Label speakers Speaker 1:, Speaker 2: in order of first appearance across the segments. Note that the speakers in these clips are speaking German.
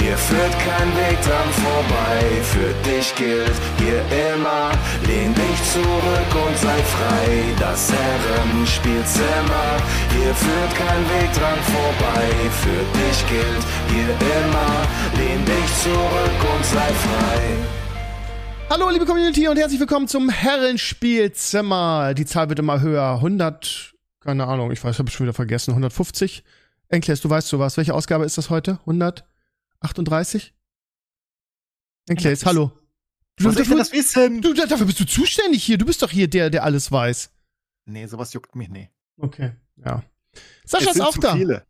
Speaker 1: hier führt kein Weg dran vorbei. Für dich gilt hier immer, lehn dich zurück und sei frei. Das Herrenspielzimmer, hier führt kein Weg dran vorbei. Für dich gilt hier immer, lehn dich zurück und sei frei.
Speaker 2: Hallo, liebe Community und herzlich willkommen zum Herrenspielzimmer. Die Zahl wird immer höher. 100, keine Ahnung, ich weiß, habe ich schon wieder vergessen. 150. Enkles, du weißt sowas. Welche Ausgabe ist das heute? 138? Enkles, hallo. Du,
Speaker 3: Was denn das wissen?
Speaker 2: du, dafür bist du zuständig hier. Du bist doch hier der, der alles weiß.
Speaker 3: Nee, sowas juckt mich nicht.
Speaker 2: Okay, ja. Sascha ist
Speaker 3: sind
Speaker 2: auch
Speaker 3: zu
Speaker 2: da.
Speaker 3: Viele.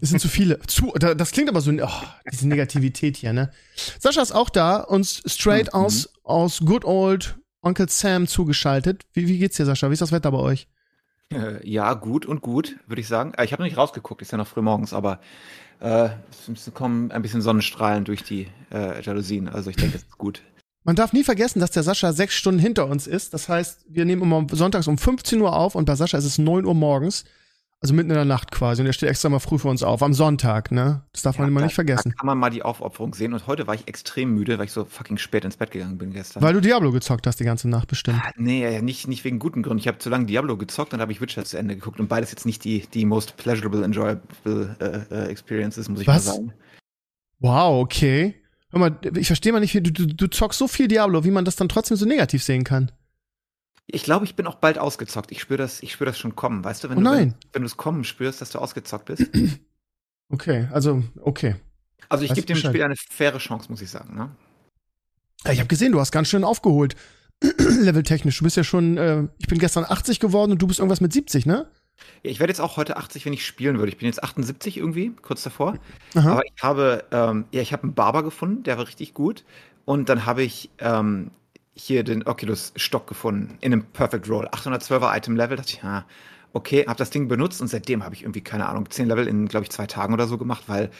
Speaker 2: Es sind zu viele. Zu, da- das klingt aber so, oh, diese Negativität hier, ne? Sascha ist auch da, uns straight
Speaker 3: Mhm.
Speaker 2: aus, aus Good Old Onkel Sam zugeschaltet. Wie, wie geht's dir, Sascha? Wie ist das Wetter bei euch?
Speaker 4: Äh, ja, gut und gut, würde ich sagen. Äh, Ich habe noch nicht rausgeguckt, ist ja noch früh morgens, aber äh, es kommen ein bisschen Sonnenstrahlen durch die äh, Jalousien. Also ich denke, es ist gut.
Speaker 2: Man darf nie vergessen, dass der Sascha sechs Stunden hinter uns ist. Das heißt, wir nehmen immer sonntags um 15 Uhr auf und bei Sascha ist es 9 Uhr morgens. Also mitten in der Nacht quasi. Und er steht extra mal früh für uns auf. Am Sonntag, ne? Das darf man
Speaker 4: Ja,
Speaker 2: immer
Speaker 4: da,
Speaker 2: nicht vergessen.
Speaker 4: Da kann man mal die Aufopferung sehen. Und heute war ich extrem müde, weil ich so fucking spät ins Bett gegangen bin gestern.
Speaker 2: Weil du Diablo gezockt hast die ganze Nacht bestimmt.
Speaker 4: Ah, nee, ja, nicht, nicht wegen guten Gründen. Ich habe zu lange Diablo gezockt und habe ich Witcher zu Ende geguckt. Und beides jetzt nicht die, die most pleasurable, enjoyable äh, äh, experiences, muss ich
Speaker 2: Was?
Speaker 4: mal sagen.
Speaker 2: Wow, okay. Hör mal, ich verstehe mal nicht, wie du, du, du zockst so viel Diablo, wie man das dann trotzdem so negativ sehen kann.
Speaker 4: Ich glaube, ich bin auch bald ausgezockt. Ich spüre das, ich spür das schon kommen. Weißt du, wenn
Speaker 2: Oh
Speaker 4: du wenn du es kommen spürst, dass du ausgezockt bist?
Speaker 2: Okay, also, okay.
Speaker 4: Also ich gebe dem
Speaker 2: Bescheid.
Speaker 4: Spiel eine faire Chance, muss ich sagen. Ne?
Speaker 2: Ja, Ich habe gesehen, du hast ganz schön aufgeholt. Leveltechnisch. Du bist ja schon, äh, ich bin gestern 80 geworden und du bist irgendwas mit 70, ne?
Speaker 4: Ja, ich werde jetzt auch heute 80, wenn ich spielen würde. Ich bin jetzt 78 irgendwie, kurz davor.
Speaker 2: Aha.
Speaker 4: Aber ich habe, ähm, ja, ich habe einen Barber gefunden, der war richtig gut. Und dann habe ich ähm, hier den Oculus-Stock gefunden in einem Perfect Roll. 812er Item-Level. Dachte ich, ja, okay, habe das Ding benutzt und seitdem habe ich irgendwie, keine Ahnung, 10 Level in, glaube ich, zwei Tagen oder so gemacht, weil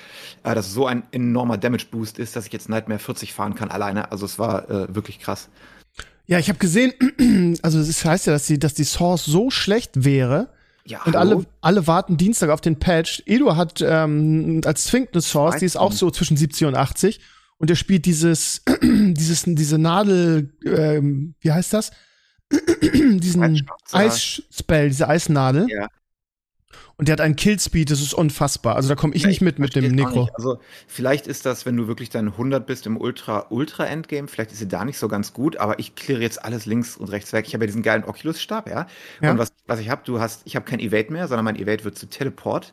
Speaker 4: äh, das so ein enormer Damage-Boost ist, dass ich jetzt Nightmare 40 fahren kann alleine. Also es war äh, wirklich krass.
Speaker 2: Ja, ich habe gesehen, also es heißt ja, dass die, dass die Source so schlecht wäre
Speaker 4: Ja,
Speaker 2: und
Speaker 4: hallo?
Speaker 2: alle, alle warten Dienstag auf den Patch. Edu hat ähm, als Zwingt eine Source, die ist auch so zwischen 70 und 80 und er spielt dieses, dieses, diese Nadel, ähm, wie heißt das? diesen. Eisspell, diese Eisnadel.
Speaker 4: Ja.
Speaker 2: Und der hat einen Killspeed, das ist unfassbar. Also da komme ich
Speaker 4: Ja,
Speaker 2: nicht mit mit dem Necro.
Speaker 4: Also vielleicht ist das, wenn du wirklich dann 100 bist im Ultra Ultra Endgame, vielleicht ist sie da nicht so ganz gut, aber ich kläre jetzt alles links und rechts weg. Ich habe ja diesen geilen Oculus Stab, ja.
Speaker 2: Ja.
Speaker 4: Und was, was ich habe, du hast, ich habe kein Evade mehr, sondern mein Evade wird zu Teleport.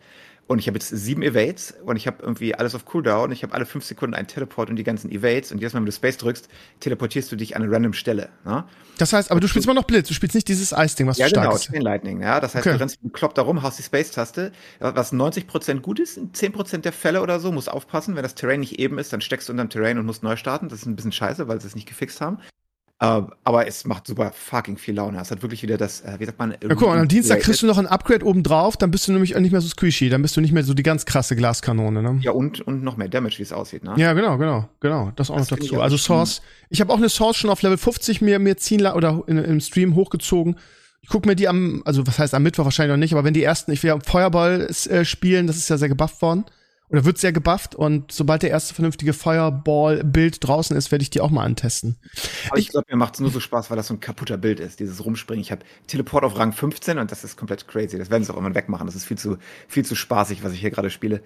Speaker 4: Und ich habe jetzt sieben Evades und ich habe irgendwie alles auf Cooldown. Ich habe alle fünf Sekunden einen Teleport und die ganzen Evades. Und jedes Mal, wenn du Space drückst, teleportierst du dich an eine random Stelle. Ne?
Speaker 2: Das heißt, aber du spielst immer noch Blitz, du spielst nicht dieses Eisding, was
Speaker 4: Ja,
Speaker 2: so stark
Speaker 4: genau,
Speaker 2: ist.
Speaker 4: Chain Lightning. Ja, das heißt,
Speaker 2: Okay.
Speaker 4: du rennst Klopp da rum, haust die Space-Taste, was 90% gut ist, in 10% der Fälle oder so, musst aufpassen. Wenn das Terrain nicht eben ist, dann steckst du unterm Terrain und musst neu starten. Das ist ein bisschen scheiße, weil sie es nicht gefixt haben. Äh, aber es macht super fucking viel Laune. Es hat wirklich wieder das, äh, wie sagt man,
Speaker 2: Ja, guck mal, und am Dienstag kriegst du noch ein Upgrade oben drauf, dann bist du nämlich nicht mehr so squishy, dann bist du nicht mehr so die ganz krasse Glaskanone, ne?
Speaker 4: Ja, und, und noch mehr Damage, wie es aussieht, ne?
Speaker 2: Ja, genau, genau, genau. Das auch
Speaker 4: Das
Speaker 2: noch dazu.
Speaker 4: auch
Speaker 2: Also Source, ich habe auch eine Source schon auf Level 50 mir, mir ziehen oder in, im Stream hochgezogen. Ich guck mir die am, also was heißt am Mittwoch wahrscheinlich noch nicht, aber wenn die ersten, ich will ja Feuerball äh, spielen, das ist ja sehr gebufft worden. Oder wird sehr gebufft und sobald der erste vernünftige Feuerball-Bild draußen ist, werde ich die auch mal antesten.
Speaker 4: Aber ich glaube, mir macht es nur so Spaß, weil das so ein kaputter Bild ist, dieses Rumspringen. Ich habe Teleport auf Rang 15 und das ist komplett crazy. Das werden sie auch immer wegmachen. Das ist viel zu, viel zu spaßig, was ich hier gerade spiele.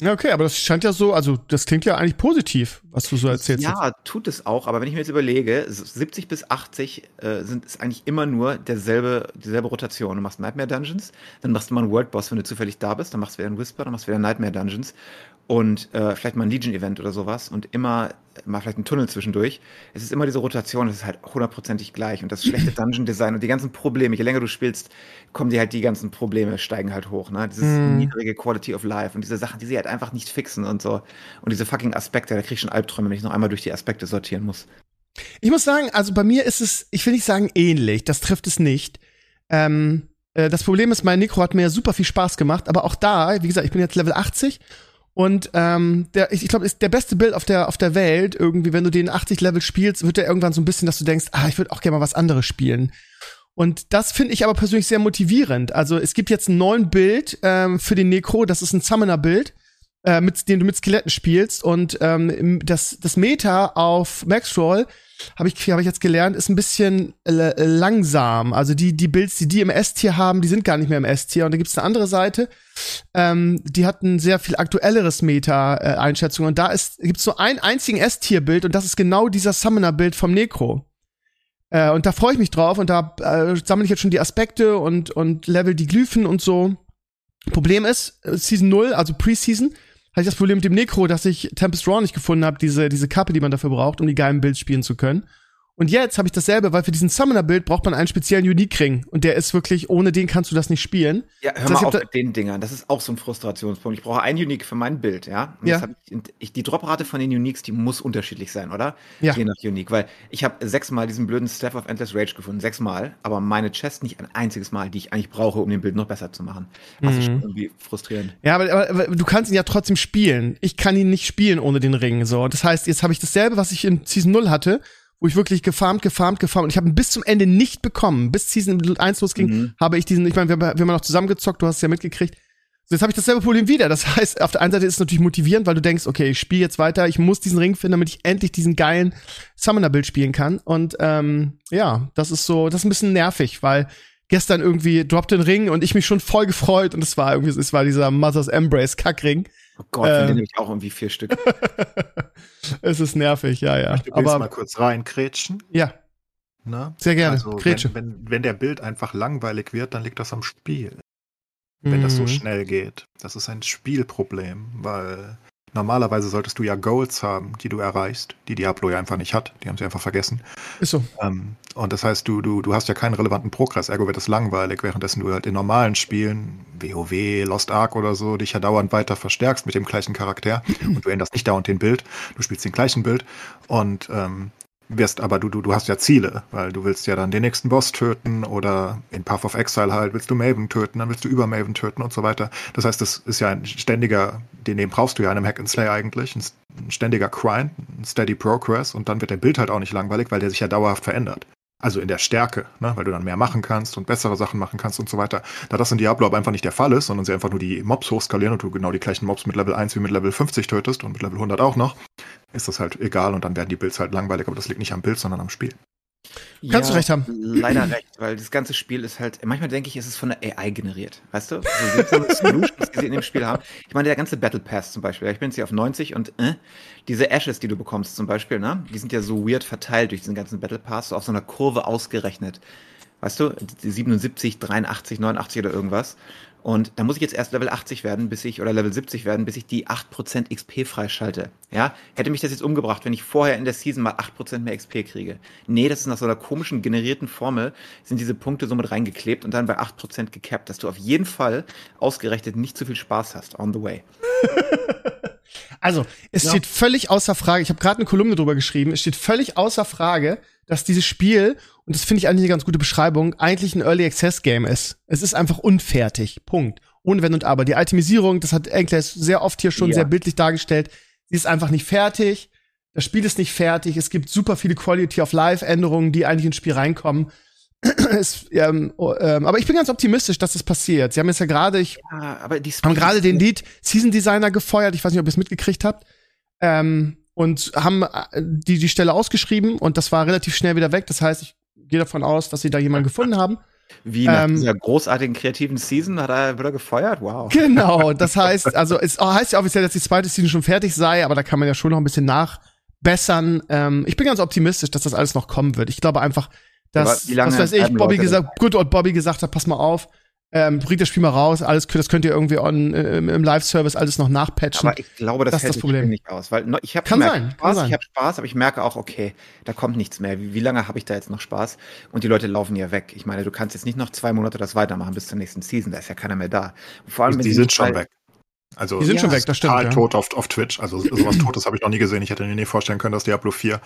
Speaker 2: Ja, okay, aber das scheint ja so, also das klingt ja eigentlich positiv, was du so erzählst. jetzt.
Speaker 4: Ja, tut es auch, aber wenn ich mir jetzt überlege, so 70 bis 80 äh, sind ist eigentlich immer nur derselbe, dieselbe Rotation. Du machst Nightmare Dungeons, dann machst du mal einen World Boss, wenn du zufällig da bist, dann machst du wieder einen Whisper, dann machst du wieder Nightmare Dungeons und äh, vielleicht mal ein Legion-Event oder sowas und immer mal vielleicht einen Tunnel zwischendurch. Es ist immer diese Rotation, es ist halt hundertprozentig gleich und das schlechte Dungeon-Design und die ganzen Probleme, je länger du spielst, kommen dir halt die ganzen Probleme, steigen halt hoch, ne? Dieses
Speaker 2: Mhm.
Speaker 4: niedrige Quality of Life und diese Sachen, die sie halt einfach nicht fixen und so. Und diese fucking Aspekte, da krieg ich schon Albträume, wenn ich noch einmal durch die Aspekte sortieren muss.
Speaker 2: Ich muss sagen, also bei mir ist es, ich will nicht sagen ähnlich, das trifft es nicht. Ähm, äh, das Problem ist, mein Necro hat mir ja super viel Spaß gemacht, aber auch da, wie gesagt, ich bin jetzt Level 80 und ähm, der, ich, ich glaube, ist der beste Bild auf der auf der Welt irgendwie, wenn du den 80 Level spielst, wird der irgendwann so ein bisschen, dass du denkst, ah, ich würde auch gerne mal was anderes spielen. Und das finde ich aber persönlich sehr motivierend. Also es gibt jetzt einen neuen Bild ähm, für den Necro, das ist ein Summoner-Bild, äh, mit dem du mit Skeletten spielst. Und ähm, das, das Meta auf Maxroll habe ich, hab ich jetzt gelernt, ist ein bisschen äh, langsam. Also die, die Builds, die die im S-Tier haben, die sind gar nicht mehr im S-Tier. Und da gibt's eine andere Seite, ähm, die hat ein sehr viel aktuelleres Meta-Einschätzung. Äh, und da ist, gibt's so ein einzigen S-Tier-Bild und das ist genau dieser Summoner-Bild vom Necro. Äh, und da freue ich mich drauf und da äh, sammle ich jetzt schon die Aspekte und, und level die Glyphen und so. Problem ist, äh, Season 0, also Preseason, hatte ich das Problem mit dem Necro, dass ich Tempest Raw nicht gefunden habe, diese, diese Kappe, die man dafür braucht, um die geilen Builds spielen zu können. Und jetzt habe ich dasselbe, weil für diesen Summoner-Bild braucht man einen speziellen Unique-Ring. Und der ist wirklich, ohne den kannst du das nicht spielen.
Speaker 4: Ja, hör
Speaker 2: Das heißt,
Speaker 4: mal auf mit den Dingern. Das ist auch so ein Frustrationspunkt. Ich brauche ein Unique für mein Bild, ja? Und
Speaker 2: Ja.
Speaker 4: ich, ich, die Droprate von den Uniques, die muss unterschiedlich sein, oder?
Speaker 2: Ja.
Speaker 4: Je nach Unique. Weil ich habe sechsmal diesen blöden Staff of Endless Rage gefunden. Sechsmal. Aber meine Chest nicht ein einziges Mal, die ich eigentlich brauche, um den Bild noch besser zu machen. Das ist
Speaker 2: Mhm.
Speaker 4: schon irgendwie frustrierend.
Speaker 2: Ja, aber, aber, aber du kannst ihn ja trotzdem spielen. Ich kann ihn nicht spielen ohne den Ring. So, das heißt, jetzt habe ich dasselbe, was ich in Season 0 hatte, wo ich wirklich gefarmt, gefarmt, gefarmt und ich habe ihn bis zum Ende nicht bekommen. Bis Season 1 losging,
Speaker 4: Mhm.
Speaker 2: habe ich diesen, ich meine, wir, wir haben noch zusammengezockt, du hast es ja mitgekriegt. So, jetzt habe ich dasselbe Problem wieder. Das heißt, auf der einen Seite ist es natürlich motivierend, weil du denkst, okay, ich spiele jetzt weiter, ich muss diesen Ring finden, damit ich endlich diesen geilen Summoner-Bild spielen kann. Und ähm, ja, das ist so, das ist ein bisschen nervig, weil gestern irgendwie droppte ein Ring und ich mich schon voll gefreut und es war irgendwie, es war dieser Mother's Embrace Kackring.
Speaker 4: Oh Gott,
Speaker 2: Ähm.
Speaker 4: habe ich auch irgendwie vier Stück.
Speaker 2: es ist nervig, ja, ja.
Speaker 3: Ich will jetzt mal
Speaker 2: Aber
Speaker 3: kurz reinkrätschen.
Speaker 2: ja,
Speaker 3: Ne?
Speaker 2: sehr gerne.
Speaker 3: Also,
Speaker 2: Grätsche.
Speaker 3: wenn, wenn, wenn der Bild einfach langweilig wird, dann liegt das am Spiel. Wenn das so
Speaker 2: Mhm.
Speaker 3: schnell geht. Das ist ein Spielproblem, weil normalerweise solltest du ja Goals haben, die du erreichst, die Diablo ja einfach nicht hat. Die haben sie einfach vergessen.
Speaker 2: Ist so.
Speaker 3: Ähm, und das heißt, du, du, du hast ja keinen relevanten Progress, ergo wird es langweilig, währenddessen du halt in normalen Spielen, WoW, Lost Ark oder so, dich ja dauernd weiter verstärkst mit dem gleichen Charakter und du änderst nicht dauernd den Bild, du spielst den gleichen Bild und ähm, wirst aber du, du, du hast ja Ziele, weil du willst ja dann den nächsten Boss töten oder in Path of Exile halt willst du Maven töten, dann willst du über Maven töten und so weiter. Das heißt, das ist ja ein ständiger, den, den brauchst du ja in einem Hack and Slay eigentlich, ein, ein ständiger Grind, ein steady Progress und dann wird der Bild halt auch nicht langweilig, weil der sich ja dauerhaft verändert. Also in der Stärke, ne? weil du dann mehr machen kannst und bessere Sachen machen kannst und so weiter. Da das in Diablo aber einfach nicht der Fall ist, sondern sie einfach nur die Mobs hochskalieren und du genau die gleichen Mobs mit Level 1 wie mit Level 50 tötest und mit Level 100 auch noch, ist das halt egal und dann werden die Builds halt langweilig, aber das liegt nicht am Bild, sondern am Spiel.
Speaker 2: Kannst du recht haben.
Speaker 4: Leider recht, weil das ganze Spiel ist halt, manchmal denke ich, es ist von der AI generiert. Weißt du? So Solutions, die sie in dem Spiel haben. Ich meine, der ganze Battle Pass zum Beispiel, ich bin jetzt hier auf 90 und äh, diese Ashes, die du bekommst zum Beispiel, ne, die sind ja so weird verteilt durch diesen ganzen Battle Pass, so auf so einer Kurve ausgerechnet. Weißt du, die 77, 83, 89 oder irgendwas. Und da muss ich jetzt erst Level 80 werden, bis ich, oder Level 70 werden, bis ich die 8% XP freischalte. Ja, hätte mich das jetzt umgebracht, wenn ich vorher in der Season mal 8% mehr XP kriege. Nee, das ist nach so einer komischen generierten Formel, sind diese Punkte so mit reingeklebt und dann bei 8% gecapped, dass du auf jeden Fall ausgerechnet nicht zu viel Spaß hast on the way.
Speaker 2: Also, es
Speaker 3: Ja.
Speaker 2: steht völlig außer Frage, ich habe gerade eine Kolumne drüber geschrieben, es steht völlig außer Frage, dass dieses Spiel, und das finde ich eigentlich eine ganz gute Beschreibung, eigentlich ein Early Access Game ist. Es ist einfach unfertig. Punkt. Ohne Wenn und Aber. Die Itemisierung, das hat Enkles sehr oft hier schon
Speaker 4: Ja.
Speaker 2: sehr bildlich dargestellt, sie ist einfach nicht fertig. Das Spiel ist nicht fertig. Es gibt super viele Quality of Life Änderungen, die eigentlich ins Spiel reinkommen. es, ähm, oh, ähm, aber ich bin ganz optimistisch, dass das passiert. Sie haben jetzt ja gerade, ich
Speaker 4: Ja, aber die
Speaker 2: haben gerade den Lead Season Designer gefeuert. Ich weiß nicht, ob ihr es mitgekriegt habt. Ähm, und haben äh, die, die Stelle ausgeschrieben und das war relativ schnell wieder weg. Das heißt, ich gehe davon aus, dass sie da jemanden gefunden haben.
Speaker 4: Wie nach
Speaker 2: ähm,
Speaker 4: dieser großartigen kreativen Season hat er wieder gefeuert? Wow.
Speaker 2: Genau, das heißt, also es oh, heißt ja offiziell, dass die zweite Season schon fertig sei, aber da kann man ja schon noch ein bisschen nachbessern. Ähm, ich bin ganz optimistisch, dass das alles noch kommen wird. Ich glaube einfach, dass,
Speaker 4: lange
Speaker 2: was weiß ich, Bobby
Speaker 4: Leute
Speaker 2: gesagt, Good Old Bobby gesagt hat, pass mal auf, ähm, bringt das Spiel mal raus, alles, das könnt ihr irgendwie on, äh, im, im Live-Service alles noch nachpatchen.
Speaker 4: Aber ich glaube, das,
Speaker 2: Das ist
Speaker 4: hält
Speaker 2: das Problem.
Speaker 4: Nicht aus, weil ich habe
Speaker 2: Kann sein,
Speaker 4: Spaß,
Speaker 2: sein.
Speaker 4: ich habe Spaß, aber ich merke auch, okay, da kommt nichts mehr. Wie, wie lange habe ich da jetzt noch Spaß? Und die Leute laufen ja weg. Ich meine, du kannst jetzt nicht noch zwei Monate das weitermachen bis zur nächsten Season. Da ist ja keiner mehr da. Und vor allem,
Speaker 3: die
Speaker 4: sie
Speaker 3: sind schon weg. Also
Speaker 2: Die sind
Speaker 4: Ja,
Speaker 2: schon weg, das stimmt.
Speaker 3: total
Speaker 2: Ja.
Speaker 3: tot auf, auf Twitch. Also sowas Totes habe ich noch nie gesehen. Ich hätte mir nie vorstellen können, dass Diablo 4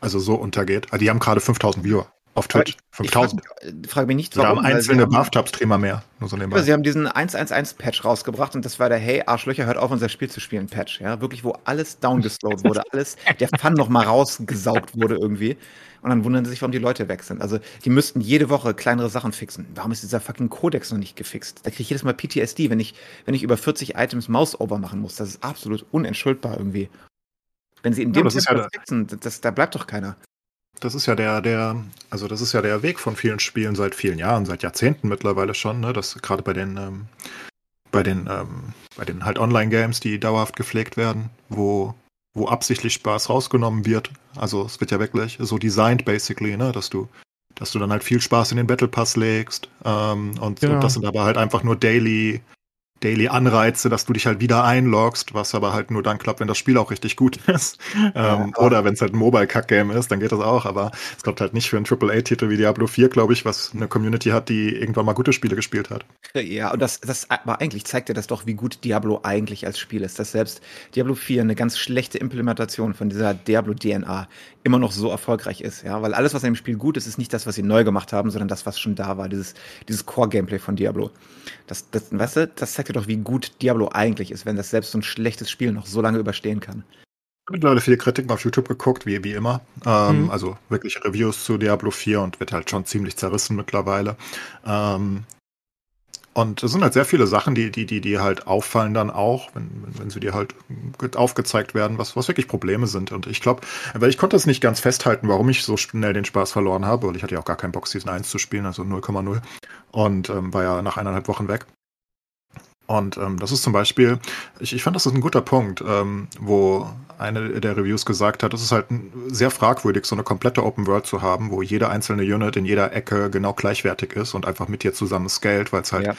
Speaker 3: also so untergeht. Also die haben gerade 5000 Viewer auf Twitch. 5000.
Speaker 4: Ich frage mich nicht,
Speaker 3: warum. Da haben einzelne Bathtub-Streamer mehr. Nur so
Speaker 4: ja, sie haben diesen 111-Patch rausgebracht und das war der Hey, Arschlöcher, hört auf, unser Spiel zu spielen Patch. Ja, wirklich, wo alles downgeslowt wurde, alles, der Fun noch mal rausgesaugt wurde irgendwie. Und dann wundern sie sich, warum die Leute weg sind. Also, die müssten jede Woche kleinere Sachen fixen. Warum ist dieser fucking Codex noch nicht gefixt? Da kriege ich jedes Mal PTSD, wenn ich, wenn ich über 40 Items Mouse-Over machen muss. Das ist absolut unentschuldbar irgendwie. Wenn sie in dem
Speaker 3: ja, das
Speaker 4: Tempo fixen, das, da bleibt doch keiner.
Speaker 3: Das ist ja der, der, also das ist ja der Weg von vielen Spielen seit vielen Jahren, seit Jahrzehnten mittlerweile schon, ne? Das gerade bei den, ähm, bei den, ähm, bei den halt Online-Games, die dauerhaft gepflegt werden, wo, wo absichtlich Spaß rausgenommen wird. Also es wird ja wirklich so designed basically, ne, dass du, dass du dann halt viel Spaß in den Battle Pass legst. Ähm, und,
Speaker 2: Genau.
Speaker 3: und das sind aber halt einfach nur Daily, Daily Anreize, dass du dich halt wieder einloggst, was aber halt nur dann klappt, wenn das Spiel auch richtig gut ist. ähm, oder wenn es halt ein Mobile-Kack-Game ist, dann geht das auch, aber es klappt halt nicht für einen AAA-Titel wie Diablo 4, glaube ich, was eine Community hat, die irgendwann mal gute Spiele gespielt hat.
Speaker 4: Ja, und das, das, aber eigentlich zeigt ja das doch, wie gut Diablo eigentlich als Spiel ist. Dass selbst Diablo 4 eine ganz schlechte Implementation von dieser Diablo-DNA immer noch so erfolgreich ist, ja. Weil alles, was in dem Spiel gut ist, ist nicht das, was sie neu gemacht haben, sondern das, was schon da war, dieses, dieses Core-Gameplay von Diablo. Das, das, weißt du, das zeigt ja doch, wie gut Diablo eigentlich ist, wenn das selbst so ein schlechtes Spiel noch so lange überstehen kann.
Speaker 3: mittlerweile viele Kritiken auf YouTube geguckt, wie, wie immer. Ähm,
Speaker 2: Mhm.
Speaker 3: Also wirklich Reviews zu Diablo 4 und wird halt schon ziemlich zerrissen mittlerweile. Ähm, und es sind halt sehr viele Sachen, die, die, die, die halt auffallen dann auch, wenn, wenn, wenn sie dir halt aufgezeigt werden, was, was wirklich Probleme sind. Und ich glaube, weil ich konnte es nicht ganz festhalten, warum ich so schnell den Spaß verloren habe, weil ich hatte ja auch gar keinen Bock, Season 1 zu spielen, also 0,0. Und ähm, war ja nach eineinhalb Wochen weg. Und ähm, das ist zum Beispiel, ich, ich fand, das ist ein guter Punkt, ähm, wo eine der Reviews gesagt hat, es ist halt sehr fragwürdig, so eine komplette Open World zu haben, wo jede einzelne Unit in jeder Ecke genau gleichwertig ist und einfach mit dir zusammen scaled, weil es halt
Speaker 4: Ja.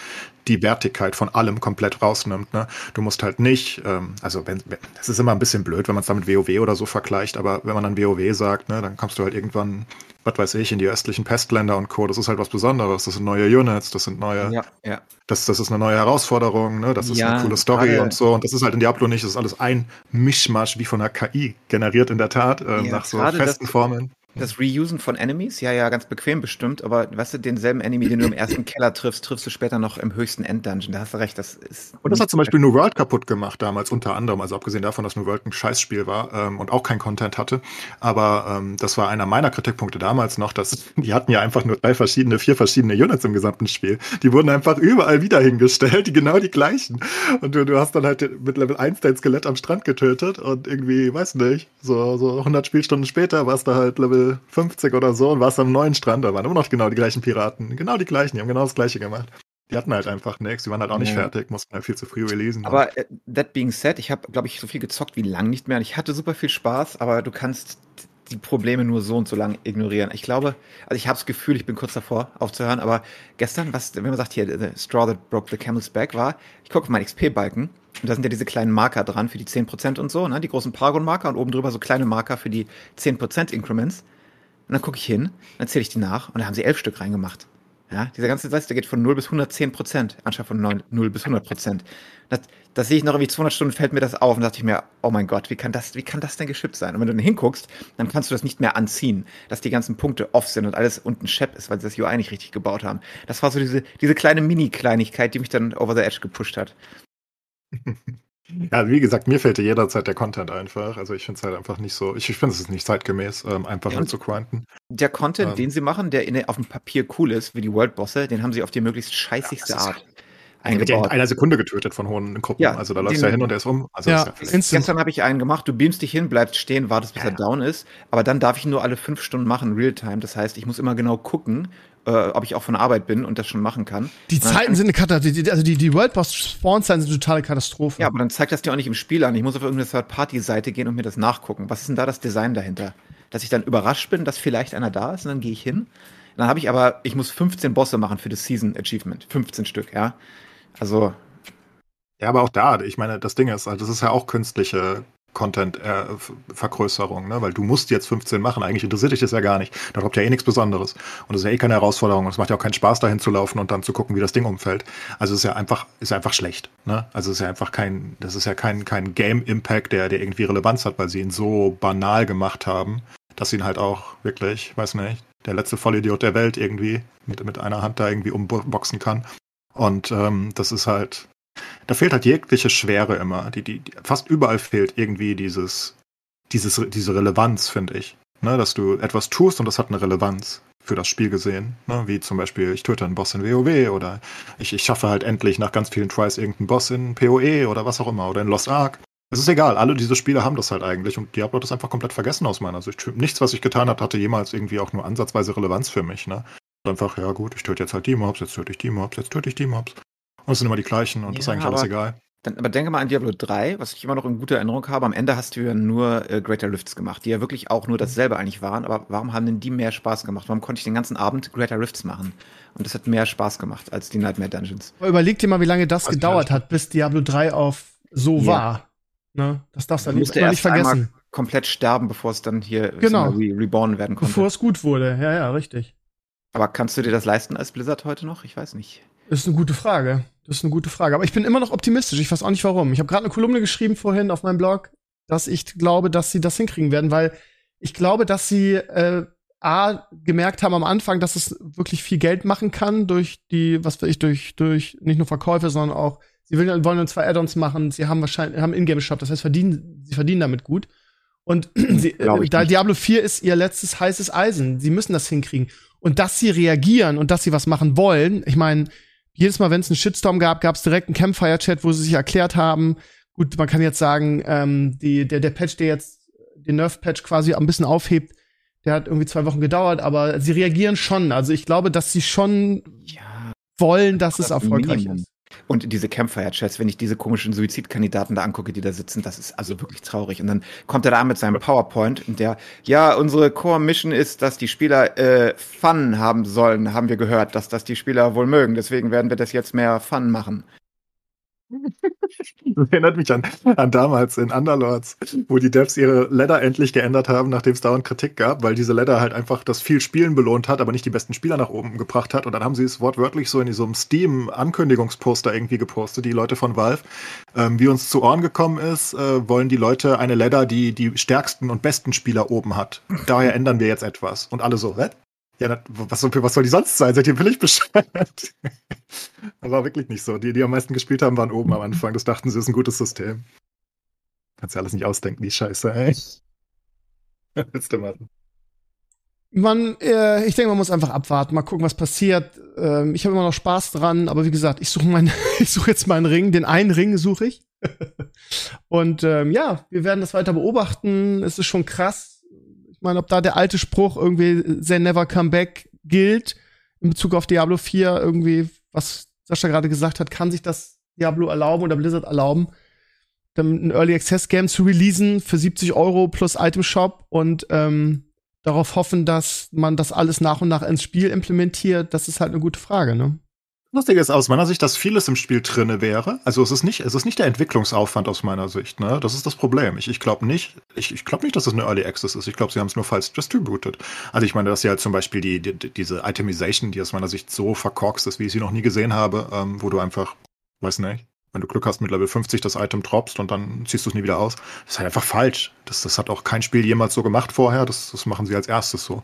Speaker 3: die Wertigkeit von allem komplett rausnimmt. Ne? Du musst halt nicht, ähm, also wenn, das ist immer ein bisschen blöd, wenn man es dann mit WoW oder so vergleicht, aber wenn man dann WoW sagt, ne, dann kommst du halt irgendwann, was weiß ich, in die östlichen Pestländer und Co. Das ist halt was Besonderes. Das sind neue Units, das sind neue
Speaker 4: Ja, ja.
Speaker 3: das, das ist eine neue Herausforderung, ne? das ist
Speaker 4: Ja,
Speaker 3: eine coole Story
Speaker 4: gerade-
Speaker 3: und so. Und das ist halt in Diablo nicht, das ist alles ein Mischmasch wie von der KI generiert in der Tat, ähm,
Speaker 4: Ja,
Speaker 3: nach so festen Formeln.
Speaker 4: Das Reusen von Enemies, ja, ja, ganz bequem bestimmt, aber weißt du, denselben Enemy, den du im ersten Keller triffst, triffst du später noch im höchsten Enddungeon. Da hast du recht, das ist.
Speaker 3: Und das hat zum Beispiel New World kaputt gemacht damals, unter anderem. Also abgesehen davon, dass New World ein Scheißspiel war ähm, und auch kein Content hatte. Aber ähm, das war einer meiner Kritikpunkte damals noch, dass die hatten ja einfach nur drei verschiedene, vier verschiedene Units im gesamten Spiel. Die wurden einfach überall wieder hingestellt, die genau die gleichen. Und du, du hast dann halt mit Level 1 dein Skelett am Strand getötet und irgendwie, weiß nicht, so, so 100 Spielstunden später warst du halt Level 50 oder so und warst am neuen Strand. Da waren immer noch genau die gleichen Piraten. Genau die gleichen, die haben genau das gleiche gemacht. Die hatten halt einfach nichts, die waren halt auch nicht
Speaker 4: Ja.
Speaker 3: fertig, mussten halt viel zu früh releasen.
Speaker 4: Aber äh, that being said, ich habe, glaube ich, so viel gezockt wie lang nicht mehr. Und ich hatte super viel Spaß, aber du kannst die Probleme nur so und so lang ignorieren. Ich glaube, also ich habe das Gefühl, ich bin kurz davor aufzuhören, aber gestern, was, wenn man sagt hier, the straw that broke the camel's back war, ich gucke auf meinen XP-Balken und da sind ja diese kleinen Marker dran für die 10% und so, ne, die großen Paragon-Marker und oben drüber so kleine Marker für die 10%-Increments. Und dann gucke ich hin, dann zähle ich die nach und da haben sie elf Stück reingemacht. Ja, dieser ganze Satz, der geht von 0 bis 110 Prozent, anstatt von 9, 0 bis 100 Prozent. Das, das sehe ich noch irgendwie 200 Stunden, fällt mir das auf und dachte ich mir, oh mein Gott, wie kann das, wie kann das denn geschippt sein? Und wenn du dann hinguckst, dann kannst du das nicht mehr anziehen, dass die ganzen Punkte off sind und alles unten Shep ist, weil sie das UI nicht richtig gebaut haben. Das war so diese, diese kleine Mini-Kleinigkeit, die mich dann over the edge gepusht hat.
Speaker 3: Ja, wie gesagt, mir fehlte jederzeit der Content einfach. Also ich finde es halt einfach nicht so, ich, ich finde es ist nicht zeitgemäß, ähm, einfach
Speaker 4: Ja,
Speaker 3: zu grinden.
Speaker 4: Der Content,
Speaker 3: Ähm.
Speaker 4: den sie machen, der in, auf dem Papier cool ist, wie die World-Bosse, den haben sie auf die möglichst scheißigste
Speaker 3: Ja,
Speaker 4: Art
Speaker 3: Der wird ja in
Speaker 4: eingebaut.
Speaker 3: einer Sekunde getötet von hohen Gruppen.
Speaker 4: Ja,
Speaker 3: also da läuft ja hin und er ist um. Also
Speaker 2: Ja,
Speaker 3: ist ja.
Speaker 4: Gestern habe ich einen gemacht, du beamst dich hin, bleibst stehen, wartest, bis
Speaker 3: Ja,
Speaker 4: er down ist. Aber dann darf ich ihn nur alle fünf Stunden machen, Realtime. Das heißt, ich muss immer genau gucken, äh, ob ich auch von Arbeit bin und das schon machen kann.
Speaker 2: Die Zeiten sind eine Katastrophe. Also die, die World Boss Spawn-Zeiten sind eine totale Katastrophe.
Speaker 4: Ja, aber dann zeigt das dir auch nicht im Spiel an. Ich muss auf irgendeine Third-Party-Seite gehen und mir das nachgucken. Was ist denn da das Design dahinter? Dass ich dann überrascht bin, dass vielleicht einer da ist und dann gehe ich hin. Dann habe ich aber, ich muss 15 Bosse machen für das Season Achievement. 15 Stück, ja. Also,
Speaker 3: Ja, aber auch da, ich meine, das Ding ist, halt, das ist ja auch künstliche Content-Vergrößerung, ne? weil du musst jetzt 15 machen, eigentlich interessiert dich das ja gar nicht. Da kommt ja eh nichts Besonderes. Und das ist ja eh keine Herausforderung. Und es macht ja auch keinen Spaß, dahin zu laufen und dann zu gucken, wie das Ding umfällt. Also es ist ja einfach, ist einfach schlecht. Ne? Also es ist ja einfach kein, das ist ja kein, kein Game-Impact, der, der irgendwie Relevanz hat, weil sie ihn so banal gemacht haben, dass ihn halt auch wirklich, weiß nicht, der letzte Vollidiot der Welt irgendwie mit, mit einer Hand da irgendwie umboxen kann. Und ähm, das ist halt, da fehlt halt jegliche Schwere immer. Die, die, die fast überall fehlt irgendwie dieses, dieses, diese Relevanz, finde ich. Ne, dass du etwas tust und das hat eine Relevanz für das Spiel gesehen. Ne? Wie zum Beispiel, ich töte einen Boss in WoW oder ich, ich schaffe halt endlich nach ganz vielen Tries irgendeinen Boss in PoE oder was auch immer oder in Lost Ark. Es ist egal, alle diese Spiele haben das halt eigentlich und Diablo hat das einfach komplett vergessen aus meiner Sicht. Nichts, was ich getan habe, hatte jemals irgendwie auch nur ansatzweise Relevanz für mich. Ne? Einfach, ja gut, ich töte jetzt halt die Mobs, jetzt töte ich die Mobs, jetzt töte ich die Mobs. Und es sind immer die gleichen und ja, das ist eigentlich alles egal.
Speaker 4: Dann, aber denke mal an Diablo 3, was ich immer noch in guter Erinnerung habe. Am Ende hast du ja nur äh, Greater Rifts gemacht, die ja wirklich auch nur dasselbe eigentlich waren. Aber warum haben denn die mehr Spaß gemacht? Warum konnte ich den ganzen Abend Greater Rifts machen? Und das hat mehr Spaß gemacht als die Nightmare Dungeons.
Speaker 2: Überleg dir mal, wie lange das was gedauert hat, bis Diablo 3 auf so ja. war. Ne? Das darfst du nicht, nicht vergessen.
Speaker 4: komplett sterben, bevor es dann hier
Speaker 2: genau.
Speaker 4: re reborn werden konnte.
Speaker 2: Bevor es gut wurde, ja, ja, richtig.
Speaker 4: Aber kannst du dir das leisten als Blizzard heute noch? Ich weiß nicht.
Speaker 2: Ist eine gute Frage. Das ist eine gute Frage. Aber ich bin immer noch optimistisch. Ich weiß auch nicht warum. Ich habe gerade eine Kolumne geschrieben vorhin auf meinem Blog, dass ich glaube, dass sie das hinkriegen werden, weil ich glaube, dass sie äh, A gemerkt haben am Anfang, dass es wirklich viel Geld machen kann durch die, was weiß ich, durch, durch nicht nur Verkäufe, sondern auch, sie wollen, wollen zwei Add-ons machen, sie haben wahrscheinlich, haben Ingame-Shop, das heißt, verdienen, sie verdienen damit gut. Und sie, äh, da Diablo 4 ist ihr letztes heißes Eisen. Sie müssen das hinkriegen. Und dass sie reagieren und dass sie was machen wollen, ich meine, jedes Mal, wenn es einen Shitstorm gab, gab es direkt einen Campfire-Chat, wo sie sich erklärt haben. Gut, man kann jetzt sagen, ähm, die, der, der Patch, der jetzt den Nerf-Patch quasi ein bisschen aufhebt, der hat irgendwie zwei Wochen gedauert, aber sie reagieren schon. Also ich glaube, dass sie schon ja, wollen, dass es erfolgreich Minimum. ist.
Speaker 4: Und diese Campfire-Chats, wenn ich diese komischen Suizidkandidaten da angucke, die da sitzen, das ist also wirklich traurig. Und dann kommt er da mit seinem PowerPoint und der, ja, unsere Core-Mission ist, dass die Spieler äh, Fun haben sollen, haben wir gehört, dass das die Spieler wohl mögen. Deswegen werden wir das jetzt mehr Fun machen.
Speaker 3: Das erinnert mich an, an damals in Underlords, wo die Devs ihre Ladder endlich geändert haben, nachdem es dauernd Kritik gab, weil diese Ladder halt einfach das viel Spielen belohnt hat, aber nicht die besten Spieler nach oben gebracht hat. Und dann haben sie es wortwörtlich so in so einem Steam-Ankündigungsposter irgendwie gepostet, die Leute von Valve. Ähm, wie uns zu Ohren gekommen ist, äh, wollen die Leute eine Ladder, die die stärksten und besten Spieler oben hat. Daher ändern wir jetzt etwas. Und alle so, was? Ja, was soll, was soll die sonst sein? Seid ihr völlig bescheuert? war wirklich nicht so. Die, die am meisten gespielt haben, waren oben am Anfang. Das dachten sie, ist ein gutes System. Kannst ja alles nicht ausdenken, die Scheiße, ey. Willst du machen?
Speaker 2: Man, äh, ich denke, man muss einfach abwarten, mal gucken, was passiert. Ähm, ich habe immer noch Spaß dran, aber wie gesagt, ich suche suche jetzt meinen Ring, den einen Ring suche ich. Und ähm, ja, wir werden das weiter beobachten. Es ist schon krass, meine, ob da der alte Spruch irgendwie They Never Come Back gilt in Bezug auf Diablo 4 irgendwie, was Sascha gerade gesagt hat, kann sich das Diablo erlauben oder Blizzard erlauben, dann ein Early Access Game zu releasen für 70 Euro plus Item Shop und ähm, darauf hoffen, dass man das alles nach und nach ins Spiel implementiert, das ist halt eine gute Frage, ne?
Speaker 3: Lustige ist aus meiner Sicht, dass vieles im Spiel drinne wäre. Also es ist nicht, es ist nicht der Entwicklungsaufwand aus meiner Sicht. Ne? Das ist das Problem. Ich, ich glaube nicht, ich, ich glaube nicht, dass es eine Early Access ist. Ich glaube, sie haben es nur falsch distributed. Also ich meine, dass sie halt zum Beispiel die, die, diese Itemization, die aus meiner Sicht so verkorkst ist, wie ich sie noch nie gesehen habe, ähm, wo du einfach, weiß nicht, wenn du Glück hast, mit Level 50 das Item droppst und dann ziehst du es nie wieder aus. Das ist halt einfach falsch. Das, das hat auch kein Spiel jemals so gemacht vorher. Das, das machen sie als erstes so.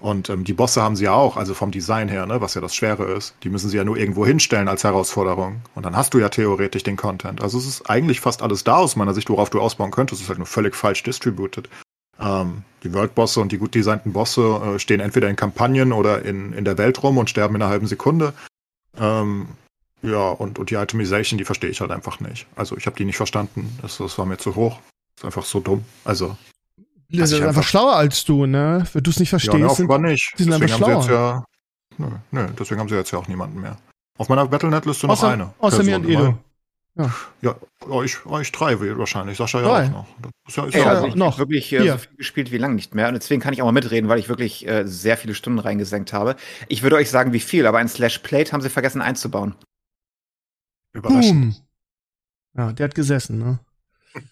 Speaker 3: Und ähm, die Bosse haben sie ja auch, also vom Design her, ne, was ja das Schwere ist. Die müssen sie ja nur irgendwo hinstellen als Herausforderung. Und dann hast du ja theoretisch den Content. Also es ist eigentlich fast alles da aus meiner Sicht, worauf du ausbauen könntest. Es ist halt nur völlig falsch distributed. Ähm, die World-Bosse und die gut designten Bosse äh, stehen entweder in Kampagnen oder in, in der Welt rum und sterben in einer halben Sekunde. Ähm, ja, und, und die Itemization, die verstehe ich halt einfach nicht. Also ich habe die nicht verstanden. Das, das war mir zu hoch. Das ist einfach so dumm. Also.
Speaker 2: Die sind einfach, einfach schlauer als du, ne? Wenn du es nicht verstehst. Ja, ne,
Speaker 3: offenbar nicht. Die sind deswegen einfach schlauer. Haben sie jetzt ja, nö, nö, deswegen haben sie jetzt ja auch niemanden mehr. Auf meiner Battlenet-Liste noch eine.
Speaker 2: Außer mir und Edo.
Speaker 3: Ja. ja, euch, euch drei wahrscheinlich. Sascha ja auch noch. Das
Speaker 4: ist ja, ist Ey, ja also ich noch. wirklich äh, so viel gespielt wie lange nicht mehr. Und deswegen kann ich auch mal mitreden, weil ich wirklich äh, sehr viele Stunden reingesenkt habe. Ich würde euch sagen, wie viel, aber ein Slash Plate haben sie vergessen einzubauen.
Speaker 2: Überraschend. Boom. Ja, der hat gesessen, ne?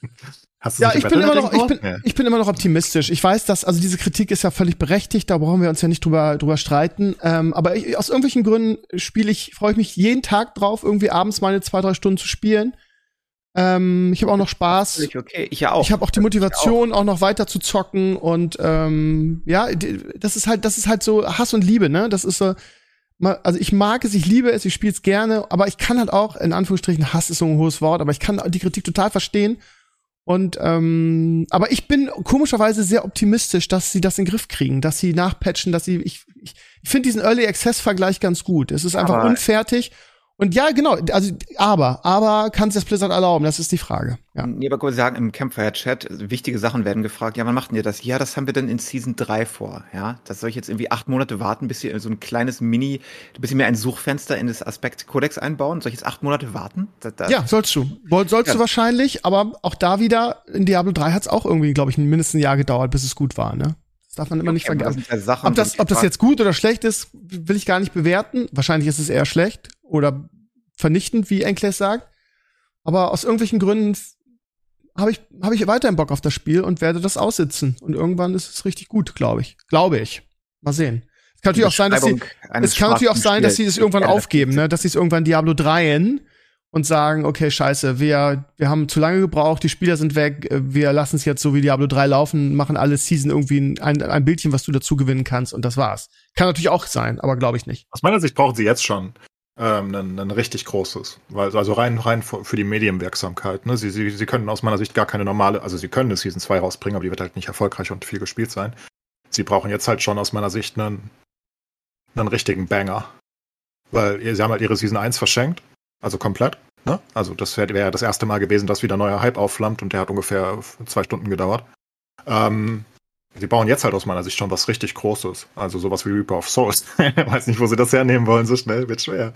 Speaker 2: Hast du ja, ich bin, immer noch, ich, bin, ja. ich bin immer noch optimistisch. Ich weiß, dass, also diese Kritik ist ja völlig berechtigt, da brauchen wir uns ja nicht drüber, drüber streiten. Ähm, aber ich, aus irgendwelchen Gründen spiele ich, freue ich mich jeden Tag drauf, irgendwie abends meine zwei, drei Stunden zu spielen. Ähm, ich habe auch noch Spaß.
Speaker 4: Okay. Ich ja auch.
Speaker 2: Ich habe auch die Motivation, auch. auch. noch weiter zu zocken und ähm, ja, das ist halt, das ist halt so Hass und Liebe, ne? Das ist so, also ich mag es, ich liebe es, ich spiele es gerne, aber ich kann halt auch, in Anführungsstrichen, Hass ist so ein hohes Wort, aber ich kann die Kritik total verstehen. Und ähm, aber ich bin komischerweise sehr optimistisch, dass sie das in den Griff kriegen, dass sie nachpatchen, dass sie. Ich, ich, ich finde diesen Early Access Vergleich ganz gut. Es ist einfach aber unfertig und ja, genau, also aber, aber kann es das Blizzard erlauben? Das ist die Frage. Ja.
Speaker 4: Nee, aber Sie sagen im Campfire-Chat, wichtige Sachen werden gefragt. Ja, wann macht ihr das? Ja, das haben wir dann in Season 3 vor. Ja, das soll ich jetzt irgendwie acht Monate warten, bis sie so ein kleines Mini, bis sie mir ein Suchfenster in das Aspekt-Kodex einbauen? Soll ich jetzt acht Monate warten?
Speaker 2: Da, da ja, sollst du. Sollst ja. du wahrscheinlich, aber auch da wieder, in Diablo 3 hat es auch irgendwie, glaube ich, mindestens ein Jahr gedauert, bis es gut war, ne? Das darf man immer okay, nicht vergessen. Das Sachen, ob das, ob das jetzt gut oder schlecht ist, will ich gar nicht bewerten. Wahrscheinlich ist es eher schlecht oder vernichtend, wie Enkles sagt. Aber aus irgendwelchen Gründen habe ich, hab ich weiterhin Bock auf das Spiel und werde das aussitzen. Und irgendwann ist es richtig gut, glaube ich. Glaube ich. Mal sehen. Es kann natürlich auch sein, dass sie, es kann natürlich auch sein, dass sie es irgendwann aufgeben, ne? dass sie es irgendwann Diablo 3 und sagen, okay, scheiße, wir, wir haben zu lange gebraucht, die Spieler sind weg, wir lassen es jetzt so wie Diablo 3 laufen, machen alle Season irgendwie ein, ein Bildchen, was du dazu gewinnen kannst und das war's. Kann natürlich auch sein, aber glaube ich nicht.
Speaker 3: Aus meiner Sicht brauchen sie jetzt schon ähm, ein, ein richtig großes. Weil, also rein, rein für die Medienwirksamkeit. Ne? Sie, sie, sie können aus meiner Sicht gar keine normale, also sie können eine Season 2 rausbringen, aber die wird halt nicht erfolgreich und viel gespielt sein. Sie brauchen jetzt halt schon aus meiner Sicht einen, einen richtigen Banger. Weil sie haben halt ihre Season 1 verschenkt, also komplett. Ne? Also das wäre wär das erste Mal gewesen, dass wieder neuer Hype aufflammt und der hat ungefähr zwei Stunden gedauert. Ähm, Sie bauen jetzt halt aus meiner Sicht schon was richtig Großes. Also sowas wie Reaper of Souls. Weiß nicht, wo sie das hernehmen wollen, so schnell, wird schwer.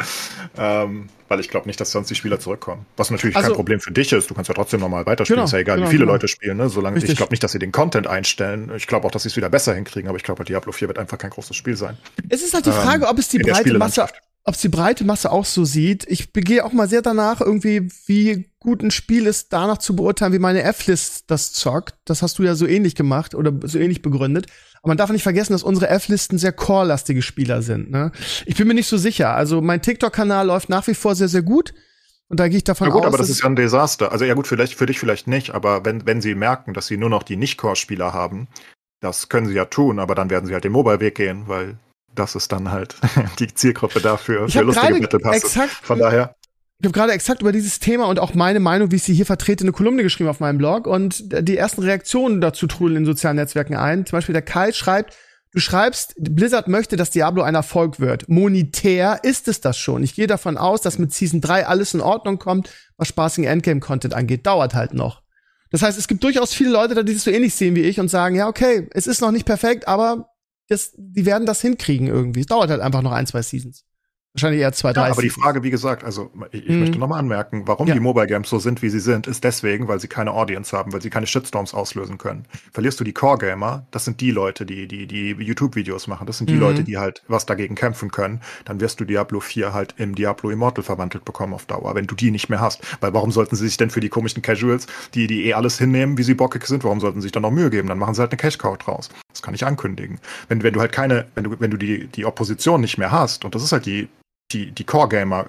Speaker 3: Ähm, weil ich glaube nicht, dass sonst die Spieler zurückkommen. Was natürlich also, kein Problem für dich ist. Du kannst ja trotzdem nochmal weiterspielen. Genau, ist ja egal, genau, wie viele genau. Leute spielen. Ne? Solange richtig. ich glaube nicht, dass sie den Content einstellen. Ich glaube auch, dass sie es wieder besser hinkriegen. Aber ich glaube, Diablo 4 wird einfach kein großes Spiel sein.
Speaker 2: Es ist halt die Frage, ähm, ob es die breite Masse ob es die breite Masse auch so sieht. Ich begehe auch mal sehr danach, irgendwie, wie gut ein Spiel ist, danach zu beurteilen, wie meine F-List das zockt. Das hast du ja so ähnlich gemacht oder so ähnlich begründet. Aber man darf nicht vergessen, dass unsere F-Listen sehr core-lastige Spieler sind. Ne? Ich bin mir nicht so sicher. Also mein TikTok-Kanal läuft nach wie vor sehr, sehr gut. Und da gehe ich davon aus. Ja
Speaker 3: gut, aus, aber das ist ja ein Desaster. Also ja gut, vielleicht für dich vielleicht nicht, aber wenn, wenn sie merken, dass sie nur noch die Nicht-Core-Spieler haben, das können sie ja tun, aber dann werden sie halt den Mobile-Weg gehen, weil das ist dann halt die Zielgruppe dafür
Speaker 2: ich für lustige Battle
Speaker 3: Von daher.
Speaker 2: Ich habe gerade exakt über dieses Thema und auch meine Meinung, wie ich sie hier vertrete, eine Kolumne geschrieben auf meinem Blog und die ersten Reaktionen dazu trudeln in sozialen Netzwerken ein. Zum Beispiel der Kai schreibt, du schreibst, Blizzard möchte, dass Diablo ein Erfolg wird. Monetär ist es das schon. Ich gehe davon aus, dass mit Season 3 alles in Ordnung kommt, was spaßigen Endgame-Content angeht. Dauert halt noch. Das heißt, es gibt durchaus viele Leute, die das so ähnlich sehen wie ich und sagen, ja, okay, es ist noch nicht perfekt, aber das, die werden das hinkriegen irgendwie. Es dauert halt einfach noch ein, zwei Seasons. Wahrscheinlich eher zwei, drei. Ja,
Speaker 3: aber die Frage, wie gesagt, also ich, ich mhm. möchte nochmal anmerken, warum ja. die Mobile Games so sind, wie sie sind, ist deswegen, weil sie keine Audience haben, weil sie keine Shitstorms auslösen können. Verlierst du die Core Gamer, das sind die Leute, die die, die YouTube-Videos machen, das sind die mhm. Leute, die halt was dagegen kämpfen können, dann wirst du Diablo 4 halt im Diablo Immortal verwandelt bekommen auf Dauer, wenn du die nicht mehr hast. Weil warum sollten sie sich denn für die komischen Casuals, die, die eh alles hinnehmen, wie sie bockig sind, warum sollten sie sich dann noch Mühe geben? Dann machen sie halt eine Cash-Cow draus. Das kann ich ankündigen. Wenn, wenn du halt keine, wenn du, wenn du die, die Opposition nicht mehr hast, und das ist halt die die, die Core-Gamer,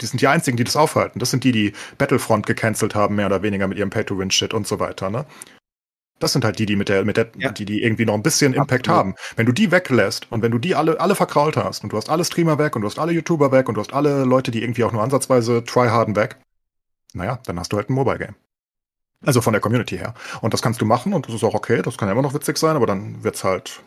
Speaker 3: die sind die einzigen, die das aufhalten. Das sind die, die Battlefront gecancelt haben, mehr oder weniger mit ihrem Pay-to-Win-Shit und so weiter, ne? Das sind halt die, die mit der, mit der, ja. die, die irgendwie noch ein bisschen Impact Absolut. haben. Wenn du die weglässt und wenn du die alle, alle verkrault hast und du hast alle Streamer weg und du hast alle YouTuber weg und du hast alle Leute, die irgendwie auch nur ansatzweise tryharden weg, naja, dann hast du halt ein Mobile Game. Also von der Community her. Und das kannst du machen und das ist auch okay, das kann ja immer noch witzig sein, aber dann wird's halt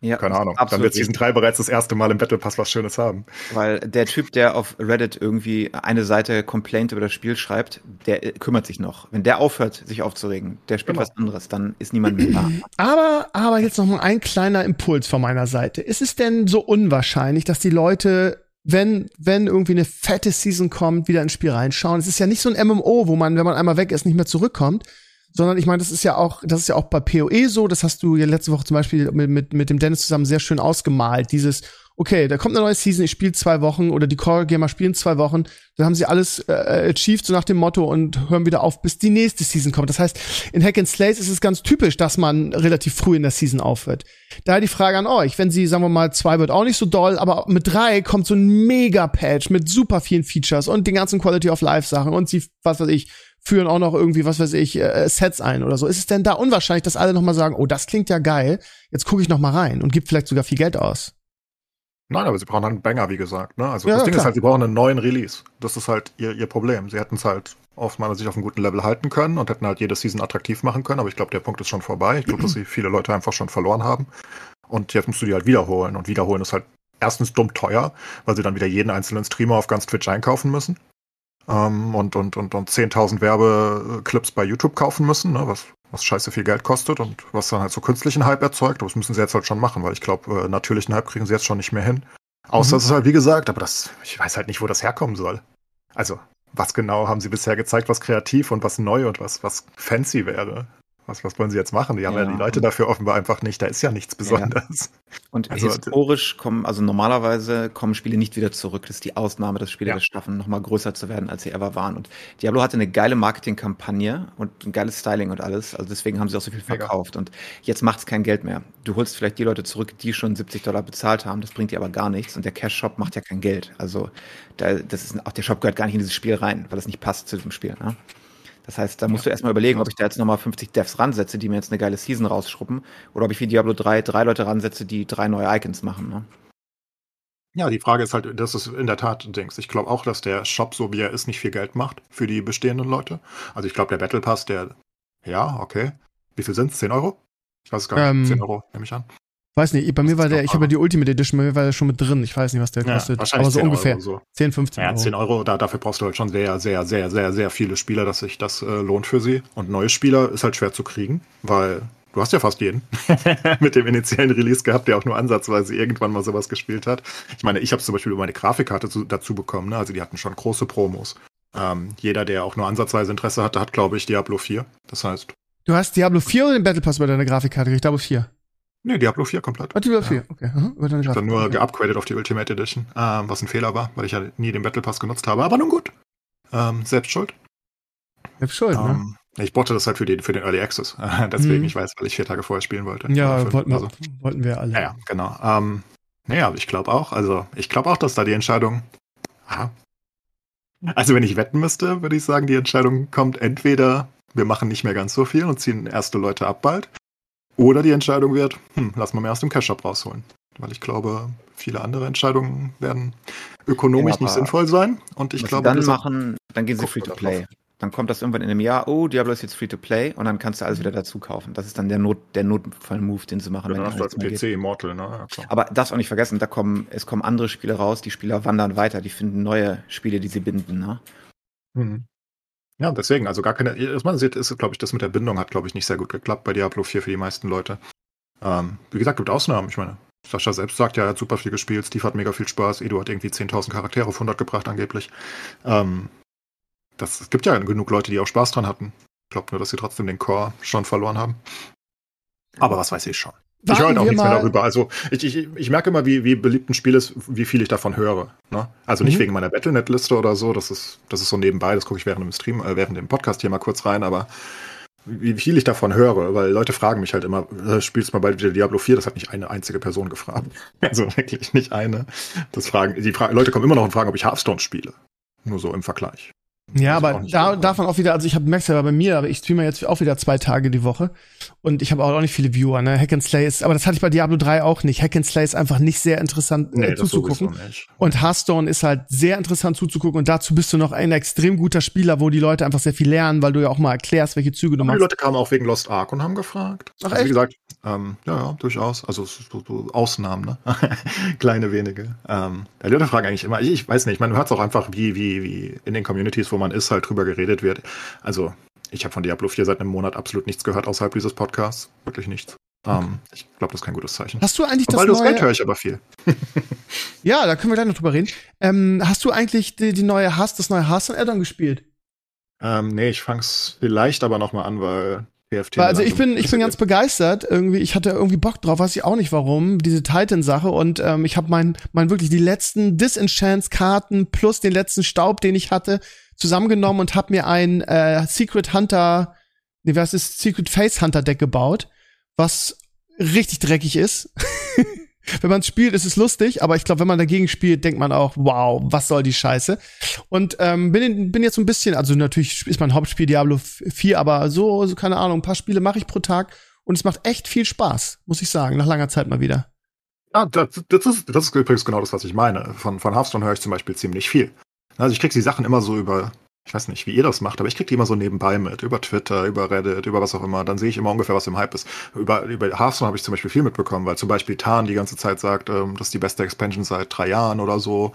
Speaker 3: ja, Keine Ahnung. Dann wird Season 3 bereits das erste Mal im Battle Pass was Schönes haben.
Speaker 4: Weil der Typ, der auf Reddit irgendwie eine Seite Complaint über das Spiel schreibt, der äh, kümmert sich noch. Wenn der aufhört, sich aufzuregen, der spielt genau. was anderes, dann ist niemand mehr da.
Speaker 2: Aber, aber jetzt noch mal ein kleiner Impuls von meiner Seite. Ist es denn so unwahrscheinlich, dass die Leute wenn, wenn irgendwie eine fette Season kommt, wieder ins Spiel reinschauen. Es ist ja nicht so ein MMO, wo man, wenn man einmal weg ist, nicht mehr zurückkommt, sondern ich meine, das ist ja auch, das ist ja auch bei PoE so, das hast du ja letzte Woche zum Beispiel mit, mit, mit dem Dennis zusammen sehr schön ausgemalt, dieses, okay, da kommt eine neue Season, ich spiele zwei Wochen oder die Core Gamer spielen zwei Wochen, dann haben sie alles äh, achieved, so nach dem Motto und hören wieder auf, bis die nächste Season kommt. Das heißt, in Hack and Slays ist es ganz typisch, dass man relativ früh in der Season aufhört. Daher die Frage an euch, wenn sie, sagen wir mal, zwei wird auch nicht so doll, aber mit drei kommt so ein Mega-Patch mit super vielen Features und den ganzen Quality of Life Sachen und sie, was weiß ich, führen auch noch irgendwie, was weiß ich, äh, Sets ein oder so. Ist es denn da unwahrscheinlich, dass alle nochmal sagen, oh, das klingt ja geil, jetzt gucke ich nochmal rein und gibt vielleicht sogar viel Geld aus?
Speaker 3: Nein, aber sie brauchen einen Banger, wie gesagt. Ne? Also
Speaker 2: Ja,
Speaker 3: das Ding
Speaker 2: klar.
Speaker 3: ist halt, sie brauchen einen neuen Release. Das ist halt ihr, ihr Problem. Sie hätten es halt aus meiner Sicht auf einem guten Level halten können und hätten halt jede Season attraktiv machen können, aber ich glaube, der Punkt ist schon vorbei. Ich glaube, dass sie viele Leute einfach schon verloren haben. Und jetzt musst du die halt wiederholen. Und wiederholen ist halt erstens dumm teuer, weil sie dann wieder jeden einzelnen Streamer auf ganz Twitch einkaufen müssen. Ähm, und, und, und, und 10.000 Werbeclips bei YouTube kaufen müssen, ne? was, was scheiße viel Geld kostet und was dann halt so künstlichen Hype erzeugt. Aber das müssen sie jetzt halt schon machen, weil ich glaube, äh, natürlichen Hype kriegen sie jetzt schon nicht mehr hin. Außer
Speaker 2: Mhm.
Speaker 3: es ist halt, wie gesagt, aber das, ich weiß halt nicht, wo das herkommen soll. Also, was genau haben sie bisher gezeigt, was kreativ und was neu und was, was fancy wäre? Was, was wollen sie jetzt machen? Die haben ja,
Speaker 4: Ja.
Speaker 3: die Leute dafür offenbar einfach nicht. Da ist ja nichts Besonderes.
Speaker 4: Und
Speaker 3: Also,
Speaker 4: historisch kommen, also normalerweise kommen Spiele nicht wieder zurück. Das ist die Ausnahme, dass Spiele
Speaker 3: Ja.
Speaker 4: das schaffen, nochmal größer zu werden, als sie ever waren. Und Diablo hatte eine geile Marketingkampagne und ein geiles Styling und alles. Also deswegen haben sie auch so viel verkauft. Und jetzt macht es kein Geld mehr. Du holst vielleicht die Leute zurück, die schon 70 Dollar bezahlt haben. Das bringt dir aber gar nichts. Und der Cash-Shop macht ja kein Geld. Also da, das ist, auch der Shop gehört gar nicht in dieses Spiel rein, weil das nicht passt zu diesem Spiel. Ne? Das heißt, da musst du erstmal überlegen, ob ich da jetzt nochmal 50 Devs ransetze, die mir jetzt eine geile Season rausschruppen, oder ob ich wie Diablo 3 drei Leute ransetze, die drei neue Icons machen. Ne?
Speaker 3: Ja, die Frage ist halt, das ist in der Tat ein Dings. Ich glaube auch, dass der Shop, so wie er ist, nicht viel Geld macht für die bestehenden Leute. Also ich glaube, der Battle Pass, der, ja, okay. Wie viel sind es? 10 Euro? Ich weiß es gar
Speaker 2: Ähm,
Speaker 3: nicht. 10 Euro, nehme ich an.
Speaker 2: Weiß nicht, bei mir war der, ich habe ja die Ultimate Edition, bei mir war der schon mit drin. Ich weiß nicht, was der kostet. aber so
Speaker 3: 10
Speaker 2: ungefähr.
Speaker 3: Euro, so.
Speaker 2: 10, 15
Speaker 3: Ja,
Speaker 2: Euro.
Speaker 3: 10 Euro, da, dafür brauchst du halt schon sehr, sehr, sehr, sehr, sehr viele Spieler, dass sich das äh, lohnt für sie. Und neue Spieler ist halt schwer zu kriegen, weil du hast ja fast jeden mit dem initialen Release gehabt, der auch nur ansatzweise irgendwann mal sowas gespielt hat. Ich meine, ich habe zum Beispiel über meine Grafikkarte zu, dazu bekommen, ne? also die hatten schon große Promos. Ähm, jeder, der auch nur ansatzweise Interesse hatte, hat, glaube ich, Diablo 4. Das heißt,
Speaker 2: Du hast Diablo 4 oder den Battle Pass bei deiner Grafikkarte? Ich Diablo 4.
Speaker 3: nee, Diablo 4 komplett.
Speaker 2: Ah, Diablo
Speaker 3: Ja.
Speaker 2: 4, okay. Aha, über deine
Speaker 3: Ich habe dann nur
Speaker 2: okay.
Speaker 3: geupgradet auf die Ultimate Edition, ähm, was ein Fehler war, weil ich ja nie den Battle Pass genutzt habe. Aber nun gut. Ähm, selbst schuld.
Speaker 2: Selbst schuld, ne?
Speaker 3: Ähm, ich brauchte das halt für den, für den Early Access. Deswegen,
Speaker 2: Mhm.
Speaker 3: ich weiß, weil ich vier Tage vorher spielen wollte.
Speaker 2: Ja,
Speaker 3: fünf,
Speaker 2: wollten wir,
Speaker 3: also,
Speaker 2: wollten wir alle.
Speaker 3: ja, ja, genau. Ähm, naja, ich glaube auch. Also, ich glaube auch, dass da die Entscheidung. Aha. Also, wenn ich wetten müsste, würde ich sagen, die Entscheidung kommt entweder, wir machen nicht mehr ganz so viel und ziehen erste Leute ab bald. Oder die Entscheidung wird, hm, lass mal mehr aus dem Cash-Up rausholen. Weil ich glaube, viele andere Entscheidungen werden ökonomisch
Speaker 4: Ja,
Speaker 3: nicht
Speaker 4: aber
Speaker 3: sinnvoll sein. Und ich glaube,
Speaker 4: dann machen, dann gehen sie free to play. Dann kommt das irgendwann in einem Jahr, oh, Diablo ist jetzt free to play und dann kannst du alles wieder dazu kaufen. Das ist dann der Not, der Notfall-Move, den sie machen,
Speaker 3: dann
Speaker 4: wenn
Speaker 3: hast du als. PC Immortal, ne? Ja.
Speaker 4: Aber das auch nicht vergessen, da kommen, es kommen andere Spiele raus, die Spieler wandern weiter, die finden neue Spiele, die sie binden. Ne?
Speaker 3: Mhm. Ja, deswegen, also gar keine, was man sieht, ist, glaube ich, das mit der Bindung hat, glaube ich, nicht sehr gut geklappt bei Diablo 4 für die meisten Leute. Ähm, wie gesagt, gibt Ausnahmen. Ich meine, Sascha selbst sagt ja, er hat super viel gespielt, Steve hat mega viel Spaß, Edu hat irgendwie 10.000 Charaktere auf 100 gebracht angeblich. Ähm, das, es gibt ja genug Leute, die auch Spaß dran hatten. Ich glaube nur, dass sie trotzdem den Core schon verloren haben. Aber was weiß ich schon. Ich höre halt auch nichts mehr darüber. Also ich, ich, ich merke immer, wie, wie beliebt ein Spiel ist, wie viel ich davon höre. Ne? Also nicht
Speaker 2: Mhm.
Speaker 3: wegen meiner Battlenet-Liste oder so, das ist, das ist so nebenbei, das gucke ich während dem Stream, äh, während dem Podcast hier mal kurz rein, aber wie viel ich davon höre, weil Leute fragen mich halt immer, äh, spielst du mal wieder Diablo 4? Das hat nicht eine einzige Person gefragt. Also wirklich nicht eine. Das fragen, die Fra Leute kommen immer noch und fragen, ob ich Hearthstone spiele. Nur so im Vergleich.
Speaker 2: Ja,
Speaker 3: auch
Speaker 2: aber da darf man auch wieder, also ich habe merkst ja bei mir, aber ich streame jetzt auch wieder zwei Tage die Woche und ich habe auch nicht viele Viewer, ne? Hack and Slay ist, aber das hatte ich bei Diablo 3 auch nicht. Hack and Slay ist einfach nicht sehr interessant äh,
Speaker 3: Nee,
Speaker 2: zuzugucken. Und Hearthstone ist halt sehr interessant zuzugucken und dazu bist du noch ein extrem guter Spieler, wo die Leute einfach sehr viel lernen, weil du ja auch mal erklärst, welche Züge du
Speaker 3: Aber die
Speaker 2: machst.
Speaker 3: Leute kamen auch wegen Lost Ark und haben gefragt.
Speaker 2: Ach,
Speaker 3: also,
Speaker 2: echt?
Speaker 3: wie gesagt, ähm, ja, ja, durchaus. Also so, so Ausnahmen, ne? Kleine wenige. Ähm, die Leute fragen eigentlich immer, ich, ich weiß nicht, man hört es auch einfach, wie, wie, wie in den Communities, wo man ist, halt drüber geredet wird. Also, ich habe von Diablo 4 seit einem Monat absolut nichts gehört außerhalb dieses Podcasts. Wirklich nichts. Ähm, ich glaube, das ist kein gutes Zeichen.
Speaker 2: Hast du eigentlich das
Speaker 3: Baldur's Gate
Speaker 2: neue?
Speaker 3: höre ich aber viel.
Speaker 2: Ja, da können wir gleich noch drüber reden. Ähm, hast du eigentlich die, die neue Hass, das neue Hearthstone Addon gespielt?
Speaker 3: Ähm, nee, ich fang's vielleicht aber nochmal an, weil TFT.
Speaker 2: Weil, also ich bin, ich bin ganz begeistert. Irgendwie, ich hatte irgendwie Bock drauf, weiß ich auch nicht warum, diese Titan-Sache. Und ähm, ich habe mein, mein wirklich die letzten Disenchants-Karten plus den letzten Staub, den ich hatte, zusammengenommen und habe mir ein äh, Secret Hunter, nee, was ist Secret Face Hunter Deck gebaut, was richtig dreckig ist. wenn man spielt, ist es lustig, aber ich glaube, wenn man dagegen spielt, denkt man auch, wow, was soll die Scheiße? Und ähm, bin, bin jetzt so ein bisschen, also natürlich ist mein Hauptspiel Diablo 4, aber so, so keine Ahnung, ein paar Spiele mache ich pro Tag und es macht echt viel Spaß, muss ich sagen, nach langer Zeit mal wieder.
Speaker 3: Ah, das, das, ist, das ist übrigens genau das, was ich meine. Von, von Hearthstone höre ich zum Beispiel ziemlich viel. Also ich krieg die Sachen immer so über, ich weiß nicht, wie ihr das macht, aber ich krieg die immer so nebenbei mit, über Twitter, über Reddit, über was auch immer. Dann sehe ich immer ungefähr, was im Hype ist. Über, über Hearthstone habe ich zum Beispiel viel mitbekommen, weil zum Beispiel Tarn die ganze Zeit sagt, ähm, das ist die beste Expansion seit drei Jahren oder so.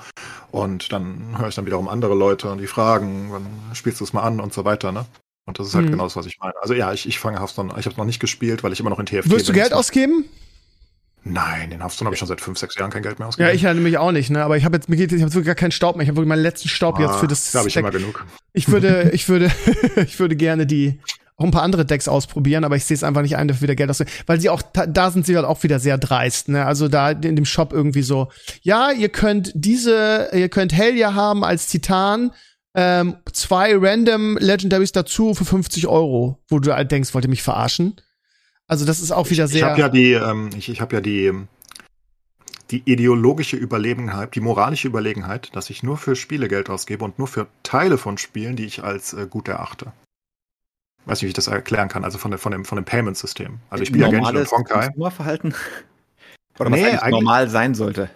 Speaker 3: Und dann höre ich dann wiederum andere Leute und die fragen, wann spielst du es mal an und so weiter, ne? Und das ist halt
Speaker 2: Mhm.
Speaker 3: genau das, was ich meine. Also ja, ich, ich fange Hearthstone, ich habe noch nicht gespielt, weil ich immer noch in TFT
Speaker 2: Würdest du
Speaker 3: bin.
Speaker 2: Geld ausgeben?
Speaker 3: Nein, in Hearthstone habe ich schon seit fünf, sechs Jahren kein Geld mehr ausgegeben.
Speaker 2: Ja, ich ja nämlich auch nicht, ne? Aber ich habe jetzt, mir geht, ich habe wirklich gar keinen Staub mehr. Ich habe wirklich meinen letzten Staub jetzt für das
Speaker 3: Ah, Da habe ich
Speaker 2: Deck.
Speaker 3: immer genug.
Speaker 2: Ich würde, ich würde, ich würde gerne die auch ein paar andere Decks ausprobieren, aber ich sehe es einfach nicht ein, dafür wieder Geld auszugeben. Weil sie auch, da, sind sie halt auch wieder sehr dreist, ne? Also da in dem Shop irgendwie so, ja, ihr könnt diese, ihr könnt Helja haben als Titan, ähm, zwei random Legendaries dazu für 50 Euro, wo du halt denkst, wollt ihr mich verarschen? Also das ist auch wieder
Speaker 3: Ich
Speaker 2: sehr.
Speaker 3: habe ja die, ähm, ich, ich habe ja die, ähm, die ideologische Überlegenheit, die moralische Überlegenheit, dass ich nur für Spiele Geld ausgebe und nur für Teile von Spielen, die ich als äh, gut erachte. Weiß nicht, wie ich das erklären kann, also von, der, von dem, von dem Payment-System. Also ich spiele ja Genshin und
Speaker 4: Normales
Speaker 3: Honkai.
Speaker 4: Konsumerverhalten? Oder was
Speaker 3: Nee,
Speaker 4: eigentlich
Speaker 3: eigentlich-
Speaker 4: normal sein sollte.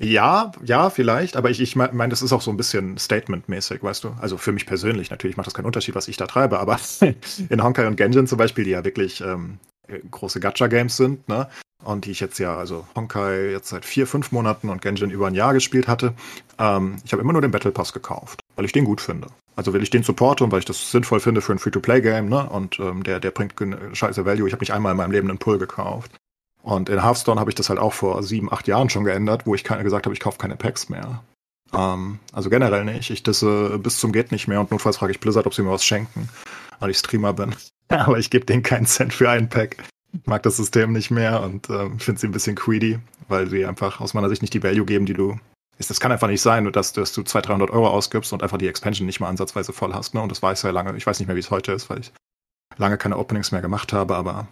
Speaker 3: Ja, ja, vielleicht, aber ich, ich meine, mein, das ist auch so ein bisschen Statement-mäßig, weißt du? Also für mich persönlich, natürlich macht das keinen Unterschied, was ich da treibe, aber in Honkai und Genshin zum Beispiel, die ja wirklich ähm, äh, große Gacha-Games sind, ne? Und die ich jetzt ja, also Honkai jetzt seit vier, fünf Monaten und Genshin über ein Jahr gespielt hatte, ähm, ich habe immer nur den Battle Pass gekauft, weil ich den gut finde. Also weil ich den supporte und weil ich das sinnvoll finde für ein Free-to-Play-Game, ne? Und ähm, der, der bringt scheiße Value. Ich habe nicht einmal in meinem Leben einen Pull gekauft. Und in Hearthstone habe ich das halt auch vor sieben, acht Jahren schon geändert, wo ich keine, gesagt habe, ich kaufe keine Packs mehr. Ähm, also generell nicht. Ich disse bis zum geht nicht mehr und notfalls frage ich Blizzard, ob sie mir was schenken, weil ich Streamer bin. Aber ich gebe denen keinen Cent für einen Pack. Ich mag das System nicht mehr und ähm, finde sie ein bisschen greedy, weil sie einfach aus meiner Sicht nicht die Value geben, die du. Ist, das kann einfach nicht sein, dass, dass du 200, 300 Euro ausgibst und einfach die Expansion nicht mal ansatzweise voll hast. Ne? Und das weiß ja lange. Ich weiß nicht mehr, wie es heute ist, weil ich lange keine Openings mehr gemacht habe, aber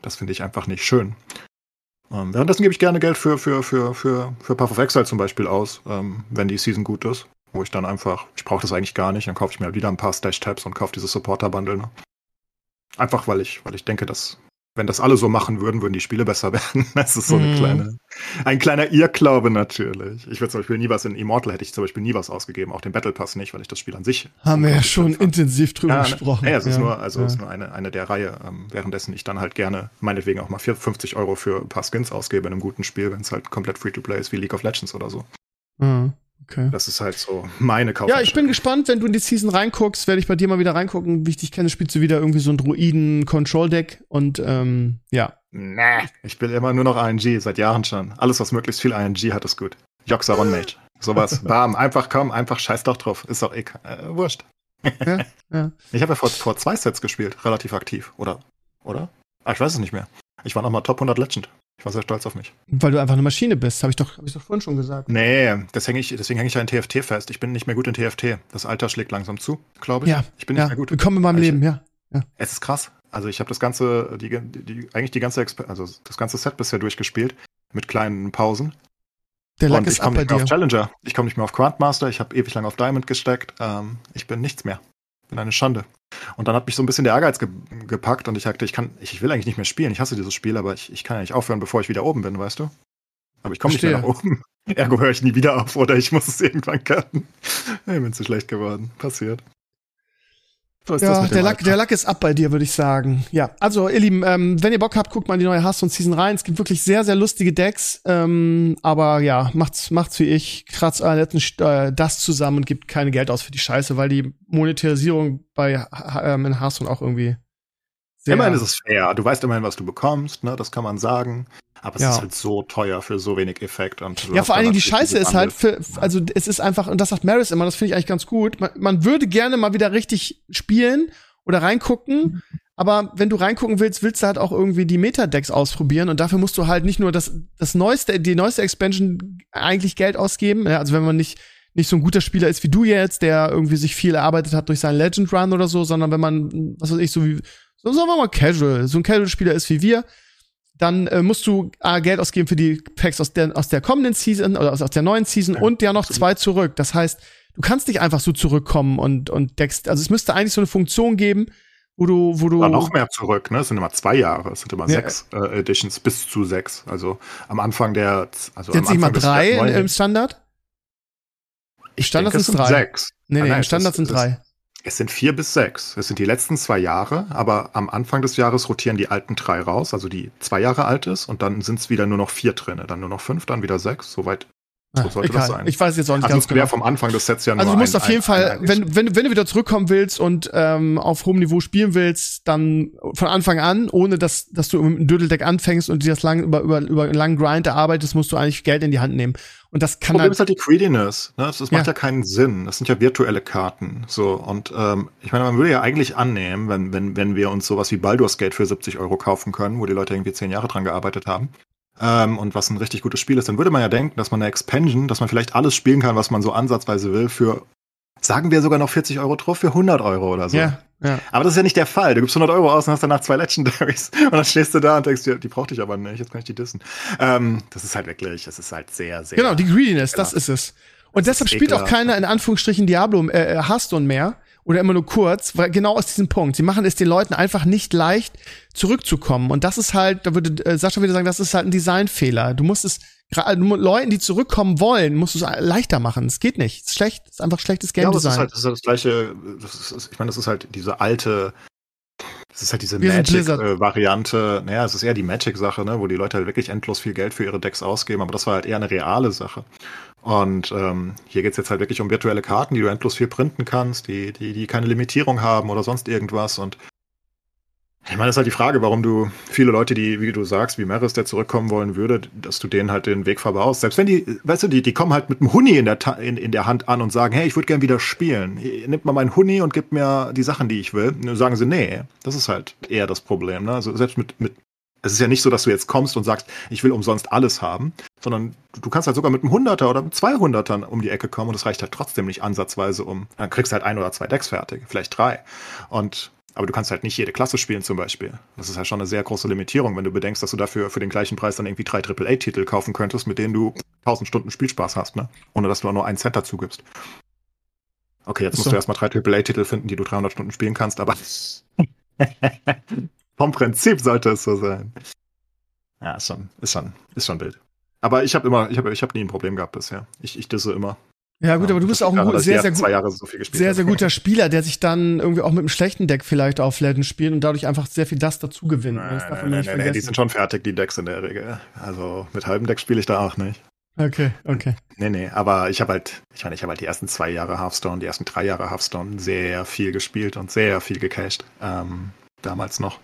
Speaker 3: das finde ich einfach nicht schön. Ähm, währenddessen gebe ich gerne Geld für, für, für, für, für Path of Exile zum Beispiel aus, ähm, wenn die Season gut ist. Wo ich dann einfach, ich brauche das eigentlich gar nicht, dann kaufe ich mir halt wieder ein paar Stash-Tabs und kaufe dieses Supporter-Bundle. Ne? Einfach weil ich, weil ich denke, dass, wenn das alle so machen würden, würden die Spiele besser werden. Das ist so eine
Speaker 2: Mhm.
Speaker 3: kleine, ein kleiner Irrglaube natürlich. Ich würde zum Beispiel nie was in Immortal hätte ich zum Beispiel nie was ausgegeben, auch den Battle Pass nicht, weil ich das Spiel an sich
Speaker 2: haben wir ja schon
Speaker 3: fand.
Speaker 2: intensiv drüber
Speaker 3: Ja, ne?
Speaker 2: gesprochen.
Speaker 3: Ja, es ist
Speaker 2: Ja.
Speaker 3: nur, also
Speaker 2: ja.
Speaker 3: es ist nur eine, eine der Reihe, ähm, währenddessen ich dann halt gerne meinetwegen auch mal 4, 50 Euro für ein paar Skins ausgebe in einem guten Spiel, wenn es halt komplett Free-to-Play ist wie League of Legends oder so.
Speaker 2: Mhm. Okay.
Speaker 3: Das ist halt so meine Kauf.
Speaker 2: Ja, ich bin gespannt, wenn du in die Season reinguckst, werde ich bei dir mal wieder reingucken. Wie ich dich kenne, spielst du wieder irgendwie so ein Druiden-Control-Deck und ähm, ja.
Speaker 3: Nee, ich bin immer nur noch ING, seit Jahren schon. Alles, was möglichst viel ING hat, ist gut. Joxaron Mage. Sowas. Bam, einfach komm, einfach scheiß doch drauf. Ist doch eh, äh, wurscht.
Speaker 2: Ja, ja.
Speaker 3: Ich habe ja vor, vor zwei Sets gespielt, relativ aktiv. Oder? Oder? Ah, ich weiß es nicht mehr. Ich war noch mal Top 100 Legend. Ich war sehr stolz auf mich.
Speaker 2: Weil du einfach eine Maschine bist, habe ich doch, hab ich doch vorhin schon gesagt.
Speaker 3: Nee, das häng ich, deswegen hänge ich ja in TFT fest. Ich bin nicht mehr gut in TFT. Das Alter schlägt langsam zu, glaube ich.
Speaker 2: Ja,
Speaker 3: ich bin nicht
Speaker 2: ja.
Speaker 3: mehr gut.
Speaker 2: Willkommen in meinem
Speaker 3: Ich-
Speaker 2: Leben, ja.
Speaker 3: Es ist krass. Also ich habe das ganze, die, die, eigentlich die ganze, Exper also das ganze Set bisher durchgespielt mit kleinen Pausen.
Speaker 2: Der Lack ist
Speaker 3: ich
Speaker 2: ab
Speaker 3: komme nicht mehr
Speaker 2: dir.
Speaker 3: auf Challenger. Ich komme nicht mehr auf Grandmaster. Ich habe ewig lang auf Diamond gesteckt. Ähm, ich bin nichts mehr. Bin eine Schande. Und dann hat mich so ein bisschen der Ehrgeiz ge gepackt und ich sagte, ich kann, ich, ich will eigentlich nicht mehr spielen. Ich hasse dieses Spiel, aber ich, ich kann ja nicht aufhören, bevor ich wieder oben bin, weißt du? Aber ich komme nicht mehr nach oben. Ergo höre ich nie wieder auf oder ich muss es irgendwann cutten. Ich bin zu schlecht geworden. Passiert. So ist das
Speaker 2: Ja,
Speaker 3: mit dem
Speaker 2: der Lack, der Lack ist ab bei dir, würde ich sagen. Ja, also ihr Lieben, ähm, wenn ihr Bock habt, guckt mal in die neue Hearthstone-Season rein. Es gibt wirklich sehr, sehr lustige Decks. Ähm, aber ja, macht's, macht's wie ich. Kratzt euren letzten St- äh, das zusammen und gibt keine Geld aus für die Scheiße, weil die Monetarisierung bei H- ähm, in Hearthstone auch irgendwie sehr...
Speaker 3: Immerhin ist es fair. Du weißt immerhin, was du bekommst, ne? Das kann man sagen. Aber es
Speaker 2: Ja.
Speaker 3: ist halt so teuer für so wenig Effekt. Und
Speaker 2: Ja, vor allen Dingen die Scheiße ist halt, für, also es ist einfach, und das sagt Maris immer, das finde ich eigentlich ganz gut. Man, man würde gerne mal wieder richtig spielen oder reingucken, aber wenn du reingucken willst, willst du halt auch irgendwie die Meta-Decks ausprobieren und dafür musst du halt nicht nur das, das neueste, die neueste Expansion eigentlich Geld ausgeben. Ja, also wenn man nicht, nicht so ein guter Spieler ist wie du jetzt, der irgendwie sich viel erarbeitet hat durch seinen Legend Run oder so, sondern wenn man, was weiß ich, so wie, so sagen wir mal casual, so ein Casual-Spieler ist wie wir, dann äh, musst du A, Geld ausgeben für die Packs aus der, aus der kommenden Season oder aus, aus der neuen Season
Speaker 3: Ja,
Speaker 2: und ja noch zwei zurück. Das heißt, du kannst nicht einfach so zurückkommen und, und deckst. Also es müsste eigentlich so eine Funktion geben, wo du, wo du.
Speaker 3: War noch mehr zurück, ne? Es sind immer zwei Jahre, es sind immer
Speaker 2: Ja.
Speaker 3: sechs äh, Editions, bis zu sechs. Also am Anfang der, also
Speaker 2: Jetzt
Speaker 3: am
Speaker 2: mal
Speaker 3: Anfang des
Speaker 2: drei im Standard?
Speaker 3: Ich
Speaker 2: Standard
Speaker 3: denke, es sind
Speaker 2: drei.
Speaker 3: sechs.
Speaker 2: Nee,
Speaker 3: Ah,
Speaker 2: nee,
Speaker 3: nein,
Speaker 2: im
Speaker 3: es
Speaker 2: Standard sind
Speaker 3: es
Speaker 2: drei.
Speaker 3: Es sind vier bis sechs. Es sind die letzten zwei Jahre, aber am Anfang des Jahres rotieren die alten drei raus, also die zwei Jahre alt ist, und dann sind es wieder nur noch vier drinne. Dann nur noch fünf, dann wieder sechs. Soweit. So
Speaker 2: Ah,
Speaker 3: sollte das sein.
Speaker 2: Ich weiß jetzt auch nicht
Speaker 3: Also
Speaker 2: ganz genau.
Speaker 3: vom Anfang des Sets ja nur
Speaker 2: Also du musst
Speaker 3: ein,
Speaker 2: auf jeden
Speaker 3: ein,
Speaker 2: Fall,
Speaker 3: ein
Speaker 2: wenn, wenn, wenn du wieder zurückkommen willst und ähm, auf hohem Niveau spielen willst, dann von Anfang an, ohne dass, dass du mit einem Dödeldeck anfängst und dir das lang über, über, über einen langen Grind erarbeitest, musst du eigentlich Geld in die Hand nehmen. Und das kann
Speaker 3: Problem
Speaker 2: halt,
Speaker 3: ist halt die Greediness. Ne? Das, das macht
Speaker 2: Ja.
Speaker 3: ja keinen Sinn. Das sind ja virtuelle Karten. So und ähm, ich meine, man würde ja eigentlich annehmen, wenn wenn wenn wir uns sowas wie Baldur's Gate für 70 Euro kaufen können, wo die Leute irgendwie zehn Jahre dran gearbeitet haben. Ähm, und was ein richtig gutes Spiel ist, dann würde man ja denken, dass man eine Expansion, dass man vielleicht alles spielen kann, was man so ansatzweise will, für, sagen wir sogar noch 40 Euro drauf, für 100 Euro oder so.
Speaker 2: ja, ja.
Speaker 3: Aber das ist ja nicht der Fall. Du gibst 100 Euro aus und hast danach zwei Legendaries. Und dann stehst du da und denkst dir, die brauchte ich aber nicht, jetzt kann ich die dissen. Ähm, das ist halt wirklich, das ist halt sehr, sehr.
Speaker 2: Genau, die Greediness, das
Speaker 3: Genau.
Speaker 2: ist es. Und
Speaker 3: Das
Speaker 2: deshalb
Speaker 3: ist
Speaker 2: spielt auch keiner in Anführungsstrichen Diablo äh, äh, Hearthstone mehr oder immer nur kurz, weil genau aus diesem Punkt. Sie machen es den Leuten einfach nicht leicht, zurückzukommen. Und das ist halt, da würde äh, Sascha wieder sagen, das ist halt ein Designfehler. Du musst es gerade Leuten, die zurückkommen wollen, musst du es leichter machen. Es geht nicht. Es ist schlecht, es ist einfach schlechtes Game
Speaker 3: Ja, aber es
Speaker 2: Design.
Speaker 3: ist halt das, ist halt das gleiche, das ist, ich meine, das ist halt diese alte, das ist halt diese. Magic-Variante, naja, es ist eher die Magic-Sache, ne, wo die Leute halt wirklich endlos viel Geld für ihre Decks ausgeben, aber das war halt eher eine reale Sache. Und ähm, hier geht's jetzt halt wirklich um virtuelle Karten, die du endlos viel printen kannst, die, die, die keine Limitierung haben oder sonst irgendwas. Und ich meine, das ist halt die Frage, warum du viele Leute, die, wie du sagst, wie Maris, der zurückkommen wollen würde, dass du denen halt den Weg verbaust. Selbst wenn die, weißt du, die, die kommen halt mit einem Huni in der, in, in der Hand an und sagen, hey, ich würde gern wieder spielen. Nimmt mal meinen Huni und gibt mir die Sachen, die ich will. Und dann sagen sie, nee, das ist halt eher das Problem. Ne? Also selbst mit, mit, es ist ja nicht so, dass du jetzt kommst und sagst, ich will umsonst alles haben, sondern du, kannst halt sogar mit einem Hunderter oder mit 200ern um die Ecke kommen und das reicht halt trotzdem nicht ansatzweise um. Dann kriegst du halt ein oder zwei Decks fertig, vielleicht drei. Und aber du kannst halt nicht jede Klasse spielen zum Beispiel. Das ist halt schon eine sehr große Limitierung, wenn du bedenkst, dass du dafür für den gleichen Preis dann irgendwie drei AAA-Titel kaufen könntest, mit denen du 1000 Stunden Spielspaß hast, ne? Ohne dass du auch nur ein Set dazu gibst. Okay, jetzt
Speaker 2: Ach
Speaker 3: musst
Speaker 2: so.
Speaker 3: du erstmal drei AAA-Titel finden, die du 300 Stunden spielen kannst, aber vom Prinzip sollte es so sein. Ja, ist schon, ist schon, ist schon wild. Aber ich habe immer, ich habe, ich habe nie ein Problem gehabt bisher. Ich, ich disse immer.
Speaker 2: ja, gut, aber du bist auch ein sehr, sehr
Speaker 3: zwei
Speaker 2: gut.
Speaker 3: Jahre so
Speaker 2: Sehr, sehr guter Spieler, der sich dann irgendwie auch mit einem schlechten Deck vielleicht auf Legend spielt und dadurch einfach sehr viel das dazu gewinnt.
Speaker 3: Nein,
Speaker 2: das darf
Speaker 3: nein,
Speaker 2: man
Speaker 3: nein,
Speaker 2: nicht
Speaker 3: nein, nein, die
Speaker 2: vergessen.
Speaker 3: sind schon fertig, die Decks in der Regel. Also mit halbem Deck spiele ich da auch nicht.
Speaker 2: Okay, okay.
Speaker 3: Nee, nee, aber ich habe halt, ich meine, ich habe halt die ersten zwei Jahre Hearthstone, die ersten drei Jahre Hearthstone sehr viel gespielt und sehr viel gecached. Ähm, damals noch.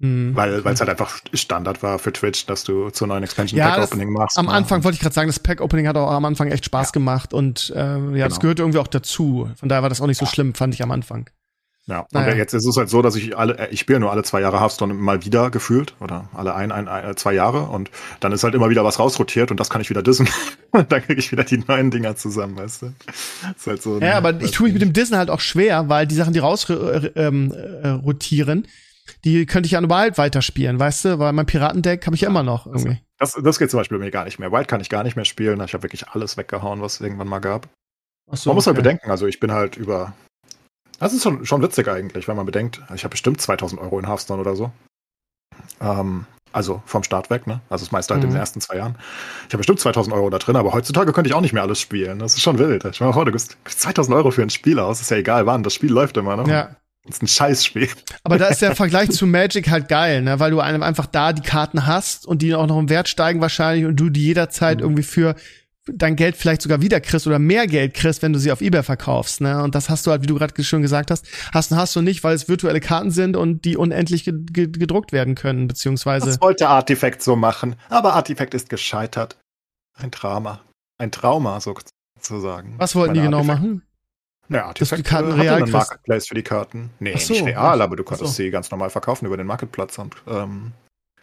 Speaker 2: Hm.
Speaker 3: Weil es halt einfach Standard war für Twitch, dass du zur neuen Expansion
Speaker 2: Ja,
Speaker 3: Pack
Speaker 2: das-
Speaker 3: Opening machst.
Speaker 2: Am
Speaker 3: ne?
Speaker 2: Anfang wollte ich gerade sagen, das Pack-Opening hat auch am Anfang echt Spaß
Speaker 3: Ja.
Speaker 2: gemacht und äh, ja, das
Speaker 3: Genau.
Speaker 2: gehört irgendwie auch dazu. Von daher war das auch nicht so schlimm, fand ich am Anfang.
Speaker 3: Ja, und
Speaker 2: Naja.
Speaker 3: jetzt ist es halt so, dass ich alle, äh, ich spiele nur alle zwei Jahre Hearthstone mal wieder gefühlt oder alle ein, ein, ein zwei Jahre und dann ist halt immer wieder was rausrotiert und das kann ich wieder dissen. und dann kriege ich wieder die neuen Dinger zusammen, weißt du? Ist halt so.
Speaker 2: Ja, aber ich tue mich mit dem Disney halt auch schwer, weil die Sachen, die raus äh, ähm, äh, rotieren, die könnte ich ja nur Wild weiterspielen, weißt du? Weil mein Piratendeck habe ich ja immer noch irgendwie.
Speaker 3: Das, das geht zum Beispiel bei mir gar nicht mehr. Wild kann ich gar nicht mehr spielen. Ich habe wirklich alles weggehauen, was es irgendwann mal gab.
Speaker 2: Ach so,
Speaker 3: man muss halt bedenken, also ich bin halt über. Das ist schon, schon witzig eigentlich, wenn man bedenkt, ich habe bestimmt 2000 Euro in Hearthstone oder so. Ähm, also vom Start weg, ne? Also das meiste halt in
Speaker 2: Mhm.
Speaker 3: den ersten zwei Jahren. Ich habe bestimmt 2000 Euro da drin, aber heutzutage könnte ich auch nicht mehr alles spielen. Das ist schon wild. Ich meine, vor, du gibst 2000 Euro für ein Spiel aus, ist ja egal wann, das Spiel läuft immer, ne?
Speaker 2: Ja,
Speaker 3: Das ist ein Scheißspiel.
Speaker 2: aber da ist der Vergleich zu Magic halt geil, ne? Weil du einem einfach da die Karten hast und die auch noch im Wert steigen wahrscheinlich und du die jederzeit
Speaker 3: Mhm.
Speaker 2: irgendwie für dein Geld vielleicht sogar wieder kriegst oder mehr Geld kriegst, wenn du sie auf eBay verkaufst, ne? Und das hast du halt, wie du gerade schon gesagt hast, hast hast du nicht, weil es virtuelle Karten sind und die unendlich ge ge gedruckt werden können, beziehungsweise
Speaker 3: Das wollte Artifact so machen, aber Artifact ist gescheitert. Ein Drama. Ein Trauma, sozusagen.
Speaker 2: was wollten die genau
Speaker 3: Artifact-
Speaker 2: machen?
Speaker 3: Ja,
Speaker 2: Dass du die
Speaker 3: Artifact
Speaker 2: Karten
Speaker 3: äh, einen. Marketplace für die Karten. Nee,
Speaker 2: so,
Speaker 3: nicht real,
Speaker 2: echt?
Speaker 3: aber du konntest
Speaker 2: so.
Speaker 3: sie ganz normal verkaufen über den Marketplatz. Und ähm,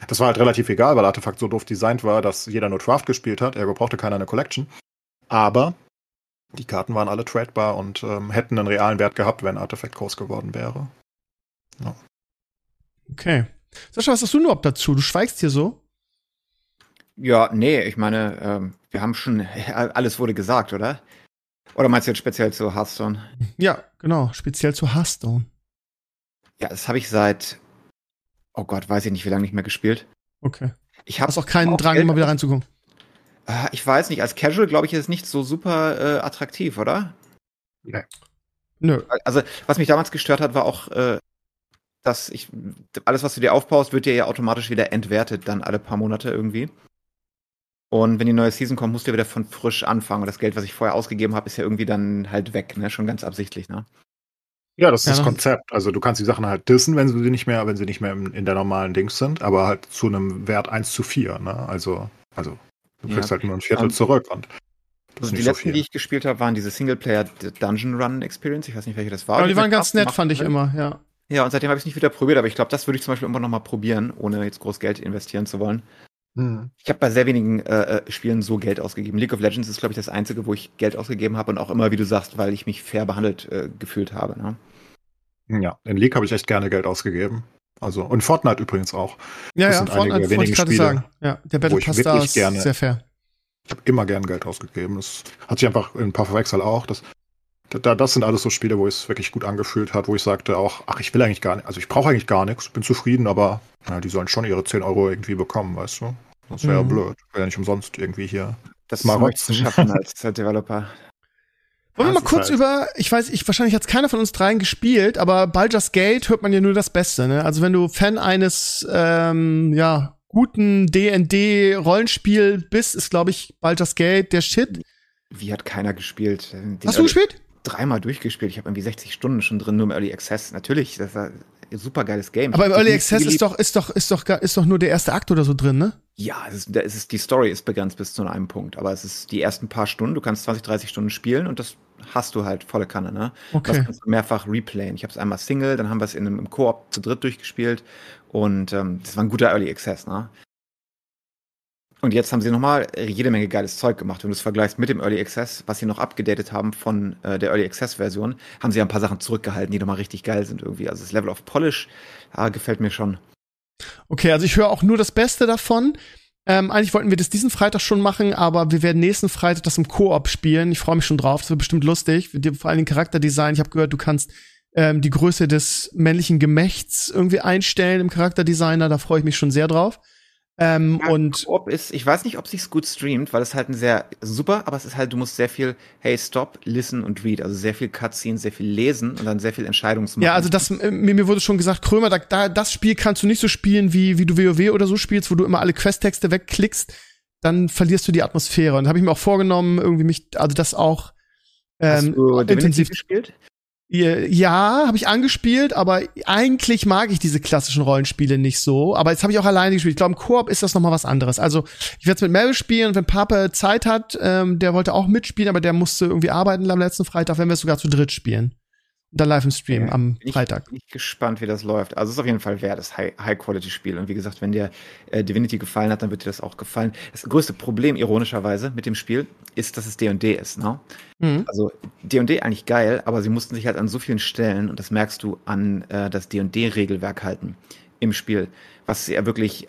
Speaker 3: das war halt relativ egal, weil Artifact so doof designt war, dass jeder nur Draft gespielt hat. Ergo brauchte keiner eine Collection. Aber die Karten waren alle tradebar und ähm, hätten einen realen Wert gehabt, wenn Artifact groß geworden wäre.
Speaker 2: Okay. Sascha, was hast du überhaupt dazu? Du schweigst hier so?
Speaker 4: Ja, nee, ich meine, ähm, wir haben schon, alles wurde gesagt, oder? Oder meinst du jetzt speziell zu Hearthstone?
Speaker 2: Ja, genau, speziell zu Hearthstone.
Speaker 4: Ja, das habe ich seit, oh Gott, weiß ich nicht, wie lange nicht mehr gespielt.
Speaker 2: Okay.
Speaker 4: Ich habe
Speaker 2: Hast auch keinen Drang,
Speaker 4: Geld
Speaker 2: immer wieder reinzugucken.
Speaker 4: Äh, Ich weiß nicht, als Casual glaube ich, ist es nicht so super äh, attraktiv, oder?
Speaker 2: Nö.
Speaker 4: Also, was mich damals gestört hat, war auch, äh, dass ich, alles, was du dir aufbaust, wird dir ja automatisch wieder entwertet, dann alle paar Monate irgendwie. Und wenn die neue Season kommt, musst du wieder von frisch anfangen. Und das Geld, was ich vorher ausgegeben habe, ist ja irgendwie dann halt weg, ne? Schon ganz absichtlich, ne?
Speaker 3: Ja, das ist
Speaker 2: Ja,
Speaker 3: das
Speaker 2: noch-
Speaker 3: Konzept. Also du kannst die Sachen halt dissen, wenn sie nicht mehr, wenn sie nicht mehr in, in der normalen Dings sind, aber halt zu einem Wert 1 zu 4, ne? Also, also du kriegst
Speaker 4: Ja.
Speaker 3: halt nur ein Viertel
Speaker 4: Ähm,
Speaker 3: zurück und
Speaker 4: Also die
Speaker 3: so
Speaker 4: letzten,
Speaker 3: viel.
Speaker 4: die ich gespielt habe, waren diese Singleplayer Dungeon Run Experience. Ich weiß nicht, welche das war.
Speaker 2: Aber die waren ganz nett, fand ich immer, ja.
Speaker 4: Ja, und seitdem habe ich es nicht wieder probiert, aber ich glaube, das würde ich zum Beispiel irgendwann nochmal probieren, ohne jetzt groß Geld investieren zu wollen.
Speaker 3: Hm.
Speaker 4: Ich habe bei sehr wenigen äh, äh, Spielen so Geld ausgegeben. League of Legends ist, glaube ich, das einzige, wo ich Geld ausgegeben habe und auch immer, wie du sagst, weil ich mich fair behandelt äh, gefühlt habe. Ne?
Speaker 3: Ja, in League habe ich echt gerne Geld ausgegeben. Also, und Fortnite übrigens auch.
Speaker 2: Ja,
Speaker 3: Das
Speaker 2: ja,
Speaker 3: sind
Speaker 2: Fortnite
Speaker 3: einige
Speaker 2: wollte ich
Speaker 3: Spiele,
Speaker 2: sagen. Ja, der Battle
Speaker 3: ich
Speaker 2: Pass da
Speaker 3: wirklich
Speaker 2: ist
Speaker 3: gerne-
Speaker 2: sehr fair.
Speaker 3: Ich habe immer gern Geld ausgegeben. Das hat sich einfach in Path of Exile auch. Das, da, das sind alles so Spiele, wo es wirklich gut angefühlt hat, wo ich sagte auch, ach, ich will eigentlich gar nicht, also ich brauche eigentlich gar nichts, bin zufrieden, aber na, die sollen schon ihre 10 Euro irgendwie bekommen, weißt du? Das wäre
Speaker 2: Mhm.
Speaker 3: ja blöd. Wäre ja nicht umsonst irgendwie hier.
Speaker 4: Das
Speaker 3: Mal
Speaker 4: möchtest du
Speaker 3: rotzen.
Speaker 4: schaffen als Developer.
Speaker 2: Wollen wir mal kurz
Speaker 3: halt-
Speaker 2: über, ich weiß, ich wahrscheinlich hat keiner von uns dreien gespielt, aber Baldur's Gate hört man ja nur das Beste, ne? Also wenn du Fan eines ähm, ja, guten D&D-Rollenspiel bist, ist glaube ich Baldur's Gate der Shit.
Speaker 4: Wie hat keiner gespielt? Den
Speaker 2: Hast du gespielt?
Speaker 4: Dreimal durchgespielt. Ich habe irgendwie 60 Stunden schon drin, nur im Early Access. Natürlich, das war super geiles Game.
Speaker 2: Aber im Early Access ist doch, ist doch, ist doch, ist doch nur der erste Akt oder so drin, ne?
Speaker 4: Ja, es ist, da ist es, die Story ist begrenzt bis zu einem Punkt. Aber es ist die ersten paar Stunden. Du kannst 20, 30 Stunden spielen und das hast du halt volle Kanne, ne?
Speaker 2: Okay.
Speaker 4: Das kannst du mehrfach replayen. Ich habe es einmal Single, dann haben wir es in einem im Koop zu dritt durchgespielt und ähm, das war ein guter Early Access, ne? Und jetzt haben sie nochmal jede Menge geiles Zeug gemacht. Wenn du es vergleichst mit dem Early Access, was sie noch abgedatet haben von äh, der Early Access Version, haben sie ja ein paar Sachen zurückgehalten, die nochmal richtig geil sind irgendwie. Also das Level of Polish ah, gefällt mir schon.
Speaker 2: Okay, also ich höre auch nur das Beste davon. Ähm, eigentlich wollten wir das diesen Freitag schon machen, aber wir werden nächsten Freitag das im Koop spielen. Ich freue mich schon drauf. Das wird bestimmt lustig. Vor allem Charakterdesign. Ich habe gehört, du kannst ähm, die Größe des männlichen Gemächts irgendwie einstellen im Charakterdesigner. Da freue ich mich schon sehr drauf. Ähm,
Speaker 4: Ja,
Speaker 2: und
Speaker 4: Koop ist, ich weiß nicht, ob sich's gut streamt, weil es halt ein sehr super, aber es ist halt, du musst sehr viel, hey, stop, listen und read, also sehr viel Cutscene, sehr viel lesen und dann sehr viel Entscheidungsmachen.
Speaker 2: ja, also das äh, mir, mir wurde schon gesagt, Krömer, da, da, das Spiel kannst du nicht so spielen, wie, wie du WoW oder so spielst, wo du immer alle Questtexte wegklickst, dann verlierst du die Atmosphäre. Und habe ich mir auch vorgenommen, irgendwie mich, also das auch ähm, intensiv
Speaker 4: gespielt?
Speaker 2: Ja, habe ich angespielt, aber eigentlich mag ich diese klassischen Rollenspiele nicht so. Aber jetzt habe ich auch alleine gespielt. Ich glaube, im Koop ist das noch mal was anderes. Also ich werde es mit Mary spielen und wenn Papa Zeit hat, ähm, der wollte auch mitspielen, aber der musste irgendwie arbeiten am letzten Freitag, wenn wir sogar zu dritt spielen. Dann live im Stream
Speaker 4: Ja,
Speaker 2: am
Speaker 4: Bin ich,
Speaker 2: Freitag.
Speaker 4: Bin ich gespannt, wie das läuft. Also es ist auf jeden Fall wert, das High- High-Quality-Spiel. und wie gesagt, wenn dir äh, Divinity gefallen hat, dann wird dir das auch gefallen. Das größte Problem, ironischerweise, mit dem Spiel ist, dass es D&D ist. Ne?
Speaker 2: Mhm.
Speaker 4: Also D&D eigentlich geil, aber sie mussten sich halt an so vielen Stellen, und das merkst du an äh, das D&D-Regelwerk halten im Spiel, was ja wirklich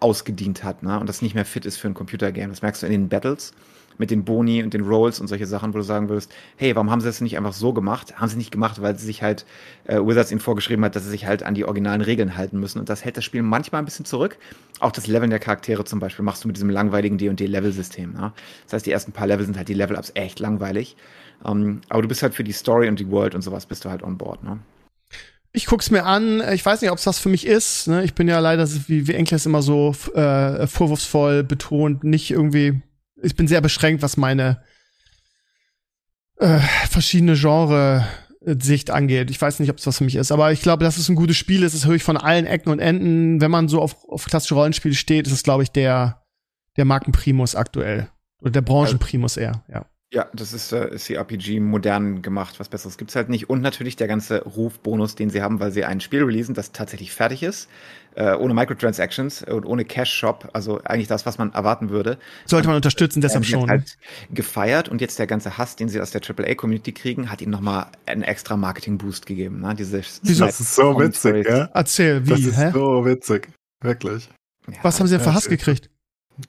Speaker 4: ausgedient hat ne? und das nicht mehr fit ist für ein Computergame. Das merkst du in den Battles mit den Boni und den Rolls und solche Sachen, wo du sagen würdest, hey, warum haben sie das nicht einfach so gemacht? Haben sie nicht gemacht, weil sie sich halt, äh, Wizards ihnen vorgeschrieben hat, dass sie sich halt an die originalen Regeln halten müssen. Und das hält das Spiel manchmal ein bisschen zurück. Auch das Leveln der Charaktere zum Beispiel machst du mit diesem langweiligen D&D-Level-System. Ne? Das heißt, die ersten paar Level sind halt die Level-Ups echt langweilig. Ähm, aber du bist halt für die Story und die World und sowas bist du halt on board. Ne?
Speaker 2: Ich guck's mir an. Ich weiß nicht, ob es was für mich ist. Ne? Ich bin ja leider, wie, wie Enkles immer so äh, vorwurfsvoll betont, nicht irgendwie. Ich bin sehr beschränkt, was meine äh, verschiedene Genre Sicht angeht. Ich weiß nicht, ob es was für mich ist, aber ich glaube, dass es ein gutes Spiel ist. Das höre ich von allen Ecken und Enden. Wenn man so auf, auf klassische Rollenspiele steht, ist es, glaube ich, der, der Markenprimus aktuell. Oder der Branchenprimus eher, ja.
Speaker 4: Ja, das ist äh, CRPG modern gemacht. Was Besseres gibt's halt nicht. Und natürlich der ganze Rufbonus, den sie haben, weil sie ein Spiel releasen, das tatsächlich fertig ist. Äh, ohne Microtransactions und ohne Cash-Shop. Also eigentlich das, was man erwarten würde.
Speaker 2: Sollte man unterstützen, deshalb
Speaker 4: Ähm, jetzt
Speaker 2: schon.
Speaker 4: Halt gefeiert und jetzt der ganze Hass, den sie aus der AAA-Community kriegen, hat ihnen nochmal einen extra Marketing-Boost gegeben. Ne? Diese
Speaker 2: Wieso?
Speaker 3: Das ist so witzig, ja?
Speaker 2: Erzähl,
Speaker 3: Das
Speaker 2: wie,
Speaker 3: ist
Speaker 2: hä?
Speaker 3: so witzig. Wirklich.
Speaker 4: Ja,
Speaker 2: Was haben sie denn für Hass gekriegt?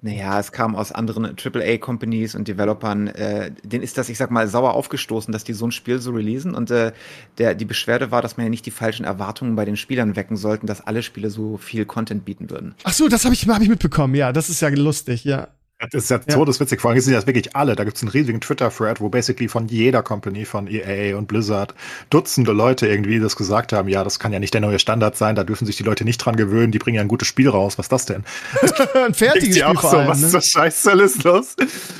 Speaker 4: Naja, es kam aus anderen AAA-Companies und Developern. Äh, denen ist das, ich sag mal, sauer aufgestoßen, dass die so ein Spiel so releasen. Und äh, der, die Beschwerde war, dass man ja nicht die falschen Erwartungen bei den Spielern wecken sollten, dass alle Spiele so viel Content bieten würden.
Speaker 2: Ach so, das habe ich, hab ich mitbekommen. Ja, das ist ja lustig, ja.
Speaker 3: Das ist ja, ja. todeswitzig. Vor allem sind das wirklich alle. Da gibt es einen riesigen Twitter-Thread, wo basically von jeder Company, von EA und Blizzard, Dutzende Leute irgendwie das gesagt haben, ja, das kann ja nicht der neue Standard sein, da dürfen sich die Leute nicht dran gewöhnen, die bringen ja ein gutes Spiel raus. Was ist das denn?
Speaker 2: ein fertiges Spiel
Speaker 3: auch so, allem, was ne? ist Scheiße ist los?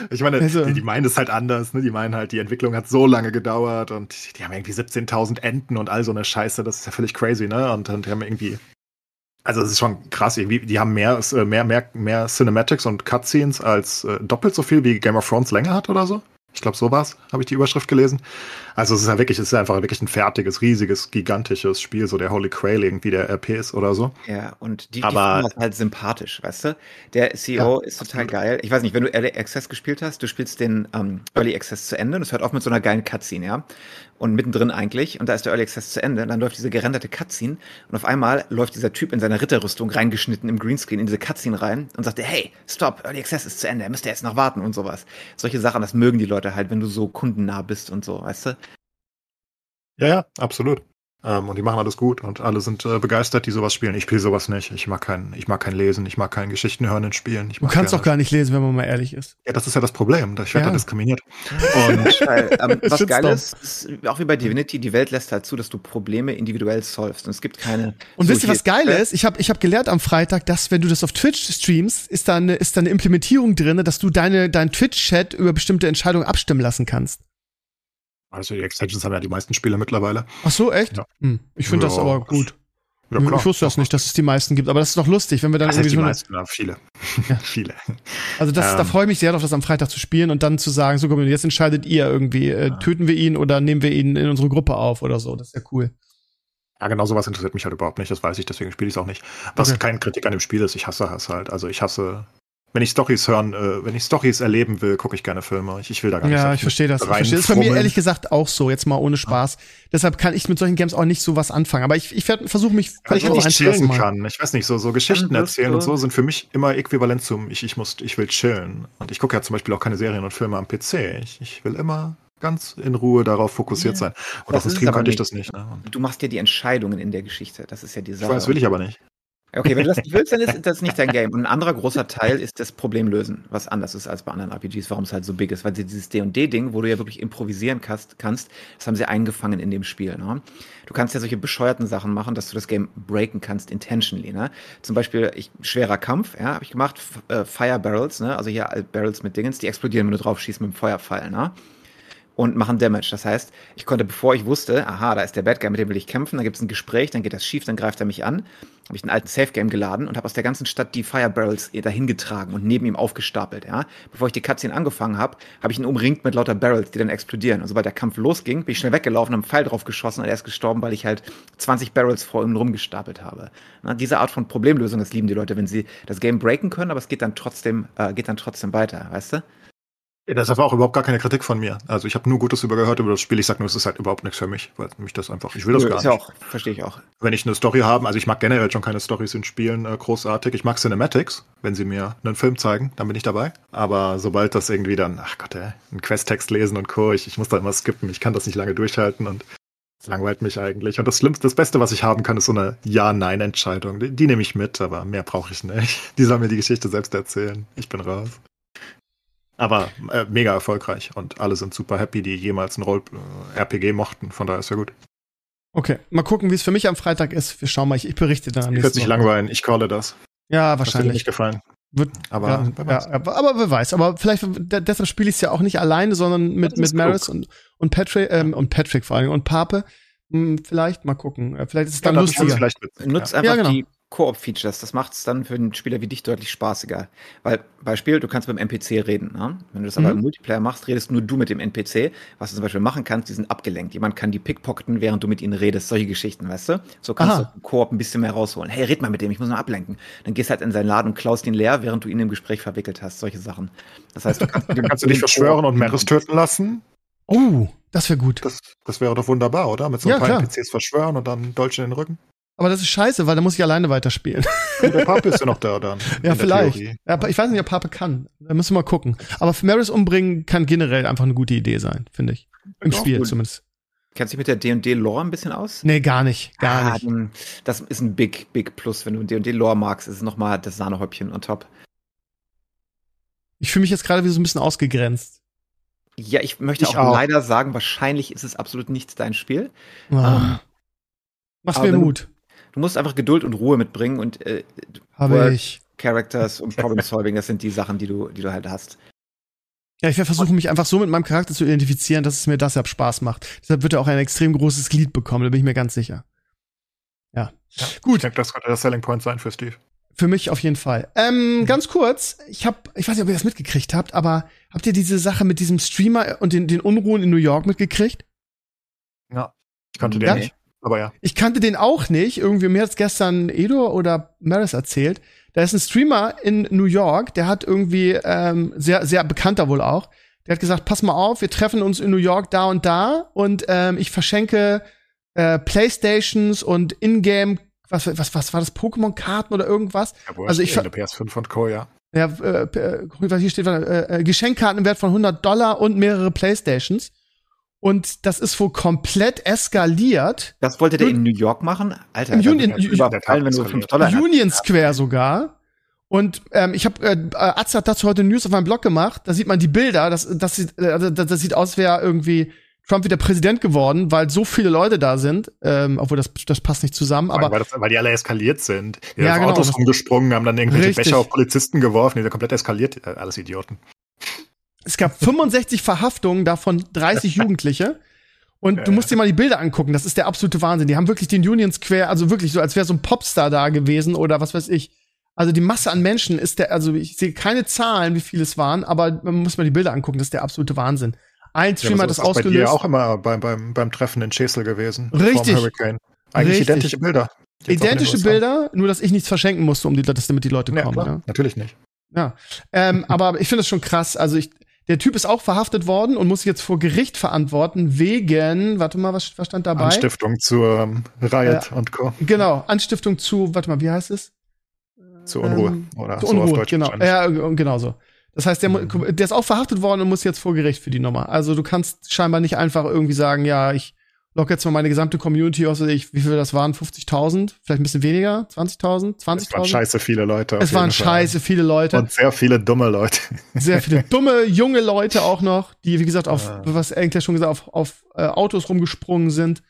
Speaker 3: Ich meine, also. die, die, meinen es halt anders, ne? Die meinen halt, die Entwicklung hat so lange gedauert und die haben irgendwie 17.000 Enden und all so eine Scheiße, das ist ja völlig crazy, ne? Und, und die haben irgendwie also es ist schon krass, irgendwie, die haben mehr, äh, mehr, mehr, mehr Cinematics und Cutscenes als äh, doppelt so viel wie Game of Thrones länger hat oder so. Ich glaube, so war's, habe ich die Überschrift gelesen. Also es ist ja wirklich, es ist einfach wirklich ein fertiges, riesiges, gigantisches Spiel, so der Holy Grail irgendwie der RPs oder so.
Speaker 4: Ja, und die, Aber, die das halt sympathisch, weißt du? Der CEO ja, ist total absolut. geil. Ich weiß nicht, wenn du Early Access gespielt hast, du spielst den ähm, Early Access zu Ende und es hört auf mit so einer geilen Cutscene, ja? und mittendrin eigentlich und da ist der Early Access zu Ende, dann läuft diese gerenderte Cutscene und auf einmal läuft dieser Typ in seiner Ritterrüstung reingeschnitten im Greenscreen in diese Cutscene rein und sagt, hey, stop, Early Access ist zu Ende, müsst ihr jetzt noch warten und sowas. Solche Sachen, das mögen die Leute halt, wenn du so kundennah bist und so, weißt du?
Speaker 3: Ja, ja, absolut. Ähm, und die machen alles gut und alle sind äh, begeistert, die sowas spielen. Ich spiele sowas nicht. Ich mag kein, ich mag kein Lesen, ich mag kein Geschichten hören in Spielen.
Speaker 2: du kannst doch gar nicht lesen, wenn man mal ehrlich ist.
Speaker 3: Ja, das ist ja das Problem. Ich werde ja. da diskriminiert.
Speaker 4: Und ähm, was geil ist, ist, auch wie bei Divinity, die Welt lässt halt zu, dass du Probleme individuell solvest. Und es gibt keine.
Speaker 2: Und wisst ihr, was geil ist? Ich habe ich hab gelernt am Freitag, dass wenn du das auf Twitch streamst, ist da eine, ist da eine Implementierung drin, dass du deine, dein Twitch-Chat über bestimmte Entscheidungen abstimmen lassen kannst.
Speaker 3: Also die Extensions haben ja die meisten Spiele mittlerweile.
Speaker 2: Ach so, echt? Ja. Hm. Ich finde ja, das aber gut. Ja, hm. Ich wusste das nicht, dass es die meisten gibt, aber das ist doch lustig, wenn wir dann
Speaker 3: das
Speaker 2: irgendwie
Speaker 3: die meisten, ja, viele. Ja. viele.
Speaker 2: Also das, ähm. da freue ich mich sehr darauf, das am Freitag zu spielen und dann zu sagen, so komm, jetzt entscheidet ihr irgendwie, äh, töten wir ihn oder nehmen wir ihn in unsere Gruppe auf oder so. Das ist ja cool.
Speaker 3: Ja, genau sowas interessiert mich halt überhaupt nicht, das weiß ich, deswegen spiele ich es auch nicht. Was okay. keine Kritik an dem Spiel ist, ich hasse es halt. Also ich hasse wenn ich Stories hören, äh, wenn ich Stories erleben will, gucke ich gerne Filme. Ich, ich will da gar nicht.
Speaker 2: Ja, ich verstehe das. Ich verstehe. Das ist bei mir ehrlich gesagt auch so, jetzt mal ohne Spaß. Deshalb kann ich mit solchen Games auch nicht so was anfangen. Aber ich, ich versuche mich
Speaker 3: Weil ich nicht chillen kann. Ich weiß nicht, so, so Geschichten erzählen und so sind für mich immer äquivalent zum ich, ich muss, ich will chillen. Und ich gucke ja zum Beispiel auch keine Serien und Filme am PC. Ich, ich will immer ganz in Ruhe darauf fokussiert sein. Und das auf dem Stream könnte ich das nicht. Ne?
Speaker 4: Du machst ja die Entscheidungen in der Geschichte. Das ist ja die Sache.
Speaker 3: Ich weiß, will ich aber nicht.
Speaker 4: Okay, wenn du das nicht willst, dann ist das nicht dein Game. Und ein anderer großer Teil ist das Problem lösen, was anders ist als bei anderen RPGs, warum es halt so big ist. Weil dieses D&D-Ding, wo du ja wirklich improvisieren kannst, das haben sie eingefangen in dem Spiel. Ne? Du kannst ja solche bescheuerten Sachen machen, dass du das Game breaken kannst, intentionally. Ne? Zum Beispiel ich, schwerer Kampf, ja, habe ich gemacht, äh, Fire Barrels, ne? also hier Barrels mit Dingens, die explodieren, wenn du drauf schießt mit dem Feuerpfeil. Ne? Und machen Damage. Das heißt, ich konnte, bevor ich wusste, aha, da ist der Bad Guy, mit dem will ich kämpfen, dann gibt es ein Gespräch, dann geht das schief, dann greift er mich an, habe ich einen alten Safe Game geladen und habe aus der ganzen Stadt die Fire Barrels dahin getragen und neben ihm aufgestapelt. Ja? Bevor ich die Cutscene angefangen habe, habe ich ihn umringt mit lauter Barrels, die dann explodieren. Und sobald der Kampf losging, bin ich schnell weggelaufen, habe einen Pfeil drauf geschossen und er ist gestorben, weil ich halt 20 Barrels vor ihm rumgestapelt habe. Na, diese Art von Problemlösung, das lieben die Leute, wenn sie das Game breaken können, aber es geht dann trotzdem, äh, geht dann trotzdem weiter, weißt du?
Speaker 3: Das war auch überhaupt gar keine Kritik von mir. Also ich habe nur Gutes über gehört über das Spiel. Ich sag nur, es ist halt überhaupt nichts für mich, weil mich das einfach, ich will das Nö, gar nicht. Ja
Speaker 4: auch, verstehe ich auch.
Speaker 3: Wenn ich eine Story habe, also ich mag generell schon keine Stories in Spielen äh, großartig. Ich mag Cinematics, wenn sie mir einen Film zeigen, dann bin ich dabei. Aber sobald das irgendwie dann, ach Gott, ey, einen Questtext lesen und Co., ich, ich muss da immer skippen, ich kann das nicht lange durchhalten und es langweilt mich eigentlich. Und das Schlimmste, das Beste, was ich haben kann, ist so eine Ja-Nein-Entscheidung. Die, die nehme ich mit, aber mehr brauche ich nicht. Die soll mir die Geschichte selbst erzählen. Ich bin raus. Aber äh, mega erfolgreich und alle sind super happy, die jemals ein Roll-RPG mochten. Von daher ist ja gut.
Speaker 2: Okay, mal gucken, wie es für mich am Freitag ist. Wir schauen mal, ich, ich berichte dann am
Speaker 3: nächsten Wird sich langweilen, ich calle das.
Speaker 2: Ja, wahrscheinlich. Das wird
Speaker 3: nicht gefallen.
Speaker 2: Wird, aber, ja, wer weiß. Ja, aber wer weiß. Aber vielleicht, deshalb spiele ich es ja auch nicht alleine, sondern mit, mit Maris und, und Patrick, ähm, und Patrick vor allem und Pape. Hm, vielleicht mal gucken. Vielleicht ist es dann ja, lustiger.
Speaker 4: Nutzt einfach ja, genau. die Koop-Features, das macht es dann für einen Spieler wie dich deutlich spaßiger. Weil, Beispiel, du kannst mit dem NPC reden. Ne? Wenn du das mhm. aber im Multiplayer machst, redest nur du mit dem NPC. Was du zum Beispiel machen kannst, die sind abgelenkt. Jemand kann die pickpocketen, während du mit ihnen redest. Solche Geschichten, weißt du? So kannst Aha. du Koop ein bisschen mehr rausholen. Hey, red mal mit dem, ich muss mal ablenken. Dann gehst halt in seinen Laden und klaust ihn leer, während du ihn im Gespräch verwickelt hast. Solche Sachen.
Speaker 3: Das heißt, du kannst, dann kannst du dich verschwören und Meris töten lassen.
Speaker 2: Oh, das wäre gut.
Speaker 3: Das, das wäre doch wunderbar, oder? Mit so ein ja, paar klar. NPCs verschwören und dann Dolch in den Rücken.
Speaker 2: Aber das ist scheiße, weil da muss ich alleine weiterspielen.
Speaker 3: Der Pape ist ja noch da dann.
Speaker 2: ja, vielleicht. Ja, ich weiß nicht, ob Pape kann. Da müssen wir mal gucken. Aber Maris umbringen kann generell einfach eine gute Idee sein, finde ich. Im
Speaker 4: Ja,
Speaker 2: Spiel
Speaker 4: gut.
Speaker 2: zumindest.
Speaker 4: Kennst du dich mit der D&D-Lore ein bisschen aus?
Speaker 2: Nee, gar nicht. Gar
Speaker 4: Ah,
Speaker 2: nicht.
Speaker 4: dann- Das ist ein big, big Plus. Wenn du D&D-Lore magst, ist es nochmal das Sahnehäubchen on top.
Speaker 2: Ich fühle mich jetzt gerade wie so ein bisschen ausgegrenzt.
Speaker 4: Ja, ich möchte
Speaker 3: Ich
Speaker 4: auch,
Speaker 3: auch.
Speaker 4: leider sagen, wahrscheinlich ist es absolut nichts dein Spiel.
Speaker 2: Ah. Machst
Speaker 4: aber
Speaker 2: mir Mut.
Speaker 4: Du musst einfach Geduld und Ruhe mitbringen und äh,
Speaker 2: Habe
Speaker 4: World-
Speaker 2: ich.
Speaker 4: Characters und Problem Solving, das sind die Sachen, die du, die du halt hast.
Speaker 2: Ja, ich werde versuchen, mich einfach so mit meinem Charakter zu identifizieren, dass es mir deshalb Spaß macht. Deshalb wird er auch ein extrem großes Glied bekommen, da bin ich mir ganz sicher. Ja.
Speaker 3: Ich
Speaker 2: Gut,
Speaker 3: denke, das könnte der Selling Point sein für Steve.
Speaker 2: für mich auf jeden Fall. Ähm, ganz kurz, ich habe, ich weiß nicht, ob ihr das mitgekriegt habt, aber habt ihr diese Sache mit diesem Streamer und den, den Unruhen in New York mitgekriegt?
Speaker 3: Ja. Ich kannte den
Speaker 2: Ja?
Speaker 3: nicht. Aber ja.
Speaker 2: Ich kannte den auch nicht. Irgendwie, mir hat's gestern Edo oder Maris erzählt. Da ist ein Streamer in New York, der hat irgendwie, ähm, sehr, sehr bekannter wohl auch, der hat gesagt, pass mal auf, wir treffen uns in New York da und da und ähm, ich verschenke äh, Playstations und Ingame, was, was, was war das, Pokémon-Karten oder irgendwas?
Speaker 3: ja
Speaker 2: Also ich
Speaker 3: eine PS5 und Co., ja.
Speaker 2: Ja, äh, äh, was hier steht, äh, äh, Geschenkkarten im Wert von 100 Dollar und mehrere Playstations. Und das ist wohl komplett eskaliert.
Speaker 4: Das wollte der in New York machen? Alter,
Speaker 2: Im Union-
Speaker 4: überfallen, wenn du
Speaker 3: Ju-
Speaker 4: 5 Dollar
Speaker 2: Union Square sogar. Und ähm, ich habe, äh, Atze hat dazu heute News auf meinem Blog gemacht. Da sieht man die Bilder. Das, das, sieht, äh, das, das sieht aus, als wäre irgendwie Trump wieder Präsident geworden, weil so viele Leute da sind. Ähm, obwohl das, das passt nicht zusammen.
Speaker 3: Aber weil, das, weil die alle eskaliert sind. Die
Speaker 2: Ja,
Speaker 3: auf
Speaker 2: genau.
Speaker 3: Autos rumgesprungen, haben dann irgendwelche
Speaker 2: Richtig.
Speaker 3: Becher auf Polizisten geworfen, die sind komplett eskaliert. Äh, Alles Idioten.
Speaker 2: Es gab 65 Verhaftungen, davon 30 Jugendliche. Und du musst dir mal die Bilder angucken. Das ist der absolute Wahnsinn. Die haben wirklich den Union Square, also wirklich so, als wäre so ein Popstar da gewesen oder was weiß ich. Also die Masse an Menschen ist der, also ich sehe keine Zahlen, wie viele es waren, aber man muss mal die Bilder angucken. Das ist der absolute Wahnsinn. Ein Streamer
Speaker 3: Ja,
Speaker 2: hat das
Speaker 3: so ist bei dir
Speaker 2: ausgelöst.
Speaker 3: auch immer beim, beim, beim Treffen in Chesel gewesen.
Speaker 2: Richtig.
Speaker 3: Hurricane. Eigentlich
Speaker 2: Richtig.
Speaker 3: identische Bilder.
Speaker 2: Identische. Bilder, nur dass ich nichts verschenken musste, um die, dass damit die Leute
Speaker 3: Ja,
Speaker 2: kommen.
Speaker 3: klar,
Speaker 2: Ja.
Speaker 3: natürlich nicht.
Speaker 2: Ja, ähm, aber ich finde das schon krass. Also ich, der Typ ist auch verhaftet worden und muss jetzt vor Gericht verantworten wegen, warte mal, was, was stand dabei?
Speaker 3: Anstiftung zur ähm, Riot und Co.
Speaker 2: Genau, Anstiftung zu, warte mal, wie heißt es?
Speaker 3: Zur Unruhe.
Speaker 2: Ähm,
Speaker 3: oder
Speaker 2: Zu
Speaker 3: so auf
Speaker 2: Unruhe, genau. Ja, äh, genau so. Das heißt, der,
Speaker 3: Mhm.
Speaker 2: der ist auch verhaftet worden und muss jetzt vor Gericht für die Nummer. Also du kannst scheinbar nicht einfach irgendwie sagen, ja, ich locke jetzt mal meine gesamte Community aus, ich, wie viel das waren? 50.000? Vielleicht ein bisschen weniger? 20.000?
Speaker 3: Es waren
Speaker 2: 20.000?
Speaker 3: scheiße viele Leute.
Speaker 2: Es waren scheiße viele Leute.
Speaker 3: Und sehr viele dumme Leute.
Speaker 2: sehr viele dumme, junge Leute auch noch, die, wie gesagt, auf,
Speaker 3: Ja.
Speaker 2: was Enkler schon gesagt, auf, auf äh, Autos rumgesprungen sind.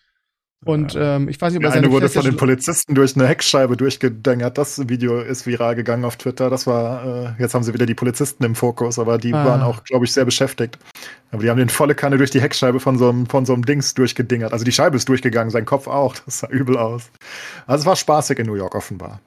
Speaker 2: Und ähm, ich weiß nicht, ob er
Speaker 3: eine wurde von den Polizisten durch eine Heckscheibe durchgedängert. Das Video ist viral gegangen auf Twitter. Das war, äh, jetzt haben sie wieder die Polizisten im Fokus, aber die
Speaker 2: Ah.
Speaker 3: waren auch, glaube ich, sehr beschäftigt. Aber die haben den volle Kanne durch die Heckscheibe von so einem, von so einem Dings durchgedingert. Also die Scheibe ist durchgegangen, sein Kopf auch. Das sah übel aus. Also es war spaßig in New York offenbar.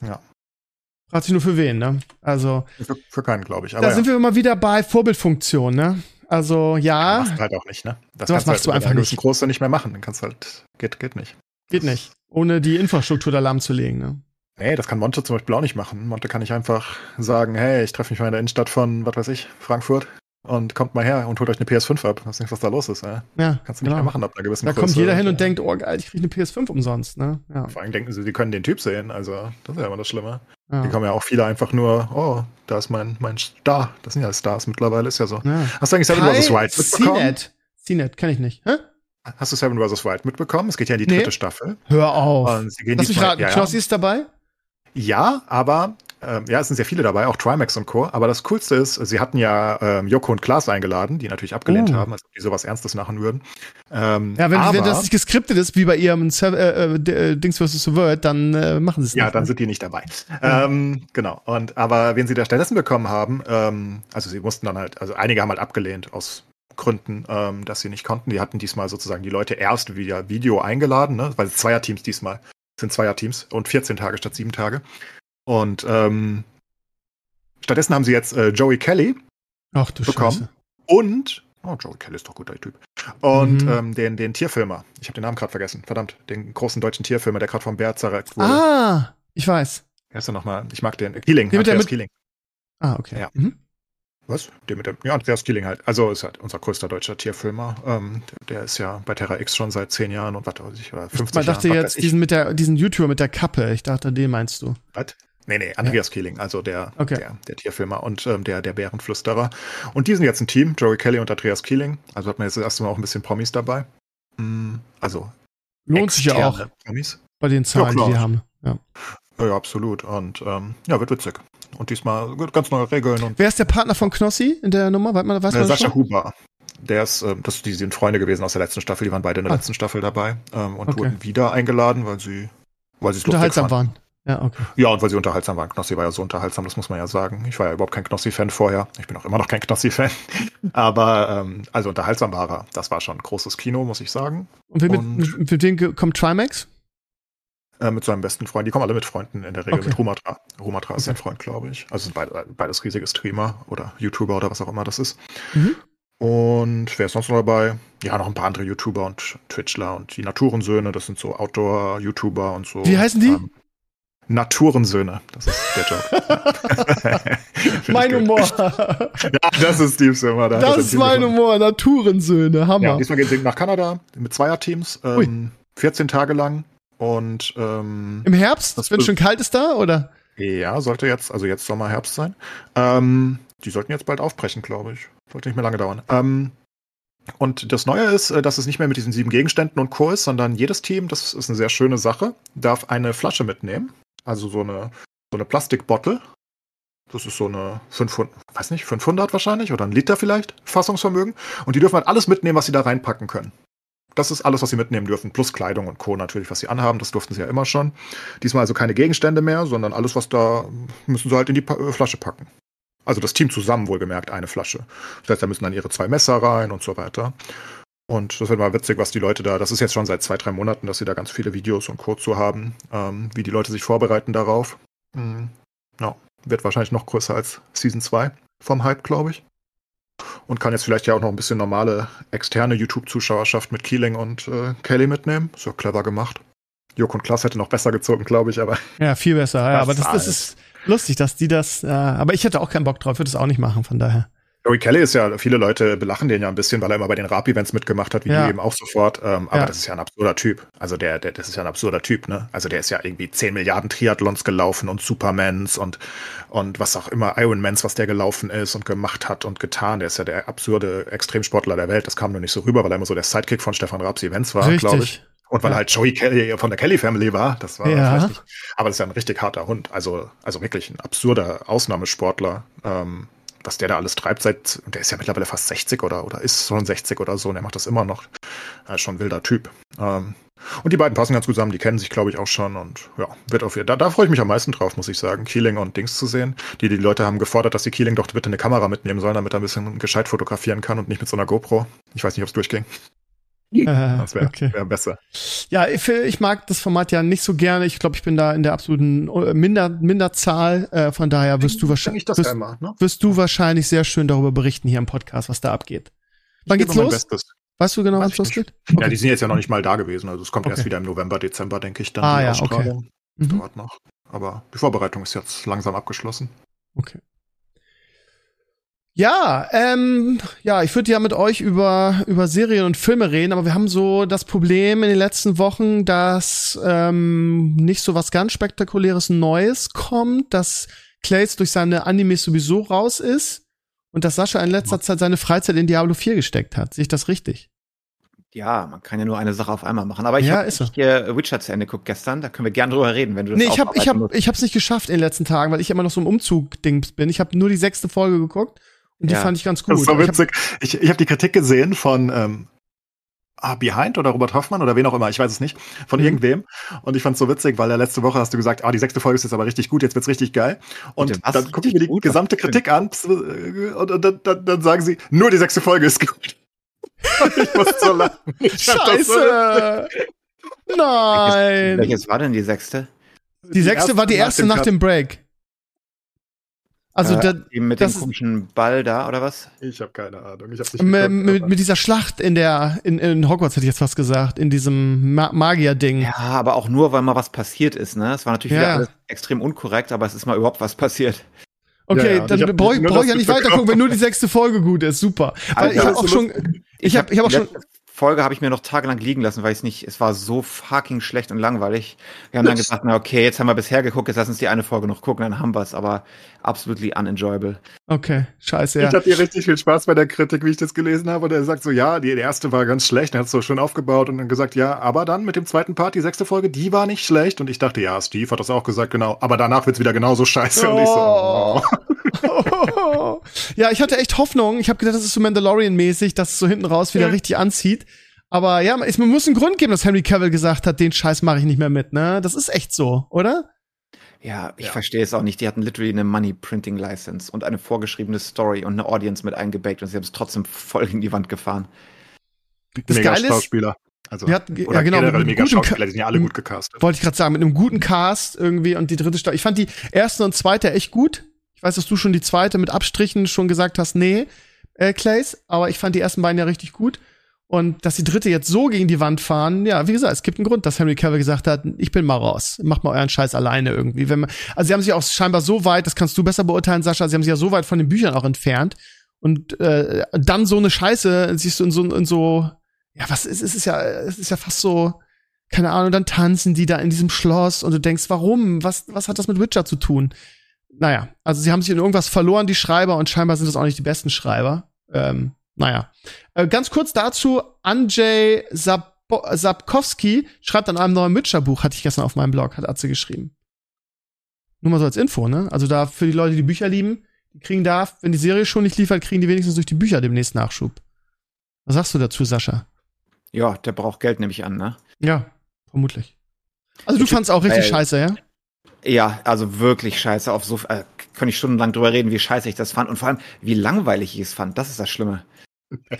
Speaker 2: Fragt sich nur für wen, ne? Also,
Speaker 3: Für, für keinen, glaube ich. Aber
Speaker 2: da sind wir immer wieder bei Vorbildfunktion, ne? Also, ja,
Speaker 3: machst du halt auch nicht, ne? Das
Speaker 2: Sowas
Speaker 3: kannst
Speaker 2: machst du
Speaker 3: halt,
Speaker 2: einfach
Speaker 3: wenn
Speaker 2: nicht.
Speaker 3: groß nicht mehr machen. Dann kannst du halt, geht, geht nicht.
Speaker 2: geht nicht. Ohne die Infrastruktur da lahmzulegen, ne?
Speaker 3: Nee, das kann Monte zum Beispiel auch nicht machen. Monte kann nicht einfach sagen, hey, ich treffe mich mal in der Innenstadt von, was weiß ich, Frankfurt und kommt mal her und holt euch eine PS5 ab. Weiß nicht, was da los ist. Ey.
Speaker 2: Ja,
Speaker 3: Kannst du nicht mehr machen ab einer gewissen
Speaker 2: Da kommt
Speaker 3: Größe.
Speaker 2: jeder hin und denkt, oh geil, ich kriege eine PS5 umsonst, ne? Ja.
Speaker 3: Vor allem denken sie, sie können den Typ sehen. Also, das ist ja immer das Schlimme. Die
Speaker 2: ja.
Speaker 3: kommen ja auch viele einfach nur, oh, da ist mein, mein Star. Das sind ja Stars mittlerweile, ist ja so.
Speaker 2: ja.
Speaker 3: Hast du eigentlich Seven vs. Wild mitbekommen?
Speaker 2: CNET. CNET, kann ich nicht. Hä?
Speaker 3: Hast du Seven vs. Wild mitbekommen? Es geht ja in die
Speaker 2: Nee.
Speaker 3: dritte Staffel.
Speaker 2: Hör auf.
Speaker 3: Und sie gehen
Speaker 2: Lass mich raten,
Speaker 3: ja.
Speaker 2: Knossi ist dabei?
Speaker 3: Ja, aber ähm, ja, es sind sehr viele dabei, auch Trimax und Co. Aber das Coolste ist, sie hatten ja ähm, Joko und Klaas eingeladen, die natürlich abgelehnt
Speaker 2: Oh.
Speaker 3: haben, als ob die sowas Ernstes machen würden. Ähm,
Speaker 2: Ja, wenn,
Speaker 3: aber,
Speaker 2: wenn das nicht geskriptet ist, wie bei ihrem äh, äh, äh, Dings vs. The World, dann äh, machen sie es
Speaker 3: ja,
Speaker 2: nicht.
Speaker 3: dann
Speaker 2: ne?
Speaker 3: sind die nicht dabei. Ähm, genau. Und aber wen sie da stattdessen bekommen haben, ähm, also sie mussten dann halt, also einige haben halt abgelehnt aus Gründen, ähm, dass sie nicht konnten. Die hatten diesmal sozusagen die Leute erst via Video eingeladen, ne? weil es Zweierteams diesmal Es sind Zweierteams und 14 Tage statt 7 Tage. Und ähm, stattdessen haben sie jetzt äh, Joey Kelly
Speaker 2: Ach du
Speaker 3: bekommen.
Speaker 2: Scheiße.
Speaker 3: und oh, Joey Kelly ist doch guter Typ. Und
Speaker 2: Mhm.
Speaker 3: ähm, den, den Tierfilmer. Ich habe den Namen gerade vergessen. Verdammt, den großen deutschen Tierfilmer, der gerade vom Bär zerreckt wurde.
Speaker 2: Ah, ich weiß.
Speaker 3: Wer ist der nochmal? Ich mag den. Keeling.
Speaker 2: Der
Speaker 3: Andreas
Speaker 2: mit-
Speaker 3: Keeling.
Speaker 2: Ah, okay.
Speaker 3: Ja.
Speaker 2: Mhm.
Speaker 3: Was? Der mit dem, ja, Andreas Kieling halt. Also ist halt unser größter deutscher Tierfilmer. Ähm, der, der ist ja bei Terra X schon seit zehn Jahren und was weiß ich, oder 50
Speaker 2: Man dachte
Speaker 3: Jahren.
Speaker 2: jetzt diesen mit der, diesen YouTuber mit der Kappe. Ich dachte, den meinst du.
Speaker 3: Was? Nee, nee, Andreas Keeling, also der,
Speaker 2: Okay.
Speaker 3: der, der Tierfilmer und ähm, der, der Bärenflüsterer. Und die sind jetzt ein Team, Joey Kelly und Andreas Keeling. Also hat man jetzt das erste Mal auch ein bisschen Promis dabei. Mm, Also
Speaker 2: Lohnt sich ja auch
Speaker 3: Promis.
Speaker 2: bei den Zahlen,
Speaker 3: klar.
Speaker 2: die die haben. Ja.
Speaker 3: Ja, ja, absolut. Und ähm, ja, wird witzig. Und diesmal ganz neue Regeln und
Speaker 2: Wer ist der Partner von Knossi in der Nummer? Weiß man, weiß
Speaker 3: äh,
Speaker 2: man
Speaker 3: Sascha
Speaker 2: schon?
Speaker 3: Huber. Der ist, ähm, das, die sind Freunde gewesen aus der letzten Staffel, die waren beide in der
Speaker 2: Ah.
Speaker 3: letzten Staffel dabei ähm, und
Speaker 2: Okay.
Speaker 3: wurden wieder eingeladen, weil sie, weil sie es
Speaker 2: Unterhaltsam waren. Ja, okay.
Speaker 3: Ja, und weil sie unterhaltsam waren. Knossi war ja so unterhaltsam, das muss man ja sagen. Ich war ja überhaupt kein Knossi-Fan vorher. Ich bin auch immer noch kein Knossi-Fan. Aber ähm, also unterhaltsam war er. Das war schon großes Kino, muss ich sagen.
Speaker 2: Und, mit,
Speaker 3: Und-
Speaker 2: mit, mit wem kommt Trimax?
Speaker 3: Äh, mit seinem besten Freund. Die kommen alle mit Freunden in der Regel
Speaker 2: Okay.
Speaker 3: mit Rumatra. Rumatra ist
Speaker 2: Okay.
Speaker 3: sein Freund, glaube ich. Also sind beide, beides riesige Streamer oder YouTuber oder was auch immer das ist.
Speaker 2: Mhm.
Speaker 3: Und wer ist sonst noch dabei? Ja, noch ein paar andere YouTuber und Twitchler und die Naturensöhne, das sind so Outdoor-YouTuber und so.
Speaker 2: Wie heißen die?
Speaker 3: Ähm, Naturensöhne, das ist der Joke.
Speaker 2: Mein. Humor.
Speaker 3: Ja, das ist Steve Zimmer. da
Speaker 2: das ist mein. Humor. Naturensöhne.
Speaker 3: Ja,
Speaker 2: Hammer.
Speaker 3: diesmal geht es nach Kanada mit Zweierteams, ähm, 14 Tage lang. Und ähm,
Speaker 2: Im Herbst, wenn es schon kalt ist da, oder?
Speaker 3: ja, sollte jetzt, also jetzt Sommer, Herbst sein. Ähm, die sollten jetzt bald aufbrechen, glaube ich. Sollte nicht mehr lange dauern. Ähm, und das Neue ist, äh, dass es nicht mehr mit diesen sieben Gegenständen und Co. ist, sondern jedes Team, das ist eine sehr schöne Sache, darf eine Flasche mitnehmen. Also so eine, so eine Plastikbottle. Das ist so eine 500, weiß nicht, 500 wahrscheinlich oder ein Liter vielleicht, Fassungsvermögen. Und die dürfen halt alles mitnehmen, was sie da reinpacken können. Das ist alles, was sie mitnehmen dürfen, plus Kleidung und Co. natürlich, was sie anhaben. Das durften sie ja immer schon. Diesmal also keine Gegenstände mehr, sondern alles, was da, müssen sie halt in die Pa- äh, Flasche packen. Also das Team zusammen wohlgemerkt eine Flasche. Das heißt, da müssen dann ihre zwei Messer rein und so weiter. Und das wird mal witzig, was die Leute da, das ist jetzt schon seit zwei, drei Monaten, dass sie da ganz viele Videos und Co. zu haben, ähm, wie die Leute sich vorbereiten darauf. Mhm. Ja, wird wahrscheinlich noch größer als Season 2 vom Hype, glaube ich. Und kann jetzt vielleicht ja auch noch ein bisschen normale externe YouTube-Zuschauerschaft mit Keeling und äh, Kelly mitnehmen. Ist ja clever gemacht. Joko und Klaas hätte noch besser gezogen, glaube ich, aber
Speaker 2: Ja, viel besser. Ja, aber das, das ist lustig, dass die das. Äh, aber ich hätte auch keinen Bock drauf, würde es auch nicht machen, von daher.
Speaker 3: Joey Kelly ist ja, viele Leute belachen den ja ein bisschen, weil er immer bei den Rap-Events mitgemacht hat, wie
Speaker 2: Ja.
Speaker 3: die eben auch sofort. Ähm, aber
Speaker 2: Ja.
Speaker 3: das ist ja ein absurder Typ. Also der, der, das ist ja ein absurder Typ, ne? Also der ist ja irgendwie 10 Milliarden Triathlons gelaufen und Supermans und, und was auch immer, Ironmans, was der gelaufen ist und gemacht hat und getan. Der ist ja der absurde Extremsportler der Welt. Das kam nur nicht so rüber, weil er immer so der Sidekick von Stefan Raps Events war, glaube ich.
Speaker 2: Richtig.
Speaker 3: Und weil
Speaker 2: Ja.
Speaker 3: halt Joey Kelly von der Kelly Family war, das war
Speaker 2: Ja.
Speaker 3: vielleicht nicht. Aber das ist ja ein richtig harter Hund. Also, also wirklich ein absurder Ausnahmesportler. Ähm, was der da alles treibt seit, der ist ja mittlerweile fast 60 oder, oder ist schon 60 oder so und er macht das immer noch. Er ist schon ein wilder Typ. Ähm, und die beiden passen ganz gut zusammen, die kennen sich, glaube ich, auch schon und ja, wird auf da, da freue ich mich am meisten drauf, muss ich sagen, Keeling und Dings zu sehen. Die, die Leute haben gefordert, dass die Keeling doch bitte eine Kamera mitnehmen sollen, damit er ein bisschen gescheit fotografieren kann und nicht mit so einer GoPro. Ich weiß nicht, ob es durchging.
Speaker 2: Äh,
Speaker 3: Das wäre
Speaker 2: okay.
Speaker 3: wär besser.
Speaker 2: Ja, ich, ich mag das Format ja nicht so gerne. Ich glaube, ich bin da in der absoluten äh, Minder, Minderzahl. Äh, von daher wirst du, wahrscheinlich wirst,
Speaker 3: immer, ne?
Speaker 2: wirst du wahrscheinlich sehr schön darüber berichten hier im Podcast, was da abgeht. Wann
Speaker 3: Ich
Speaker 2: geht's los?
Speaker 3: Bestes.
Speaker 2: Weißt du genau, wann es losgeht?
Speaker 3: Ja, die sind jetzt ja noch nicht mal da gewesen. Also es kommt erst
Speaker 2: Okay.
Speaker 3: wieder im November, Dezember, denke ich, dann
Speaker 2: Ah,
Speaker 3: die
Speaker 2: ja, okay.
Speaker 3: Ausstrahlung.
Speaker 2: Mhm.
Speaker 3: Dauert noch. Aber die Vorbereitung ist jetzt langsam abgeschlossen.
Speaker 2: Okay. Ja, ähm, ja, ich würde ja mit euch über, über Serien und Filme reden, aber wir haben so das Problem in den letzten Wochen, dass ähm, nicht so was ganz spektakuläres Neues kommt, dass Clays durch seine Animes sowieso raus ist und dass Sascha in letzter Zeit seine Freizeit in Diablo 4 gesteckt hat. Sehe ich das richtig?
Speaker 4: Ja, man kann ja nur eine Sache auf einmal machen. Aber ich
Speaker 2: Ja,
Speaker 4: habe äh, Witcher zu Ende geguckt gestern. Da können wir gern drüber reden, wenn du das
Speaker 2: Nee, ich habe ich hab,
Speaker 4: musst.
Speaker 2: ich hab's nicht geschafft in den letzten Tagen, weil ich immer noch so im Umzug-Dings bin. Ich habe nur die sechste Folge geguckt die
Speaker 4: Ja.
Speaker 2: fand ich ganz gut.
Speaker 3: Das ist so
Speaker 2: Ich hab-
Speaker 3: witzig. Ich, ich habe die Kritik gesehen von ähm, ah, Behind oder Robert Hoffmann oder wen auch immer, ich weiß es nicht, von
Speaker 2: Mhm.
Speaker 3: irgendwem. Und ich fand es so witzig, weil ja letzte Woche hast du gesagt, ah, die sechste Folge ist jetzt aber richtig gut, jetzt wird's richtig geil. Und dann gucke ich mir die
Speaker 4: gut?
Speaker 3: gesamte? Kritik an äh, und, und dann, dann, dann sagen sie, nur die sechste Folge ist gut. ich muss so lachen. Das so
Speaker 2: Scheiße! Nein!
Speaker 4: Welches war denn die sechste?
Speaker 2: Die sechste war die erste nach dem Break. Also
Speaker 3: Äh,
Speaker 2: da,
Speaker 4: Die mit
Speaker 2: das
Speaker 4: dem komischen Ball da, oder was?
Speaker 3: Ich habe keine Ahnung. Ich hab's nicht
Speaker 2: mit,
Speaker 3: geguckt,
Speaker 2: mit, mit dieser Schlacht in der in, in Hogwarts hätte ich jetzt fast gesagt, in diesem Ma Magier-Ding.
Speaker 4: Ja, aber auch nur, weil mal was passiert ist, ne? Es war natürlich
Speaker 2: Ja.
Speaker 4: wieder alles extrem unkorrekt, aber es ist mal überhaupt was passiert.
Speaker 2: Okay,
Speaker 3: Ja, ja.
Speaker 2: dann
Speaker 3: hab
Speaker 2: brauche ich, brauch ich ja nicht
Speaker 3: mitbekommen.
Speaker 2: weiter gucken, wenn nur die sechste Folge gut ist. Super. Weil
Speaker 4: Alter,
Speaker 2: ich habe auch schon, ich habe ich hab auch
Speaker 4: die
Speaker 2: schon,
Speaker 4: Folge habe ich mir noch tagelang liegen lassen, weil ich es nicht, es war so fucking schlecht und langweilig. Wir haben dann gesagt, na okay, jetzt haben wir bisher geguckt, jetzt lass uns die eine Folge noch gucken, dann haben wir es, aber absolutely unenjoyable.
Speaker 2: okay, scheiße, ja.
Speaker 3: Ich hatte hier richtig viel Spaß bei der Kritik, wie ich das gelesen habe. Und er sagt so, ja, die, die erste war ganz schlecht. Er hat es so schön aufgebaut und dann gesagt, ja, aber dann mit dem zweiten Part, die sechste Folge, die war nicht schlecht. Und ich dachte, ja, Steve hat das auch gesagt, genau. Aber danach wird's wieder genauso scheiße. Und ich so,
Speaker 2: Oh.
Speaker 3: oh.
Speaker 2: ja, ich hatte echt Hoffnung. Ich habe gedacht, das ist so Mandalorian-mäßig, dass es so hinten raus wieder
Speaker 3: Ja.
Speaker 2: richtig anzieht. Aber ja, es man muss einen Grund geben, dass Henry Cavill gesagt hat, den Scheiß mache ich nicht mehr mit, ne? Das ist echt so, oder?
Speaker 4: Ja, ich
Speaker 3: Ja.
Speaker 4: verstehe es auch nicht. Die hatten literally eine Money Printing License und eine vorgeschriebene Story und eine Audience mit eingebackt und sie haben es trotzdem voll in die Wand gefahren.
Speaker 2: Das
Speaker 3: mega
Speaker 2: Geile ist,
Speaker 3: Schauspieler. Also,
Speaker 2: wir hatten-
Speaker 3: oder
Speaker 2: ja, genau,
Speaker 3: generell
Speaker 2: mit
Speaker 3: mega Schauspieler, die sind ja alle gut gecastet.
Speaker 2: wollte ich gerade sagen, mit einem guten Cast irgendwie und die dritte Staffel. Ich fand die erste und zweite echt gut. Ich weiß, dass du schon die zweite mit Abstrichen schon gesagt hast, nee, äh, Clays, aber ich fand die ersten beiden ja richtig gut. Und dass die dritte jetzt so gegen die Wand fahren, ja, wie gesagt, es gibt einen Grund, dass Henry Cavill gesagt hat, ich bin mal raus. Macht mal euren Scheiß alleine irgendwie. Wenn man, also sie haben sich auch scheinbar so weit, das kannst du besser beurteilen, Sascha, sie haben sich ja so weit von den Büchern auch entfernt. Und äh, dann so eine Scheiße, siehst du in so, in so, ja, was ist, es ist ja, es ist ja fast so, keine Ahnung, dann tanzen die da in diesem Schloss und du denkst, warum? Was, was hat das mit Witcher zu tun? Naja, also sie haben sich in irgendwas verloren, die Schreiber, und scheinbar sind das auch nicht die besten Schreiber. Ähm, naja. Äh, ganz kurz dazu, Andrzej Sabo- Sapkowski schreibt an einem neuen Witcher-Buch, hatte ich gestern auf meinem Blog, hat Atze geschrieben. Nur mal so als Info, ne? Also da für die Leute, die Bücher lieben, die kriegen da, wenn die Serie schon nicht liefert, kriegen die wenigstens durch die Bücher demnächst Nachschub. Was sagst du dazu, Sascha?
Speaker 4: Ja, der braucht Geld, nehme ich an, ne?
Speaker 2: Ja, vermutlich. Also du fandst auch richtig
Speaker 4: äh,
Speaker 2: scheiße, ja?
Speaker 4: Ja, also wirklich scheiße. Auf so äh, kann ich stundenlang drüber reden, wie scheiße ich das fand und vor allem, wie langweilig ich es fand. Das ist das Schlimme.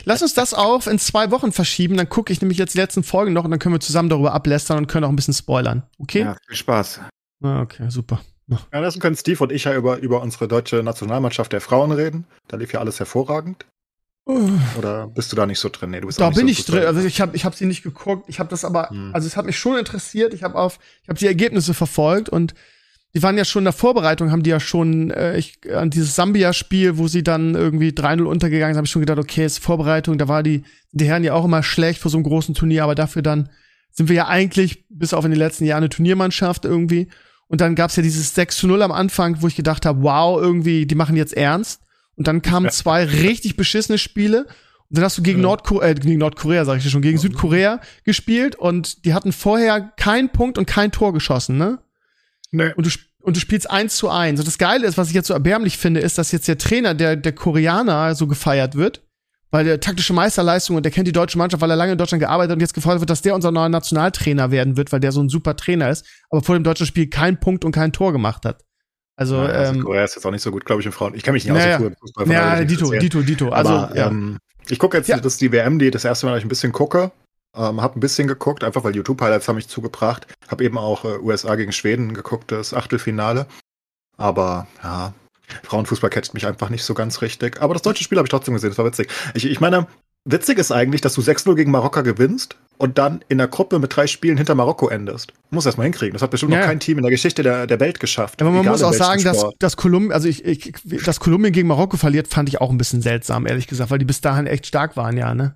Speaker 2: Lass uns das auf in zwei Wochen verschieben, dann gucke ich nämlich jetzt die letzten Folgen noch und dann können wir zusammen darüber ablästern und können auch ein bisschen spoilern. Okay?
Speaker 4: Ja, viel Spaß.
Speaker 2: Ah, okay, super.
Speaker 3: Ja, deswegen können Steve und ich ja über, über unsere deutsche Nationalmannschaft der Frauen reden. Da lief ja alles hervorragend. Oder bist du da nicht so drin? Nee, du bist
Speaker 2: Da bin
Speaker 3: so
Speaker 2: ich
Speaker 3: Fußball-
Speaker 2: drin. Also ich habe ich hab sie nicht geguckt. Ich habe das aber,
Speaker 3: Hm.
Speaker 2: also es hat mich schon interessiert. Ich habe auf, ich habe die Ergebnisse verfolgt und die waren ja schon in der Vorbereitung, haben die ja schon äh, ich, an dieses Sambia-Spiel, wo sie dann irgendwie 3-0 untergegangen sind, habe ich schon gedacht, okay, ist Vorbereitung. Da war die die Herren ja auch immer schlecht vor so einem großen Turnier, aber dafür dann sind wir ja eigentlich bis auf in den letzten Jahren eine Turniermannschaft irgendwie. Und dann gab's ja dieses 6 zu 0 am Anfang, wo ich gedacht habe, wow, irgendwie, die machen jetzt ernst. Und dann kamen zwei richtig beschissene Spiele. Und dann hast du gegen,
Speaker 3: Ja.
Speaker 2: Nordkorea, äh, gegen Nordkorea, sag ich dir schon, gegen Südkorea gespielt und die hatten vorher keinen Punkt und kein Tor geschossen, ne?
Speaker 3: Nee.
Speaker 2: Und du, und du spielst eins zu eins. Und das Geile ist, was ich jetzt so erbärmlich finde, ist, dass jetzt der Trainer, der, der Koreaner, so gefeiert wird, weil der taktische Meisterleistung und der kennt die deutsche Mannschaft, weil er lange in Deutschland gearbeitet hat und jetzt gefordert wird, dass der unser neuer Nationaltrainer werden wird, weil der so ein super Trainer ist, aber vor dem deutschen Spiel keinen Punkt und kein Tor gemacht hat. Also,
Speaker 3: Ja, also
Speaker 2: ähm,
Speaker 3: Korea ist jetzt auch nicht so gut, glaube ich, in Frauen. Ich kenne mich nicht
Speaker 2: Naja.
Speaker 3: aus dem Fußball. von daher will
Speaker 2: ja, Dito,
Speaker 3: erzählen.
Speaker 2: Dito, Dito. Also,
Speaker 3: Aber
Speaker 2: ja.
Speaker 3: ähm, ich gucke jetzt,
Speaker 2: Ja.
Speaker 3: das ist die WM, die das erste Mal, dass ich ein bisschen gucke. Ähm, hab ein bisschen geguckt, einfach weil YouTube-Highlights haben mich zugebracht. Hab eben auch äh, USA gegen Schweden geguckt, das Achtelfinale. Aber ja, Frauenfußball catcht mich einfach nicht so ganz richtig. Aber das deutsche Spiel habe ich trotzdem gesehen, das war witzig. Ich, ich meine, witzig ist eigentlich, dass du 6-0 gegen Marokko gewinnst und dann in der Gruppe mit drei Spielen hinter Marokko endest. Muss erst mal hinkriegen. Das hat bestimmt
Speaker 2: Ja.
Speaker 3: noch kein Team in der Geschichte der, der Welt geschafft.
Speaker 2: Aber man muss auch sagen, dass, dass Kolumbien, also ich, ich, dass Kolumbien gegen Marokko verliert, fand ich auch ein bisschen seltsam, ehrlich gesagt, weil die bis dahin echt stark waren, ja, ne?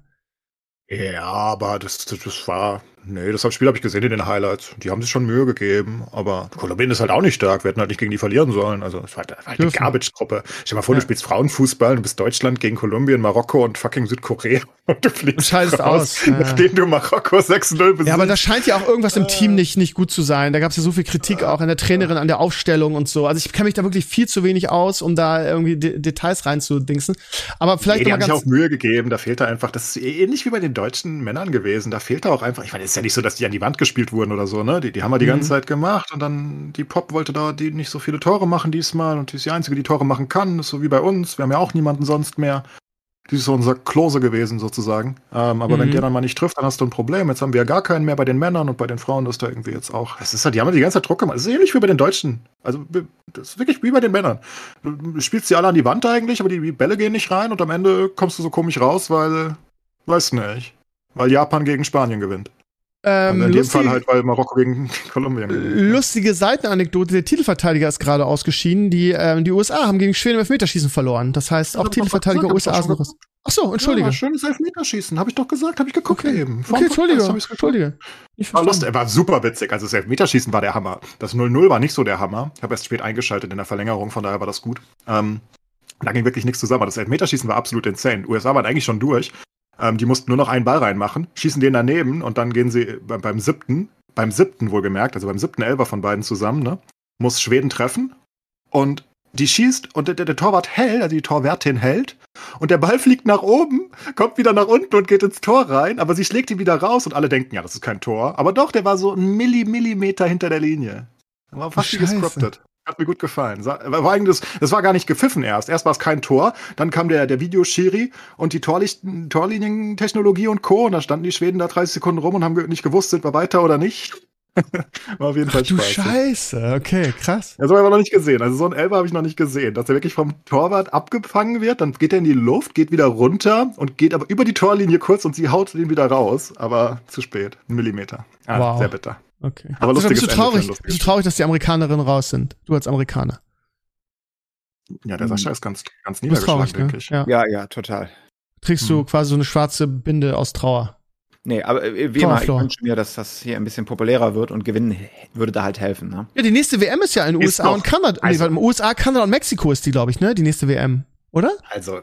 Speaker 3: Ja, aber das, das, war. Nee, das Spiel habe ich gesehen in den Highlights. Die haben sich schon Mühe gegeben, aber Kolumbien ist halt auch nicht stark. Wir hätten halt nicht gegen die verlieren sollen. Also, es war, halt- war halt eine. Garbage-Gruppe. Stell dir mal vor,
Speaker 2: Ja.
Speaker 3: du spielst Frauenfußball, du bist Deutschland gegen Kolumbien, Marokko und fucking Südkorea und du fliegst
Speaker 2: scheidest
Speaker 3: raus,
Speaker 2: aus,
Speaker 3: nachdem du Marokko 6-0 besiegst.
Speaker 2: Ja, aber da scheint ja auch irgendwas im Team nicht, nicht gut zu sein. Da gab es ja so viel Kritik auch an der Trainerin, an der Aufstellung und so. Also ich kenne mich da wirklich viel zu wenig aus, um da irgendwie De Details reinzudingsen. Aber vielleicht
Speaker 3: nee, die haben sich auch Mühe gegeben. Da fehlt da einfach, das ist ähnlich wie bei den deutschen Männern gewesen. Da fehlt da auch einfach, ich meine, es ist ja nicht so, dass die an die Wand gespielt wurden oder so, ne? Die, die haben wir die
Speaker 2: Mhm.
Speaker 3: ganze Zeit gemacht und dann die Pop wollte da die nicht so viele Tore machen diesmal und die ist die einzige, die Tore machen kann. Das ist so wie bei uns. Wir haben ja auch niemanden sonst mehr. Die ist so unser Klose gewesen sozusagen. Ähm, aber wenn
Speaker 2: Mhm.
Speaker 3: der dann mal nicht trifft, dann hast du ein Problem. Jetzt haben wir ja gar keinen mehr bei den Männern und bei den Frauen ist da irgendwie jetzt auch. Das ist halt, die haben ja die ganze Zeit Druck gemacht. Das ist ähnlich wie bei den Deutschen. Also das ist wirklich wie bei den Männern. Du spielst sie alle an die Wand eigentlich, aber die, die Bälle gehen nicht rein und am Ende kommst du so komisch raus, weil, weiß nicht, weil Japan gegen Spanien gewinnt.
Speaker 2: Ähm,
Speaker 3: Also in dem
Speaker 2: lustig-
Speaker 3: Fall halt, weil Marokko gegen Kolumbien.
Speaker 2: Lustige Seitenanekdote, der Titelverteidiger ist gerade ausgeschieden. Die, ähm, die USA haben gegen Schweden im Elfmeterschießen verloren. Das heißt, auch Titelverteidiger USA sind
Speaker 3: schon
Speaker 2: raus. Ach so, entschuldige.
Speaker 3: Ja, schönes Elfmeterschießen, habe ich doch gesagt, habe ich geguckt
Speaker 2: Okay.
Speaker 3: eben. Vor
Speaker 2: okay,
Speaker 3: dem Podcast
Speaker 2: entschuldige, entschuldige. Ich
Speaker 3: War lustig, war super witzig. Also das Elfmeterschießen war der Hammer. Das 0-0 war nicht so der Hammer. Ich habe erst spät eingeschaltet in der Verlängerung, von daher war das gut. Ähm, da ging wirklich nichts zusammen. Aber Das Elfmeterschießen war absolut insane. USA waren eigentlich schon durch. Ähm, die mussten nur noch einen Ball reinmachen, schießen den daneben und dann gehen sie beim, beim siebten, beim siebten wohlgemerkt, also beim siebten Elfer von beiden zusammen, ne, muss Schweden treffen und die schießt und der, der, der Torwart hält, also die Torwärtin hält und der Ball fliegt nach oben, kommt wieder nach unten und geht ins Tor rein, aber sie schlägt ihn wieder raus und alle denken, ja, das ist kein Tor. Aber doch, der war so ein Milli, Millimeter hinter der Linie. War fast wie
Speaker 2: Scheiße.
Speaker 3: gescriptet. Hat mir gut gefallen. War eigentlich, das, war gar nicht gepfiffen erst. Erst war es kein Tor, dann kam der, der Videoschiri und die Torlinientechnologie und Co. Und da standen die Schweden da 30 Sekunden rum und haben nicht gewusst, sind wir weiter oder nicht. war auf jeden Fall
Speaker 2: Ach du. Scheiße, okay, krass.
Speaker 3: Das habe ich aber noch nicht gesehen. Also so ein Elfer habe ich noch nicht gesehen. Dass er wirklich vom Torwart abgefangen wird, dann geht er in die Luft, geht wieder runter und geht aber über die Torlinie kurz und sie haut ihn wieder raus. Aber zu spät. Ein Millimeter. Ah,
Speaker 2: Wow.
Speaker 3: Sehr bitter.
Speaker 2: Okay.
Speaker 3: Aber
Speaker 2: Also, bist du
Speaker 3: Ende
Speaker 2: traurig,
Speaker 3: lustiges
Speaker 2: bist du traurig, dass die Amerikanerinnen raus sind? Du als Amerikaner.
Speaker 3: Ja, der Sascha ist ganz, ganz
Speaker 2: Du bist
Speaker 3: niedergeschlagen,
Speaker 2: traurig, ne?
Speaker 3: denke ich.
Speaker 2: Ja.
Speaker 4: Ja, ja, total.
Speaker 2: Trägst du
Speaker 3: Hm.
Speaker 2: quasi so eine schwarze Binde aus Trauer.
Speaker 4: Nee, aber äh, wie immer, ich wünsche mir, dass das hier ein bisschen populärer wird und gewinnen würde da halt helfen. Ne?
Speaker 2: Ja, die nächste WM ist ja in
Speaker 3: Ist
Speaker 2: USA
Speaker 3: doch.
Speaker 2: und Kanada. nee,
Speaker 3: Also-
Speaker 2: warte mal, USA, Kanada und Mexiko ist die, glaube ich, ne? Die nächste WM. Oder?
Speaker 3: Also,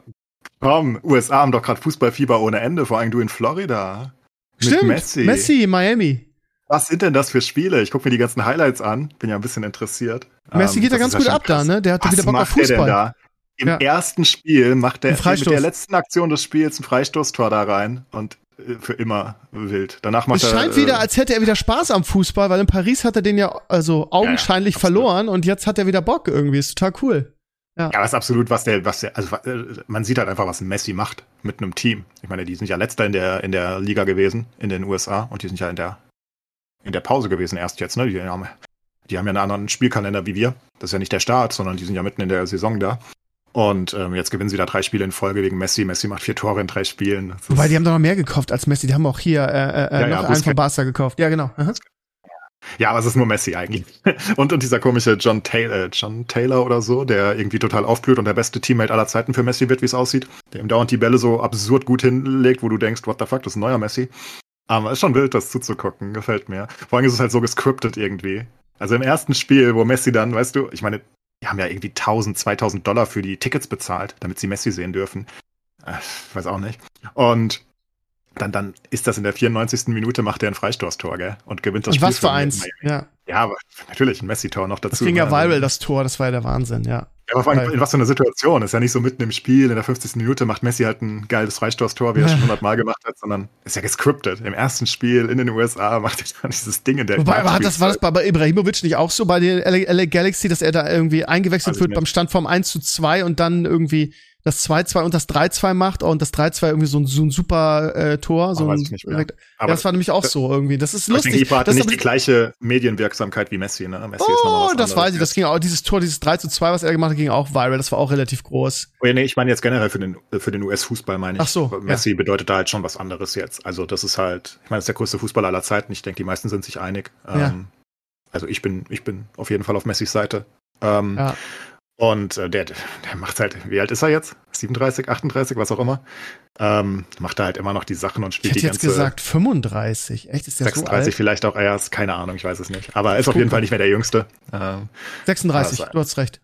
Speaker 3: komm, USA haben doch gerade Fußballfieber ohne Ende, vor allem du in Florida. Mit
Speaker 2: Stimmt.
Speaker 3: Messi.
Speaker 2: Messi, Miami.
Speaker 3: Was sind denn das für Spiele? Ich gucke mir die ganzen Highlights an, bin ja ein bisschen interessiert.
Speaker 2: Messi
Speaker 3: Ähm,
Speaker 2: geht da
Speaker 3: das
Speaker 2: ganz gut
Speaker 3: ja
Speaker 2: ab da,
Speaker 3: krass.
Speaker 2: ne? Der hat
Speaker 3: Was
Speaker 2: wieder Bock auf
Speaker 3: macht der denn
Speaker 2: Fußball.
Speaker 3: da? Im
Speaker 2: Ja.
Speaker 3: ersten Spiel macht er mit der letzten Aktion des Spiels ein Freistoßtor da rein und äh, für immer wild. Danach macht
Speaker 2: Es
Speaker 3: er.
Speaker 2: scheint
Speaker 3: äh,
Speaker 2: wieder, als hätte er wieder Spaß am Fußball, weil in Paris hat er den ja also augenscheinlich
Speaker 3: absolut.
Speaker 2: verloren und jetzt hat er wieder Bock irgendwie. Ist total cool.
Speaker 3: Ja, das ist absolut, was der, was der, also äh, man sieht halt einfach, was Messi macht mit einem Team. Ich meine, die sind ja letzter in der, in der Liga gewesen, in den USA, und die sind ja in der, in der Pause gewesen erst jetzt, ne? Die haben, die haben ja einen anderen Spielkalender wie wir. Das ist ja nicht der Start, sondern die sind ja mitten in der Saison da. Und ähm, jetzt gewinnen sie da drei Spiele in Folge wegen Messi. Messi macht vier Tore in drei Spielen.
Speaker 2: Wobei, die haben doch noch mehr gekauft als Messi. Die haben auch hier äh, äh,
Speaker 3: Ja, ja,
Speaker 2: noch einen
Speaker 3: Busquets.
Speaker 2: von Barca gekauft. Ja, genau. Aha.
Speaker 3: Ja, aber es ist nur Messi eigentlich. Und, und dieser komische John Taylor, John Taylor oder so, der irgendwie total aufblüht und der beste Teammate aller Zeiten für Messi wird, wie es aussieht. Der ihm dauernd die Bälle so absurd gut hinlegt, wo du denkst, what the fuck, das ist ein neuer Messi. Aber ist schon wild, das zuzugucken. Gefällt mir. Vor allem ist es halt so gescriptet irgendwie. Also im ersten Spiel, wo Messi dann, weißt du, ich meine, die haben ja irgendwie 1000, 2000 Dollar für die Tickets bezahlt, damit sie Messi sehen dürfen. Äh, weiß auch nicht. Und dann, dann ist das in der 94. Minute, macht er ein Freistoßtor, gell? Und gewinnt das
Speaker 2: Und
Speaker 3: Spiel.
Speaker 2: was für eins. Ja.
Speaker 3: Ja, aber natürlich ein Messi-Tor noch dazu.
Speaker 2: Das ging ja viral, das Tor. Das war ja der Wahnsinn, ja.
Speaker 3: Ja, aber vor allem, in was für eine Situation. Ist ja nicht so mitten im Spiel, in der 50. Minute macht Messi halt ein geiles Freistoßtor, wie er
Speaker 2: Ja.
Speaker 3: schon 100 Mal gemacht hat, sondern ist ja gescriptet. Im ersten Spiel in den USA macht er dann dieses Ding in der
Speaker 2: Wobei, aber hat das, war das bei, bei Ibrahimovic nicht auch so bei den LA, LA Galaxy, dass er da irgendwie eingewechselt
Speaker 3: ich
Speaker 2: wird
Speaker 3: nicht.
Speaker 2: beim Stand vom 1 zu 2 und dann irgendwie das 2-2 und das 3-2 macht und das 3-2 irgendwie so ein, so ein super äh, Tor. So
Speaker 3: weiß
Speaker 2: ein,
Speaker 3: ich
Speaker 2: ja,
Speaker 3: Aber
Speaker 2: das war nämlich auch so irgendwie. Das ist
Speaker 3: ich denke,
Speaker 2: lustig.
Speaker 3: Ibrahim hatte
Speaker 2: das
Speaker 3: nicht die gleiche Medienwirksamkeit wie Messi, ne? Messi
Speaker 2: Oh, das
Speaker 3: anderes.
Speaker 2: weiß ich. Das ging auch, dieses Tor, dieses 3 zu 2, was er gemacht hat, ging auch viral. Das war auch relativ groß.
Speaker 3: Oh, ja, nee, ich meine jetzt generell für den, für den US-Fußball, meine ich.
Speaker 2: Ach so,
Speaker 3: Messi bedeutet da halt schon was anderes jetzt. Also, das ist halt, ich meine, das ist der größte Fußballer aller Zeiten. Ich denke, die meisten sind sich einig.
Speaker 2: Ja.
Speaker 3: Ähm, also, ich bin, ich bin auf jeden Fall auf Messis Seite. Ähm,
Speaker 2: Ja.
Speaker 3: Und äh, der, der macht halt, wie alt ist er jetzt? 37, 38, was auch immer. Ähm, macht da halt immer noch die Sachen und
Speaker 2: Ich
Speaker 3: spielt
Speaker 2: hätte
Speaker 3: die
Speaker 2: jetzt
Speaker 3: ganze
Speaker 2: gesagt 35. Echt, ist der
Speaker 3: 36
Speaker 2: so alt?
Speaker 3: vielleicht auch erst, keine Ahnung, ich weiß es nicht. Aber er ist auf jeden. Fall nicht mehr der Jüngste. Ähm,
Speaker 2: 36,
Speaker 3: Ah, das-
Speaker 2: du hast recht.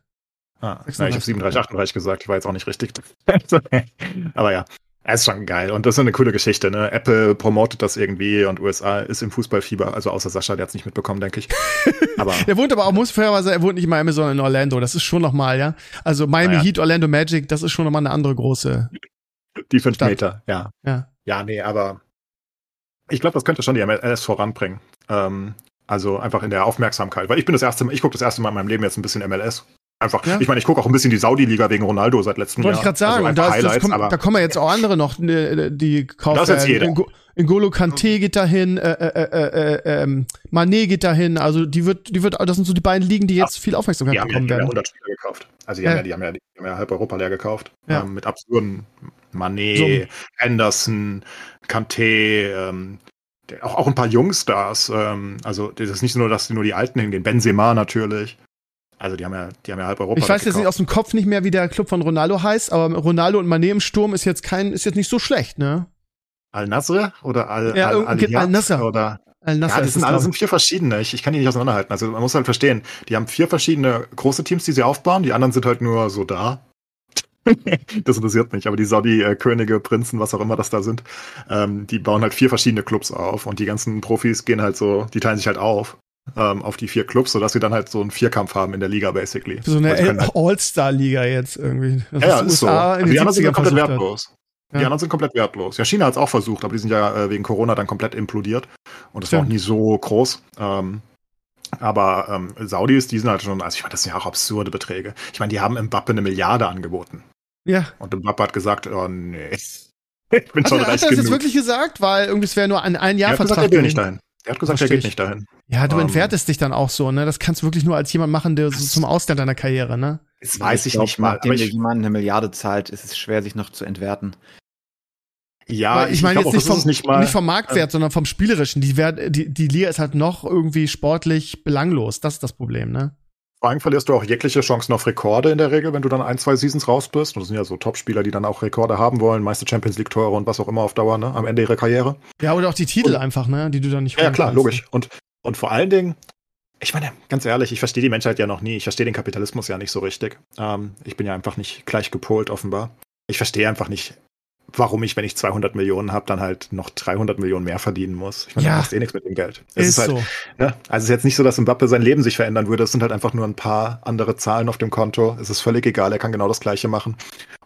Speaker 3: ah, na, ich
Speaker 2: 36.
Speaker 3: habe 37, 38 gesagt, ich war jetzt auch nicht richtig. Aber ja, es ist schon geil. Und das ist eine coole Geschichte, ne? Apple promotet das irgendwie und USA ist im Fußballfieber, also außer Sascha, der hat es nicht mitbekommen, denke ich. Aber
Speaker 2: Der wohnt aber auch, muss fairerweise, er wohnt nicht in Miami, sondern in Orlando. Das ist schon nochmal, ja. Also Miami
Speaker 3: Ah, ja.
Speaker 2: Heat, Orlando Magic, das ist schon nochmal eine andere große.
Speaker 3: die fünf
Speaker 2: Stadt.
Speaker 3: Meter, ja.
Speaker 2: Ja.
Speaker 3: Ja, nee, aber ich glaube, das könnte schon die MLS voranbringen. Ähm, also einfach in der Aufmerksamkeit. Weil ich bin das erste Mal, ich gucke das erste Mal in meinem Leben jetzt ein bisschen MLS. Einfach,
Speaker 2: Ja.
Speaker 3: ich meine, ich gucke auch ein bisschen die Saudi-Liga wegen Ronaldo seit letztem
Speaker 2: Wollte
Speaker 3: Jahr.
Speaker 2: ich gerade sagen.
Speaker 3: Also
Speaker 2: das
Speaker 3: Highlights,
Speaker 2: kommt, da kommen ja jetzt auch andere noch, ne, die kaufen.
Speaker 3: Das ist jetzt jeder.
Speaker 2: Ngo- N'Golo Kante geht dahin, äh, äh, äh, äh, ähm, Mané geht dahin. Also die wird, die wird, das sind so die beiden Ligen, die jetzt viel Aufmerksamkeit
Speaker 3: die haben, ja,
Speaker 2: bekommen
Speaker 3: die haben ja
Speaker 2: werden.
Speaker 3: 100 Spieler gekauft. Also die,
Speaker 2: Ja.
Speaker 3: haben ja, die, haben ja, die haben ja halb Europa leer gekauft.
Speaker 2: Ja.
Speaker 3: Ähm, mit absurden Mané,
Speaker 2: Summen.
Speaker 3: Anderson, Kanté, ähm, auch, auch ein paar Jungstars. Ähm, also das ist nicht nur, dass nur die Alten hingehen. Benzema natürlich. Also die haben ja, die haben ja halb Europa.
Speaker 2: Ich weiß jetzt nicht aus dem Kopf nicht mehr, wie der Club von Ronaldo heißt, aber Ronaldo und Mané im Sturm ist jetzt kein, ist jetzt nicht so schlecht, ne?
Speaker 3: Al-Nasr oder Al,
Speaker 2: Ja,
Speaker 3: Al,
Speaker 2: Al- Al-Nasr.
Speaker 3: oder
Speaker 2: Al-Nassr
Speaker 3: ja, das sind
Speaker 2: es,
Speaker 3: alle
Speaker 2: glaub
Speaker 3: sind vier verschiedene. Ich, ich kann die nicht auseinanderhalten. Also man muss halt verstehen, die haben vier verschiedene große Teams, die sie aufbauen. Die anderen sind halt nur so da. das interessiert mich. Aber die Saudi-Könige, Prinzen, was auch immer das da sind, ähm, die bauen halt vier verschiedene Clubs auf. Und die ganzen Profis gehen halt so, die teilen sich halt auf ähm, auf die vier Clubs, sodass sie dann halt so einen Vierkampf haben in der Liga basically.
Speaker 2: ich. So eine
Speaker 3: halt,
Speaker 2: All-Star-Liga jetzt irgendwie. Das
Speaker 3: ja, ja,
Speaker 2: die
Speaker 3: ist so. Also
Speaker 2: den
Speaker 3: die anderen sind
Speaker 2: 70ern
Speaker 3: ja komplett
Speaker 2: hat.
Speaker 3: wertlos. Die
Speaker 2: Ja.
Speaker 3: anderen sind komplett wertlos. Ja, China hat es auch versucht, aber die sind ja äh, wegen Corona dann komplett implodiert. Und das war auch nie so groß. Ähm, aber ähm, Saudis, die sind halt schon, also ich meine, das sind ja auch absurde Beträge. Ich meine, die haben Mbappe eine Milliarde angeboten.
Speaker 2: Ja.
Speaker 3: Und Mbappe hat gesagt, oh nee, ich bin
Speaker 2: Hat,
Speaker 3: schon
Speaker 2: er- hat er
Speaker 3: reich
Speaker 2: das jetzt
Speaker 3: genug.
Speaker 2: wirklich gesagt? Weil irgendwie es wäre nur ein, ein Jahr
Speaker 3: er hat
Speaker 2: Vertrag
Speaker 3: er will nicht dahin. Er hat gesagt, er geht
Speaker 2: ich.
Speaker 3: nicht dahin.
Speaker 2: Ja, du
Speaker 3: Ähm,
Speaker 2: entwertest dich dann auch so, ne? Das kannst du wirklich nur als jemand machen, der so zum Ausland deiner Karriere, ne?
Speaker 3: Das weiß ich,
Speaker 4: glaub,
Speaker 3: nicht mal.
Speaker 4: Nachdem
Speaker 3: Aber
Speaker 4: dir
Speaker 3: ich,
Speaker 4: jemand eine Milliarde zahlt, ist es schwer, sich noch zu entwerten.
Speaker 3: ja,
Speaker 2: Weil ich meine
Speaker 3: glaub
Speaker 2: jetzt
Speaker 3: auch,
Speaker 2: nicht vom,
Speaker 3: nicht mal.
Speaker 2: nicht vom Marktwert, sondern vom Spielerischen. Die, Wert, die, die Liga ist halt noch irgendwie sportlich belanglos. Das ist das Problem, ne?
Speaker 3: Vor allem verlierst du auch jegliche Chancen auf Rekorde in der Regel, wenn du dann ein, zwei Seasons raus bist. Und das sind ja so Top-Spieler, die dann auch Rekorde haben wollen, meiste Champions League-Tore und was auch immer auf Dauer, ne, am Ende ihrer Karriere.
Speaker 2: Ja, oder auch die Titel
Speaker 3: Und-
Speaker 2: einfach, ne? Die du dann nicht
Speaker 3: Ja, klar,
Speaker 2: kannst.
Speaker 3: logisch. Und, und vor allen Dingen, ich meine, ganz ehrlich, ich verstehe die Menschheit ja noch nie. Ich verstehe den Kapitalismus ja nicht so richtig. Ähm, ich bin ja einfach nicht gleich gepolt, offenbar. Ich verstehe einfach nicht, warum ich, wenn ich 200 Millionen habe, dann halt noch 300 Millionen mehr verdienen muss. Ich meine,
Speaker 2: Ja.
Speaker 3: du machst eh nichts mit dem Geld. Es
Speaker 2: Ist,
Speaker 3: ist, halt,
Speaker 2: so.
Speaker 3: ne? Also es ist jetzt nicht so, dass Mbappe sein Leben sich verändern würde. Es sind halt einfach nur ein paar andere Zahlen auf dem Konto. Es ist völlig egal, er kann genau das Gleiche machen.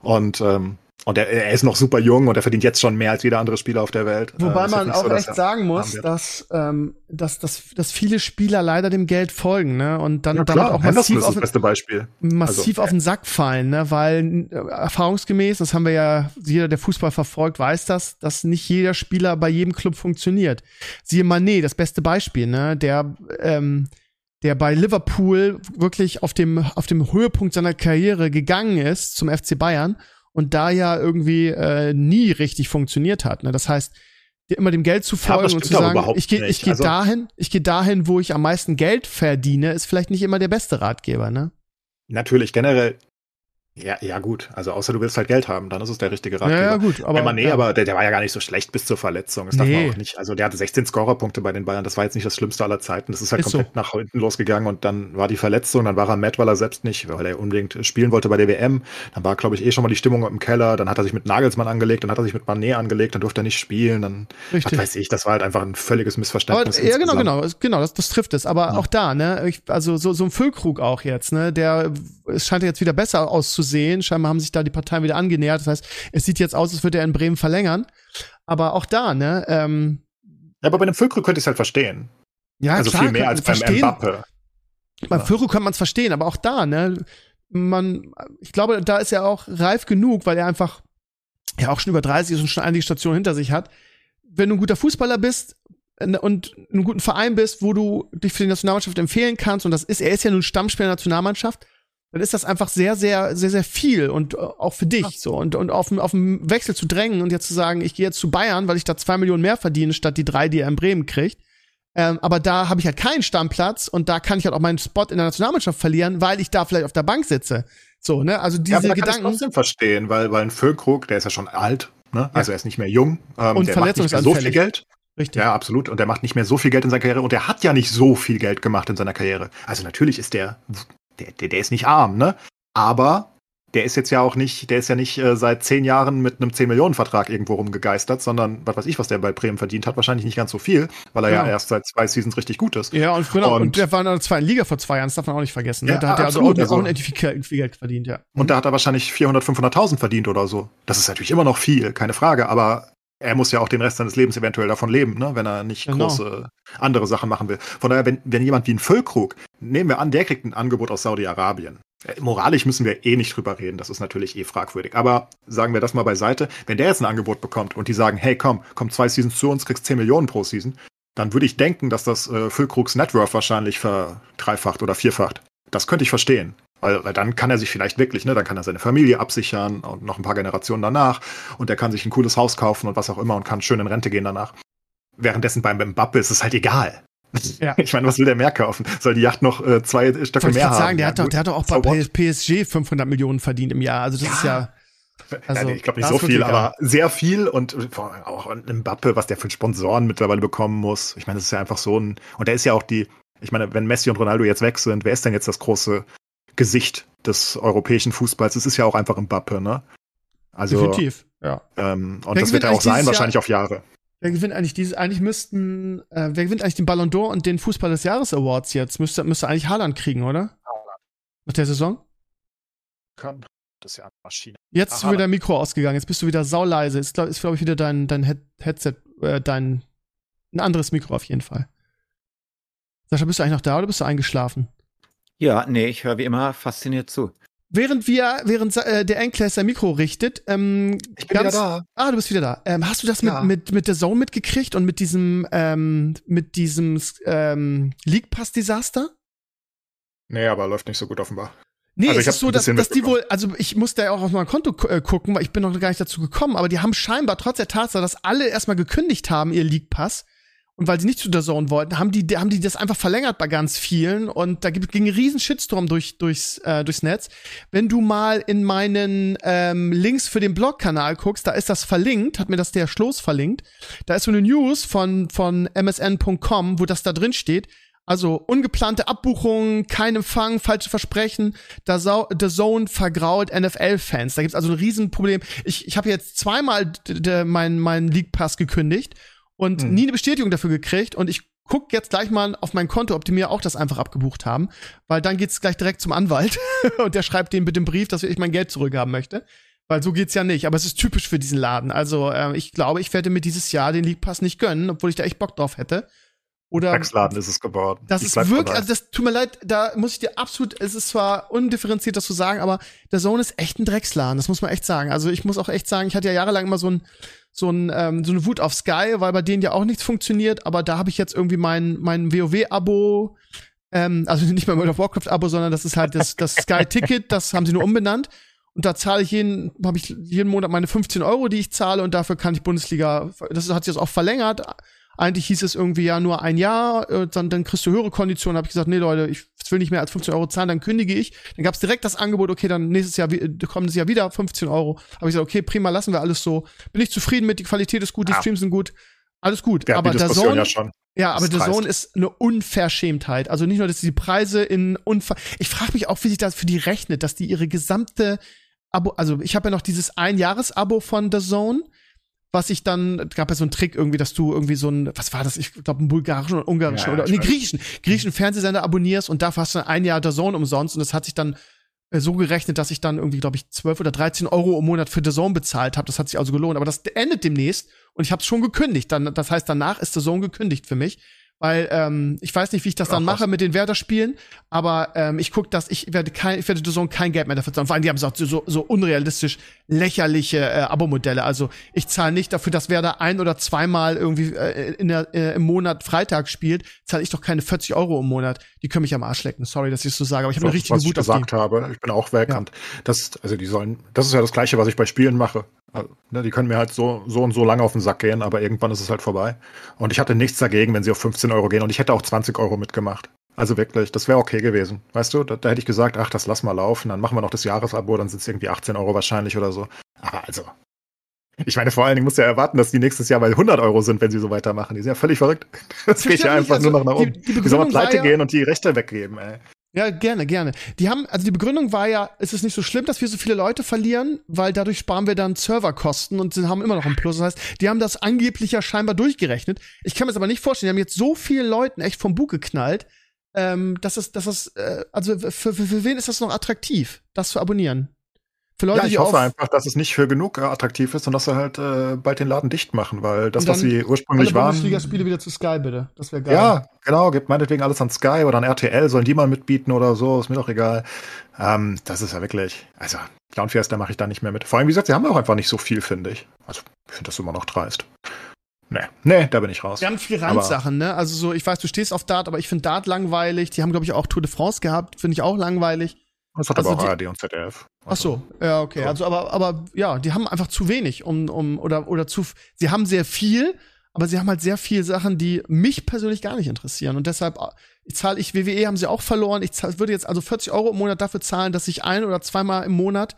Speaker 3: Und, ähm, und er, er ist noch super jung und er verdient jetzt schon mehr als jeder andere Spieler auf der Welt.
Speaker 2: Wobei
Speaker 3: Äh,
Speaker 2: man auch
Speaker 3: so,
Speaker 2: echt sagen muss, dass, ähm, dass, dass, dass viele Spieler leider dem Geld folgen, ne? Und dann
Speaker 3: Ja,
Speaker 2: damit
Speaker 3: klar,
Speaker 2: auch massiv auf, massiv
Speaker 3: Also,
Speaker 2: auf den Sack fallen, ne? Weil äh, erfahrungsgemäß, das haben wir ja, jeder, der Fußball verfolgt, weiß das, dass nicht jeder Spieler bei jedem Club funktioniert. Siehe Mané, das beste Beispiel, ne? Der, ähm, der bei Liverpool wirklich auf dem, auf dem Höhepunkt seiner Karriere gegangen ist zum FC Bayern und da ja irgendwie äh, nie richtig funktioniert hat. Ne? Das heißt, immer dem Geld zu
Speaker 3: Ja,
Speaker 2: folgen
Speaker 3: das
Speaker 2: und zu sagen, ich gehe ich geh
Speaker 3: Also-
Speaker 2: dahin, ich gehe dahin, wo ich am meisten Geld verdiene, ist vielleicht nicht immer der beste Ratgeber, ne?
Speaker 3: Natürlich, generell. Ja, ja, gut. Also außer du willst halt Geld haben, dann ist es der richtige
Speaker 2: Ja,
Speaker 3: Ratgeber.
Speaker 2: ja, gut. Aber,
Speaker 3: Aber, nee,
Speaker 2: ja.
Speaker 3: aber der, der war ja gar nicht so schlecht bis zur Verletzung. Das darf
Speaker 2: Nee.
Speaker 3: man auch nicht. Also der hatte 16 Scorerpunkte bei den Bayern. Das war jetzt nicht das Schlimmste aller Zeiten. Das ist halt
Speaker 2: Ist so.
Speaker 3: komplett nach hinten losgegangen und dann war die Verletzung. Dann war er mad, weil er selbst nicht, weil er unbedingt spielen wollte bei der WM. Dann war, glaube ich, eh schon mal die Stimmung im Keller. Dann hat er sich mit Nagelsmann angelegt, dann hat er sich mit Mané angelegt, dann durfte er nicht spielen. Dann, was
Speaker 2: Richtig.
Speaker 3: weiß ich, das war halt einfach ein völliges
Speaker 2: Aber,
Speaker 3: Missverständnis.
Speaker 2: ja, genau, genau, genau, das, das trifft es. Aber
Speaker 3: Ja.
Speaker 2: auch da, ne, ich, also so, so ein Füllkrug auch jetzt, ne, der, es scheint ja jetzt wieder besser auszusehen. Scheinbar haben sich da die Parteien wieder angenähert. Das heißt, es sieht jetzt aus, als würde er in Bremen verlängern. Aber auch da, ne, ähm,
Speaker 3: Ja, aber bei einem Füllkrug könnte ich es halt verstehen.
Speaker 2: ja,
Speaker 3: also
Speaker 2: klar,
Speaker 3: viel mehr als beim. Mbappe.
Speaker 2: Beim
Speaker 3: Ja.
Speaker 2: Füllkrug kann man es verstehen, aber auch da, ne, man, ich glaube, da ist er auch reif genug, weil er einfach ja auch schon über 30 ist und schon einige Stationen hinter sich hat. Wenn du ein guter Fußballer bist äh, und in einem guten Verein bist, wo du dich für die Nationalmannschaft empfehlen kannst, und das ist, er ist ja nun Stammspieler der Nationalmannschaft, dann ist das einfach sehr, sehr, sehr, sehr viel und äh, auch für dich so und, und auf, auf den Wechsel zu drängen und jetzt zu sagen, ich gehe jetzt zu Bayern, weil ich da zwei Millionen mehr verdiene, statt die drei, die er in Bremen kriegt. Ähm, aber da habe ich halt keinen Stammplatz und da kann ich halt auch meinen Spot in der Nationalmannschaft verlieren, weil ich da vielleicht auf der Bank sitze. So, ne? Also
Speaker 3: Ja,
Speaker 2: diese
Speaker 3: aber da kann ich
Speaker 2: Gedanken.
Speaker 3: trotzdem verstehen, weil, weil ein Füllkrug, der ist ja schon alt, ne? also er ist nicht mehr jung, ähm,
Speaker 2: Und
Speaker 3: der macht nicht mehr so viel. Geld.
Speaker 2: Richtig.
Speaker 3: Ja, absolut. Und der macht nicht mehr so viel Geld in seiner Karriere und der hat ja nicht so viel Geld gemacht in seiner Karriere. Also natürlich ist der, der, der, der ist nicht arm, ne? Aber der ist jetzt ja auch nicht, der ist ja nicht äh, seit zehn Jahren mit einem 10-Millionen-Vertrag irgendwo rumgegeistert, sondern was weiß ich, was der bei Bremen verdient hat, wahrscheinlich nicht ganz so viel, weil er
Speaker 2: Genau.
Speaker 3: ja erst seit zwei Seasons richtig gut ist.
Speaker 2: Ja, und, genau, und,
Speaker 3: Und-
Speaker 2: der war in der zweiten Liga vor zwei Jahren, das darf man auch nicht vergessen. Ne?
Speaker 3: Ja,
Speaker 2: da hat er also auch,
Speaker 3: also-
Speaker 2: auch viel Geld verdient, ja.
Speaker 3: Und da hat er wahrscheinlich 400, 500.000 verdient oder so. Das ist natürlich immer noch viel, keine Frage, aber er muss ja auch den Rest seines Lebens eventuell davon leben, ne? wenn er nicht
Speaker 2: Genau.
Speaker 3: große andere Sachen machen will. Von daher, wenn, wenn jemand wie ein Füllkrug, nehmen wir an, der kriegt ein Angebot aus Saudi-Arabien. Äh, Moralisch müssen wir eh nicht drüber reden, das ist natürlich eh fragwürdig. Aber sagen wir das mal beiseite, wenn der jetzt ein Angebot bekommt und die sagen, hey komm, komm zwei Seasons zu uns, kriegst 10 Millionen pro Season, dann würde ich denken, dass das äh, Füllkrugs Networth wahrscheinlich verdreifacht oder vierfacht. Das könnte ich verstehen. Weil, weil dann kann er sich vielleicht wirklich, ne, dann kann er seine Familie absichern und noch ein paar Generationen danach und er kann sich ein cooles Haus kaufen und was auch immer und kann schön in Rente gehen danach. währenddessen beim Mbappe ist es halt egal.
Speaker 2: Ja.
Speaker 3: Ich meine, was will der mehr kaufen? Soll die Yacht noch äh, zwei Stöcke
Speaker 2: ich
Speaker 3: mehr haben?
Speaker 2: sagen, der
Speaker 3: Ja,
Speaker 2: hat doch, der hat doch auch
Speaker 3: So
Speaker 2: bei
Speaker 3: what?
Speaker 2: PSG 500 Millionen verdient im Jahr. Also das
Speaker 3: Ja.
Speaker 2: ist ja, also,
Speaker 3: ja, ich glaube nicht so viel, aber sehr viel und vor allem auch Mbappe, was der für Sponsoren mittlerweile bekommen muss. Ich meine, das ist ja einfach so ein, und der ist ja auch die, ich meine, wenn Messi und Ronaldo jetzt weg sind, wer ist denn jetzt das große Gesicht des europäischen Fußballs? Es ist ja auch einfach Mbappe, ne? Also,
Speaker 2: definitiv. Ja.
Speaker 3: ähm, und
Speaker 2: Wer
Speaker 3: das wird er auch sein,
Speaker 2: dieses
Speaker 3: wahrscheinlich auf Jahre.
Speaker 2: Wer gewinnt eigentlich dieses? Eigentlich müssten, äh, wer gewinnt eigentlich den Ballon d'Or und den Fußball des Jahres Awards jetzt? Müsste, müsste eigentlich Haaland kriegen, oder? Nach der Saison?
Speaker 3: Kann. Das ist ja eine Maschine.
Speaker 2: Jetzt ist wieder
Speaker 3: Haaland.
Speaker 2: Mikro ausgegangen. Jetzt bist du wieder sauleise. Ist, glaube glaub ich, wieder dein, dein Head Headset, äh, dein, ein anderes Mikro auf jeden Fall. Sascha, bist du eigentlich noch da oder bist du eingeschlafen?
Speaker 4: Ja, nee, ich höre wie immer fasziniert zu.
Speaker 2: Während wir, während äh, der Enkles sein Mikro richtet, ähm,
Speaker 3: Ich bin wieder da.
Speaker 2: Ah, du bist wieder da. Ähm, hast du das
Speaker 3: Ja.
Speaker 2: mit, mit, mit der Zone mitgekriegt und mit diesem, ähm, mit diesem ähm, League Pass Desaster?
Speaker 3: Nee, aber läuft nicht so gut offenbar.
Speaker 2: Nee,
Speaker 3: Also
Speaker 2: es
Speaker 3: ich
Speaker 2: ist
Speaker 3: hab
Speaker 2: so, dass, dass die wohl, also ich musste ja auch auf mein Konto äh, gucken, weil ich bin noch gar nicht dazu gekommen, aber die haben scheinbar trotz der Tatsache, dass alle erstmal gekündigt haben, ihr League Pass, und weil sie nicht zu der Zone wollten, haben die, haben die das einfach verlängert bei ganz vielen und da ging ein riesen Shitstorm durch, durchs, äh, durchs Netz. Wenn du mal in meinen ähm, Links für den Blog-Kanal guckst, da ist das verlinkt, hat mir das der Schloss verlinkt. Da ist so eine News von, von msn.com, wo das da drin steht. Also ungeplante Abbuchungen, kein Empfang, falsche Versprechen. Sau The Zone vergrault NFL-Fans. Da gibt's also ein Riesenproblem. Ich, ich habe jetzt zweimal meinen mein League Pass gekündigt und
Speaker 3: Hm.
Speaker 2: nie eine Bestätigung dafür gekriegt. Und ich guck jetzt gleich mal auf mein Konto, ob die mir auch das einfach abgebucht haben. Weil dann geht's gleich direkt zum Anwalt und der schreibt denen bitte einen Brief, dass ich mein Geld zurückhaben möchte. Weil so geht's ja nicht. Aber es ist typisch für diesen Laden. Also äh, ich glaube, ich werde mir dieses Jahr den League Pass nicht gönnen, obwohl ich da echt Bock drauf hätte. Oder
Speaker 3: Drecksladen ist es geworden.
Speaker 2: das
Speaker 3: Ich
Speaker 2: ist wirklich,
Speaker 3: dabei.
Speaker 2: also das tut mir leid, da muss ich dir absolut, es ist zwar undifferenziert, das zu sagen, aber der Sohn ist echt ein Drecksladen, das muss man echt sagen. Also ich muss auch echt sagen, ich hatte ja jahrelang immer so ein, so ein, ähm, so eine Wut auf Sky, weil bei denen ja auch nichts funktioniert, aber da habe ich jetzt irgendwie mein, mein WoW-Abo, ähm, also nicht mein World of Warcraft-Abo, sondern das ist halt das, das Sky-Ticket, das haben sie nur umbenannt. Und da zahle ich jeden, habe ich jeden Monat meine 15 Euro, die ich zahle, und dafür kann ich Bundesliga, das hat sich jetzt auch verlängert. Eigentlich hieß es irgendwie ja nur ein Jahr, äh, dann, dann kriegst du höhere Konditionen. Habe ich gesagt, nee Leute, ich will nicht mehr als 15 Euro zahlen, dann kündige ich. Dann gab's direkt das Angebot, okay, dann nächstes Jahr, äh, kommendes Jahr wieder 15 Euro. Habe ich gesagt, okay, prima, lassen wir alles so. Bin ich zufrieden mit, die Qualität ist gut, die
Speaker 3: Ja.
Speaker 2: Streams sind gut, alles gut.
Speaker 3: Hatten
Speaker 2: aber der Zone,
Speaker 3: ja schon.
Speaker 2: ja, aber
Speaker 3: ist
Speaker 2: der. Zone ist eine Unverschämtheit. Also nicht nur, dass die Preise in Unver Ich frage mich auch, wie sich das für die rechnet, dass die ihre gesamte Abo, also ich habe ja noch dieses Ein-Jahres-Abo von The Zone, was ich dann, gab ja so einen Trick irgendwie, dass du irgendwie so ein, was war das? Ich glaube, einen bulgarischen oder ungarischen
Speaker 3: Ja,
Speaker 2: oder nee, griechischen, griechischen Fernsehsender abonnierst und dafür hast du ein Jahr The Zone umsonst und das hat sich dann äh, so gerechnet, dass ich dann irgendwie, glaube ich, 12 oder 13 Euro im Monat für The Zone bezahlt habe. Das hat sich also gelohnt. Aber das endet demnächst und ich habe es schon gekündigt. Dann, das heißt, danach ist The Zone gekündigt für mich. Weil ähm, ich weiß nicht, wie ich das dann
Speaker 3: Ach, was.
Speaker 2: mache mit den Werder-Spielen, aber ähm, ich guck, dass ich werde kein, ich werde The Zone kein Geld mehr dafür zahlen. Vor allem, die haben so, so, so unrealistisch lächerliche äh, Abo-Modelle. Also ich zahle nicht dafür, dass Werder ein oder zweimal irgendwie äh, in der, äh, im Monat Freitag spielt, zahle ich doch keine 40 Euro im Monat. Die können mich am Arsch lecken. Sorry, dass ich es so sage, aber ich habe eine richtige
Speaker 3: was ich
Speaker 2: Wut auf die.
Speaker 3: gesagt habe. Ich bin auch weg
Speaker 2: Ja.
Speaker 3: und das, also die sollen, das ist ja das Gleiche, was ich bei Spielen mache. Also, ne, die können mir halt so, so und so lange auf den Sack gehen, aber irgendwann ist es halt vorbei. Und ich hatte nichts dagegen, wenn sie auf 15 Euro gehen und ich hätte auch 20 Euro mitgemacht. Also wirklich, das wäre okay gewesen. Weißt du, da, da hätte ich gesagt, ach, das lass mal laufen, dann machen wir noch das Jahresabo, dann sind es irgendwie 18 Euro wahrscheinlich oder so. Aber also, ich meine, vor allen Dingen musst du ja erwarten, dass die nächstes Jahr bei 100 Euro sind, wenn sie so weitermachen. Die sind ja völlig verrückt. Das
Speaker 2: Ich
Speaker 3: geht ja einfach
Speaker 2: nicht,
Speaker 3: nur
Speaker 2: also
Speaker 3: noch nach
Speaker 2: die-
Speaker 3: oben.
Speaker 2: die
Speaker 3: Die, sollen
Speaker 2: Begründung war
Speaker 3: pleite
Speaker 2: ja-
Speaker 3: gehen und die Rechte weggeben, ey.
Speaker 2: Ja, gerne, gerne. Die haben, also die Begründung war ja, es ist nicht so schlimm, dass wir so viele Leute verlieren, weil dadurch sparen wir dann Serverkosten und haben immer noch einen Plus. Das heißt, die haben das angeblich ja scheinbar durchgerechnet. Ich kann mir das aber nicht vorstellen. Die haben jetzt so vielen Leuten echt vom Bug geknallt, ähm, dass es, dass es, äh, also für, für, für wen ist das noch attraktiv, das zu abonnieren? Für Leute,
Speaker 3: Ja, ich hoffe einfach, dass es nicht für genug äh, attraktiv ist und dass sie halt äh, bald den Laden dicht machen, weil das, was sie
Speaker 2: alle
Speaker 3: ursprünglich waren.
Speaker 2: Bundesligaspiele wieder zu Sky, bitte. Das wäre geil.
Speaker 3: Ja, genau, gibt meinetwegen alles an Sky oder an RTL, sollen die mal mitbieten oder so, ist mir doch egal. Ähm, das ist ja wirklich, also Clown Fiesta mache ich da nicht mehr mit. Vor allem, wie gesagt, sie haben auch einfach nicht so viel, finde ich. Also, ich finde das immer noch dreist. Nee, nee, da bin ich raus.
Speaker 2: Die haben viel Randsachen, ne? Also so, ich weiß, du stehst auf Dart, aber ich finde Dart langweilig. Die haben, glaube ich, auch Tour de France gehabt, finde ich auch langweilig.
Speaker 3: Das hat
Speaker 2: also
Speaker 3: aber auch
Speaker 2: die-
Speaker 3: ARD und ZDF.
Speaker 2: Ach so, ja, okay.
Speaker 3: so.
Speaker 2: Also, aber, aber ja, die haben einfach zu wenig, um, um, oder, oder zu, sie haben sehr viel, aber sie haben halt sehr viele Sachen, die mich persönlich gar nicht interessieren. Und deshalb ich zahle ich, WWE haben sie auch verloren. Ich zahl, würde jetzt also 40 Euro im Monat dafür zahlen, dass ich ein oder zweimal im Monat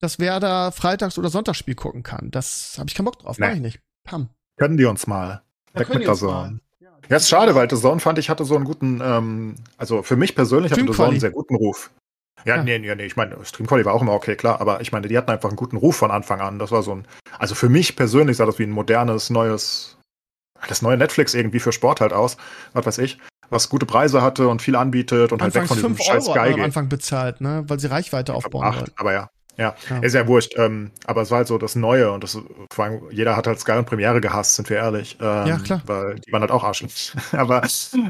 Speaker 2: das Werder Freitags- oder Sonntagsspiel gucken kann. Das habe ich keinen Bock drauf, nee. mach ich nicht. Pam.
Speaker 3: Können die uns mal. Ja, Weg mit der Zone. Ja, ist schade, weil The Zone fand ich hatte so einen guten, ähm, also für mich persönlich hatte The Zone einen sehr guten Ruf. Ja, ja. nee, nee, nee, ich meine, Stream Quality war auch immer okay, klar, aber ich meine, die hatten einfach einen guten Ruf von Anfang an. Das war so ein, also für mich persönlich sah das wie ein modernes, neues, das neue Netflix irgendwie für Sport halt aus, was weiß ich, was gute Preise hatte und viel anbietet und
Speaker 2: Anfangs
Speaker 3: halt weg
Speaker 2: von diesem scheiß Geige. am Anfang bezahlt, ne, weil sie Reichweite aufbauen wollten.
Speaker 3: Aber ja, ja, ja, ist ja wurscht. Ähm, aber es war halt so das Neue und das vor allem, jeder hat halt Sky und Premiere gehasst, sind wir ehrlich. Ähm,
Speaker 2: ja, klar.
Speaker 3: Weil die waren halt auch arschlich. aber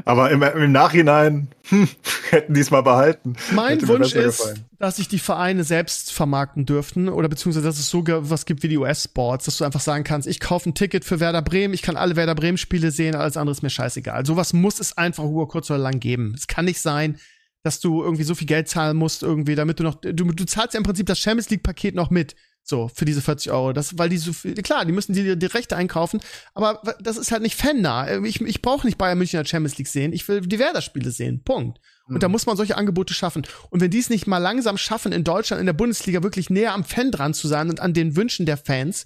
Speaker 3: aber im, im Nachhinein hm, hätten die es mal behalten.
Speaker 2: Mein Wunsch ist, dass sich die Vereine selbst vermarkten dürften oder beziehungsweise dass es sogar was gibt wie die US-Sports, dass du einfach sagen kannst, ich kaufe ein Ticket für Werder Bremen, ich kann alle Werder Bremen-Spiele sehen, alles andere ist mir scheißegal. Sowas muss es einfach über kurz oder lang geben. Es kann nicht sein, dass du irgendwie so viel Geld zahlen musst, irgendwie, damit du noch, du, du zahlst ja im Prinzip das Champions League-Paket noch mit. So, für diese 40 Euro. Das, weil die so viel, klar, die müssen dir die Rechte einkaufen, aber das ist halt nicht fannah. Ich, ich brauche nicht Bayern München in der Champions League sehen, ich will die Werder-Spiele sehen. Punkt. Und mhm. da muss man solche Angebote schaffen. Und wenn die es nicht mal langsam schaffen, in Deutschland, in der Bundesliga wirklich näher am Fan dran zu sein und an den Wünschen der Fans,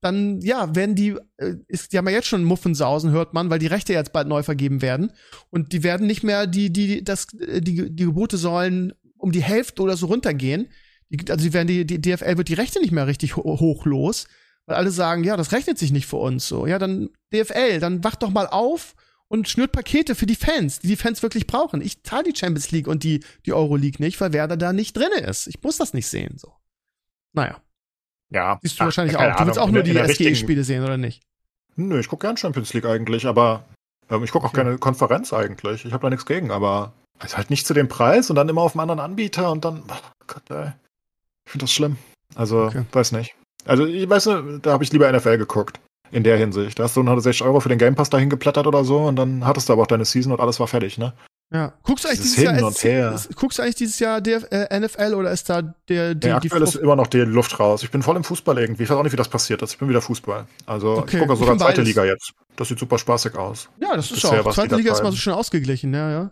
Speaker 2: dann ja, werden die, äh, ist, die haben ja jetzt schon Muffensausen, hört man, weil die Rechte jetzt bald neu vergeben werden. Und die werden nicht mehr, die, die, das, die, die Gebote sollen um die Hälfte oder so runtergehen. Die, also die werden die, die DFL wird die Rechte nicht mehr richtig ho hoch los, weil alle sagen, ja, das rechnet sich nicht für uns so. Ja, dann DFL, dann wacht doch mal auf und schnürt Pakete für die Fans, die die Fans wirklich brauchen. Ich zahle die Champions League und die, die Euro League nicht, weil Werder da nicht drin ist. Ich muss das nicht sehen, so. Naja.
Speaker 3: Ja.
Speaker 2: Siehst du Ach, wahrscheinlich auch. Du willst auch nur die SGE-Spiele sehen, oder nicht?
Speaker 3: Nö, ich gucke gern Champions League eigentlich, aber ähm, ich gucke auch okay. keine Konferenz eigentlich. Ich habe da nichts gegen, aber ist halt nicht zu dem Preis und dann immer auf einem anderen Anbieter und dann, oh Gott, ey. Ich finde das schlimm. Also, okay. weiß nicht. Also, ich weiß nicht, da habe ich lieber NFL geguckt. In der Hinsicht. Da hast du 160 Euro für den Game Pass dahin geplättert oder so und dann hattest du aber auch deine Season und alles war fertig, ne?
Speaker 2: Ja. Guckst du eigentlich dieses,
Speaker 3: dieses
Speaker 2: Jahr
Speaker 3: und her.
Speaker 2: Ist, guckst du eigentlich dieses Jahr der äh, NFL oder ist da der
Speaker 3: die, ja, aktuell die ist immer noch die Luft raus. Ich bin voll im Fußball irgendwie. Ich weiß auch nicht, wie das passiert ist. Ich bin wieder Fußball. Also okay. ich gucke sogar zweite Liga jetzt. Das sieht super spaßig aus.
Speaker 2: Ja, das ist Bisher, auch. Zweite Liga ist mal so schön ausgeglchen, ja, ja.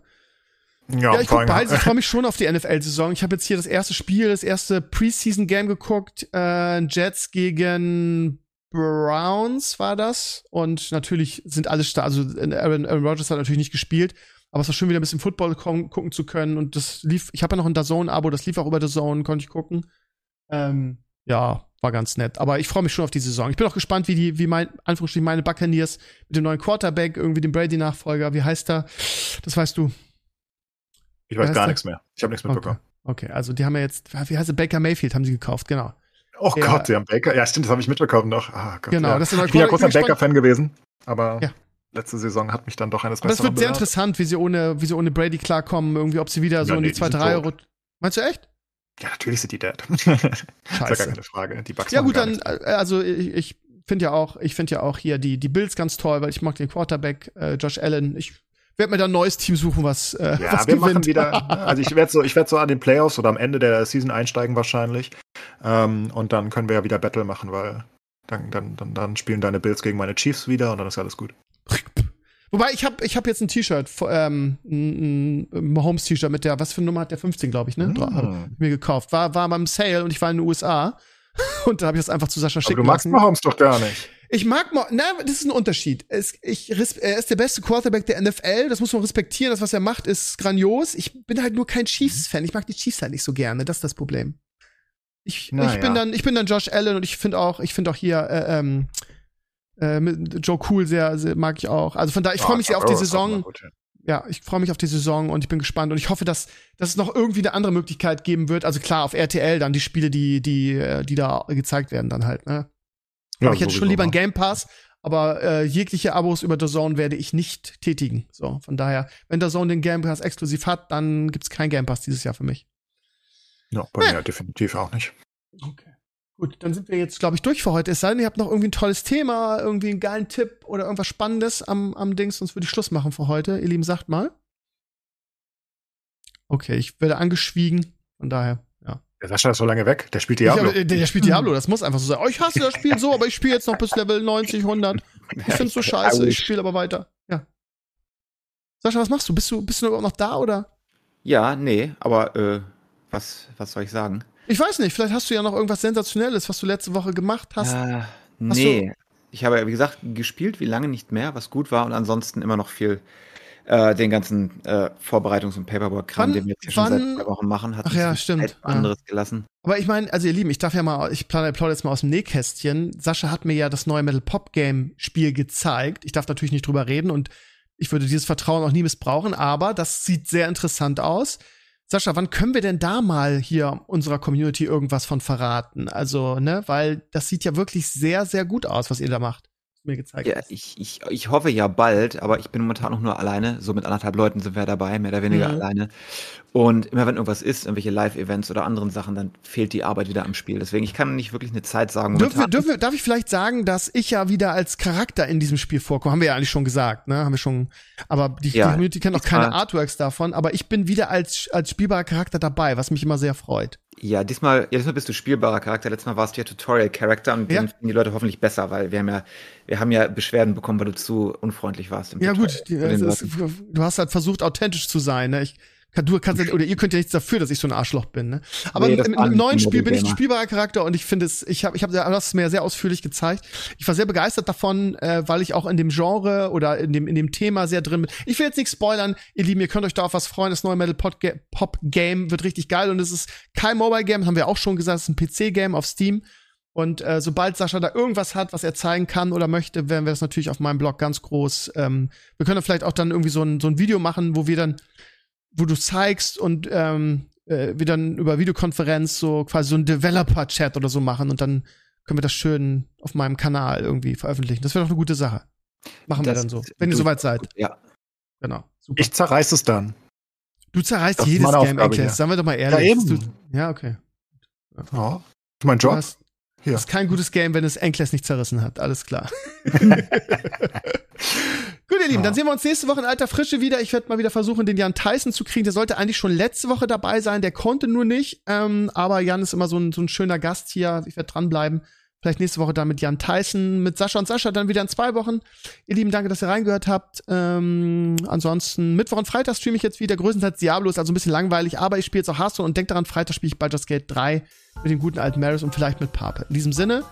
Speaker 3: Ja,
Speaker 2: ja ich gucke beides. Ich freue mich schon auf die NFL-Saison. Ich habe jetzt hier das erste Spiel, das erste Preseason-Game geguckt. Äh, Jets gegen Browns war das. Und natürlich sind alle. Also Aaron, Aaron Rodgers hat natürlich nicht gespielt. Aber es war schön, wieder ein bisschen Football gucken zu können. Und das lief, ich habe ja noch ein DAZN-Abo, das lief auch über DAZN, konnte ich gucken. Ähm, ja, war ganz nett. Aber ich freue mich schon auf die Saison. Ich bin auch gespannt, wie die, wie mein, Anführungsstrichen, meine Buccaneers mit dem neuen Quarterback, irgendwie dem Brady-Nachfolger, wie heißt er? Das weißt du.
Speaker 3: Ich weiß gar nichts mehr. Ich habe nichts mitbekommen.
Speaker 2: Okay. okay, also die haben ja jetzt, wie heißt er? Baker Mayfield haben sie gekauft, genau.
Speaker 3: Oh Der, Gott, sie haben Baker. Ja, stimmt, das habe ich mitbekommen noch. Ah, Gott,
Speaker 2: genau,
Speaker 3: ja.
Speaker 2: das ist ein
Speaker 3: Ich bin ja großer Baker-Fan gewesen, aber ja letzte Saison hat mich dann doch eines
Speaker 2: Besseren Aber es wird sehr interessant, wie sie ohne, wie sie ohne Brady klarkommen, irgendwie, ob sie wieder ja, so in die zweite Reihe rutschen. Meinst du echt?
Speaker 3: Ja, natürlich sind die dead. Scheiße. das ist ja gar keine Frage. Die
Speaker 2: Bugs ja gut, dann, äh, also ich, ich finde ja auch, ich finde ja auch hier die, die Bills ganz toll, weil ich mag den Quarterback, äh, Josh Allen. Ich werde mir da ein neues Team suchen, was, äh,
Speaker 3: ja,
Speaker 2: was
Speaker 3: wir gewinnt. machen wieder, also ich werde so, ich werde so an den Playoffs oder am Ende der Season einsteigen wahrscheinlich. Ähm, und dann können wir ja wieder Battle machen, weil dann, dann, dann, dann spielen deine Bills gegen meine Chiefs wieder und dann ist alles gut.
Speaker 2: Wobei, ich habe ich hab jetzt ein T-Shirt, ähm, ein Mahomes-T-Shirt mit der, was für eine Nummer hat der 15, glaube ich, ne? Mm. mir gekauft. War, war beim Sale und ich war in den USA. Und da habe ich das einfach zu Sascha schicken
Speaker 3: Aber du magst Mahomes doch gar nicht.
Speaker 2: Ich mag Mahomes, na, das ist ein Unterschied. Es, ich, er ist der beste Quarterback der NFL, das muss man respektieren. Das, was er macht, ist grandios. Ich bin halt nur kein Chiefs-Fan. Ich mag die Chiefs halt nicht so gerne. Das ist das Problem. Ich, ich bin dann, ich bin dann Josh Allen und ich finde auch, ich finde auch hier, äh, ähm, äh, Joe Cool sehr, sehr, mag ich auch. Also von da, ich freue mich sehr auf die Saison. Ja, ich freue mich auf die Saison und ich bin gespannt und ich hoffe, dass, dass es noch irgendwie eine andere Möglichkeit geben wird. Also klar, auf RTL dann die Spiele, die, die, äh, die da gezeigt werden dann halt, ne? Ja, aber ich hätte schon lieber einen Game Pass, aber äh, jegliche Abos über The Zone werde ich nicht tätigen. So, von daher, wenn The Zone den Game Pass exklusiv hat, dann gibt's kein Game Pass dieses Jahr für mich.
Speaker 3: Ja, bei mir definitiv auch nicht.
Speaker 2: Okay. Gut, dann sind wir jetzt, glaube ich, durch für heute. Es sei denn, ihr habt noch irgendwie ein tolles Thema, irgendwie einen geilen Tipp oder irgendwas Spannendes am, am Dings, sonst würde ich Schluss machen für heute. Ihr Lieben, sagt mal. Okay, ich werde angeschwiegen. Von daher, ja.
Speaker 3: Der Sascha ist so lange weg. Der spielt Diablo.
Speaker 2: Ich, der, der, spielt Diablo, das muss einfach so sein. Oh, ich hasse das Spiel so, aber ich spiele jetzt noch bis Level 90, 100. Ich finde es so scheiße, ich spiele aber weiter. Ja. Sascha, was machst du? Bist du, bist du überhaupt noch da oder?
Speaker 4: Ja, nee, aber äh, was, was soll ich sagen?
Speaker 2: Ich weiß nicht, vielleicht hast du ja noch irgendwas Sensationelles, was du letzte Woche gemacht hast.
Speaker 4: Äh, nee, ich habe ja, wie gesagt, gespielt, wie lange nicht mehr, was gut war und ansonsten immer noch viel äh, den ganzen äh, Vorbereitungs- und Paperwork-Kram, den wir jetzt schon seit zwei Wochen machen, hat
Speaker 2: ach ja, stimmt.
Speaker 4: anderes ja. gelassen.
Speaker 2: Aber ich meine, also ihr Lieben, ich darf ja mal, ich plane jetzt mal aus dem Nähkästchen. Sascha hat mir ja das neue Metal Pop Game Spiel gezeigt. Ich darf natürlich nicht drüber reden und ich würde dieses Vertrauen auch nie missbrauchen, aber das sieht sehr interessant aus. Sascha, wann können wir denn da mal hier unserer Community irgendwas von verraten? Also, ne, weil das sieht ja wirklich sehr, sehr gut aus, was ihr da macht mir gezeigt
Speaker 4: ja, hast. Ich, ich, ich hoffe ja bald, aber ich bin momentan noch nur alleine. So mit anderthalb Leuten sind wir dabei, mehr oder weniger mhm. alleine. Und immer wenn irgendwas ist, irgendwelche Live-Events oder anderen Sachen, dann fehlt die Arbeit wieder am Spiel. Deswegen, ich kann nicht wirklich eine Zeit sagen.
Speaker 2: Dürfen wir, dürfen wir, darf ich vielleicht sagen, dass ich ja wieder als Charakter in diesem Spiel vorkomme? Haben wir ja eigentlich schon gesagt, ne? Haben wir schon. Aber die, ja, die Community kennt auch keine Artworks davon. Aber ich bin wieder als, als spielbarer Charakter dabei, was mich immer sehr freut.
Speaker 4: Ja, diesmal, ja, diesmal bist du spielbarer Charakter. Letztes Mal warst du ja Tutorial-Charakter und ja. den finden die Leute hoffentlich besser, weil wir haben ja, wir haben ja Beschwerden bekommen, weil du zu unfreundlich warst.
Speaker 2: ja, Tutorial gut, die, ist, du hast halt versucht, authentisch zu sein. Ne? Ich, Du kannst ja, oder ihr könnt ja nichts dafür, dass ich so ein Arschloch bin. Ne? Aber nee, im, im neuen Spiel bin ich ein spielbarer Charakter und ich finde es, ich habe, ich habe das mir sehr ausführlich gezeigt. Ich war sehr begeistert davon, äh, weil ich auch in dem Genre oder in dem in dem Thema sehr drin bin. Ich will jetzt nichts spoilern, ihr Lieben, ihr könnt euch da auf was freuen. Das neue Metal Pop Game wird richtig geil und es ist kein Mobile Game, haben wir auch schon gesagt, es ist ein PC Game auf Steam. Und äh, sobald Sascha da irgendwas hat, was er zeigen kann oder möchte, werden wir das natürlich auf meinem Blog ganz groß. Ähm, wir können vielleicht auch dann irgendwie so ein, so ein Video machen, wo wir dann wo du zeigst und ähm, äh, wir dann über Videokonferenz so quasi so ein Developer-Chat oder so machen und dann können wir das schön auf meinem Kanal irgendwie veröffentlichen. Das wäre doch eine gute Sache. Machen das wir dann so, wenn ihr soweit seid.
Speaker 3: Ja. Genau. Super. Ich zerreiß es dann.
Speaker 2: Du zerreißt das jedes Game, Enkles. Sagen wir doch mal ehrlich.
Speaker 3: Ja, eben.
Speaker 2: Du, ja okay.
Speaker 3: Ja. Mein Job.
Speaker 2: Du hast, ja. Das ist kein gutes Game, wenn es Enkles nicht zerrissen hat. Alles klar. Gut, ihr Lieben, ja. dann sehen wir uns nächste Woche in alter Frische wieder. Ich werde mal wieder versuchen, den Jan Tyson zu kriegen. Der sollte eigentlich schon letzte Woche dabei sein, der konnte nur nicht. Ähm, aber Jan ist immer so ein, so ein schöner Gast hier. Ich werde dranbleiben. Vielleicht nächste Woche dann mit Jan Tyson, mit Sascha und Sascha dann wieder in zwei Wochen. Ihr Lieben, danke, dass ihr reingehört habt. Ähm, ansonsten, Mittwoch und Freitag streame ich jetzt wieder. Größtenteils Diablo ist also ein bisschen langweilig, aber ich spiele jetzt auch Hearthstone und denkt daran, Freitag spiele ich Baldur's Gate 3 mit dem guten alten Maris und vielleicht mit Pape. In diesem Sinne,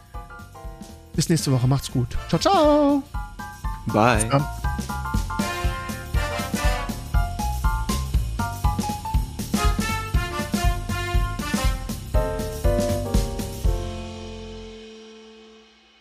Speaker 2: bis nächste Woche. Macht's gut. Ciao, ciao.
Speaker 4: Bye. Um,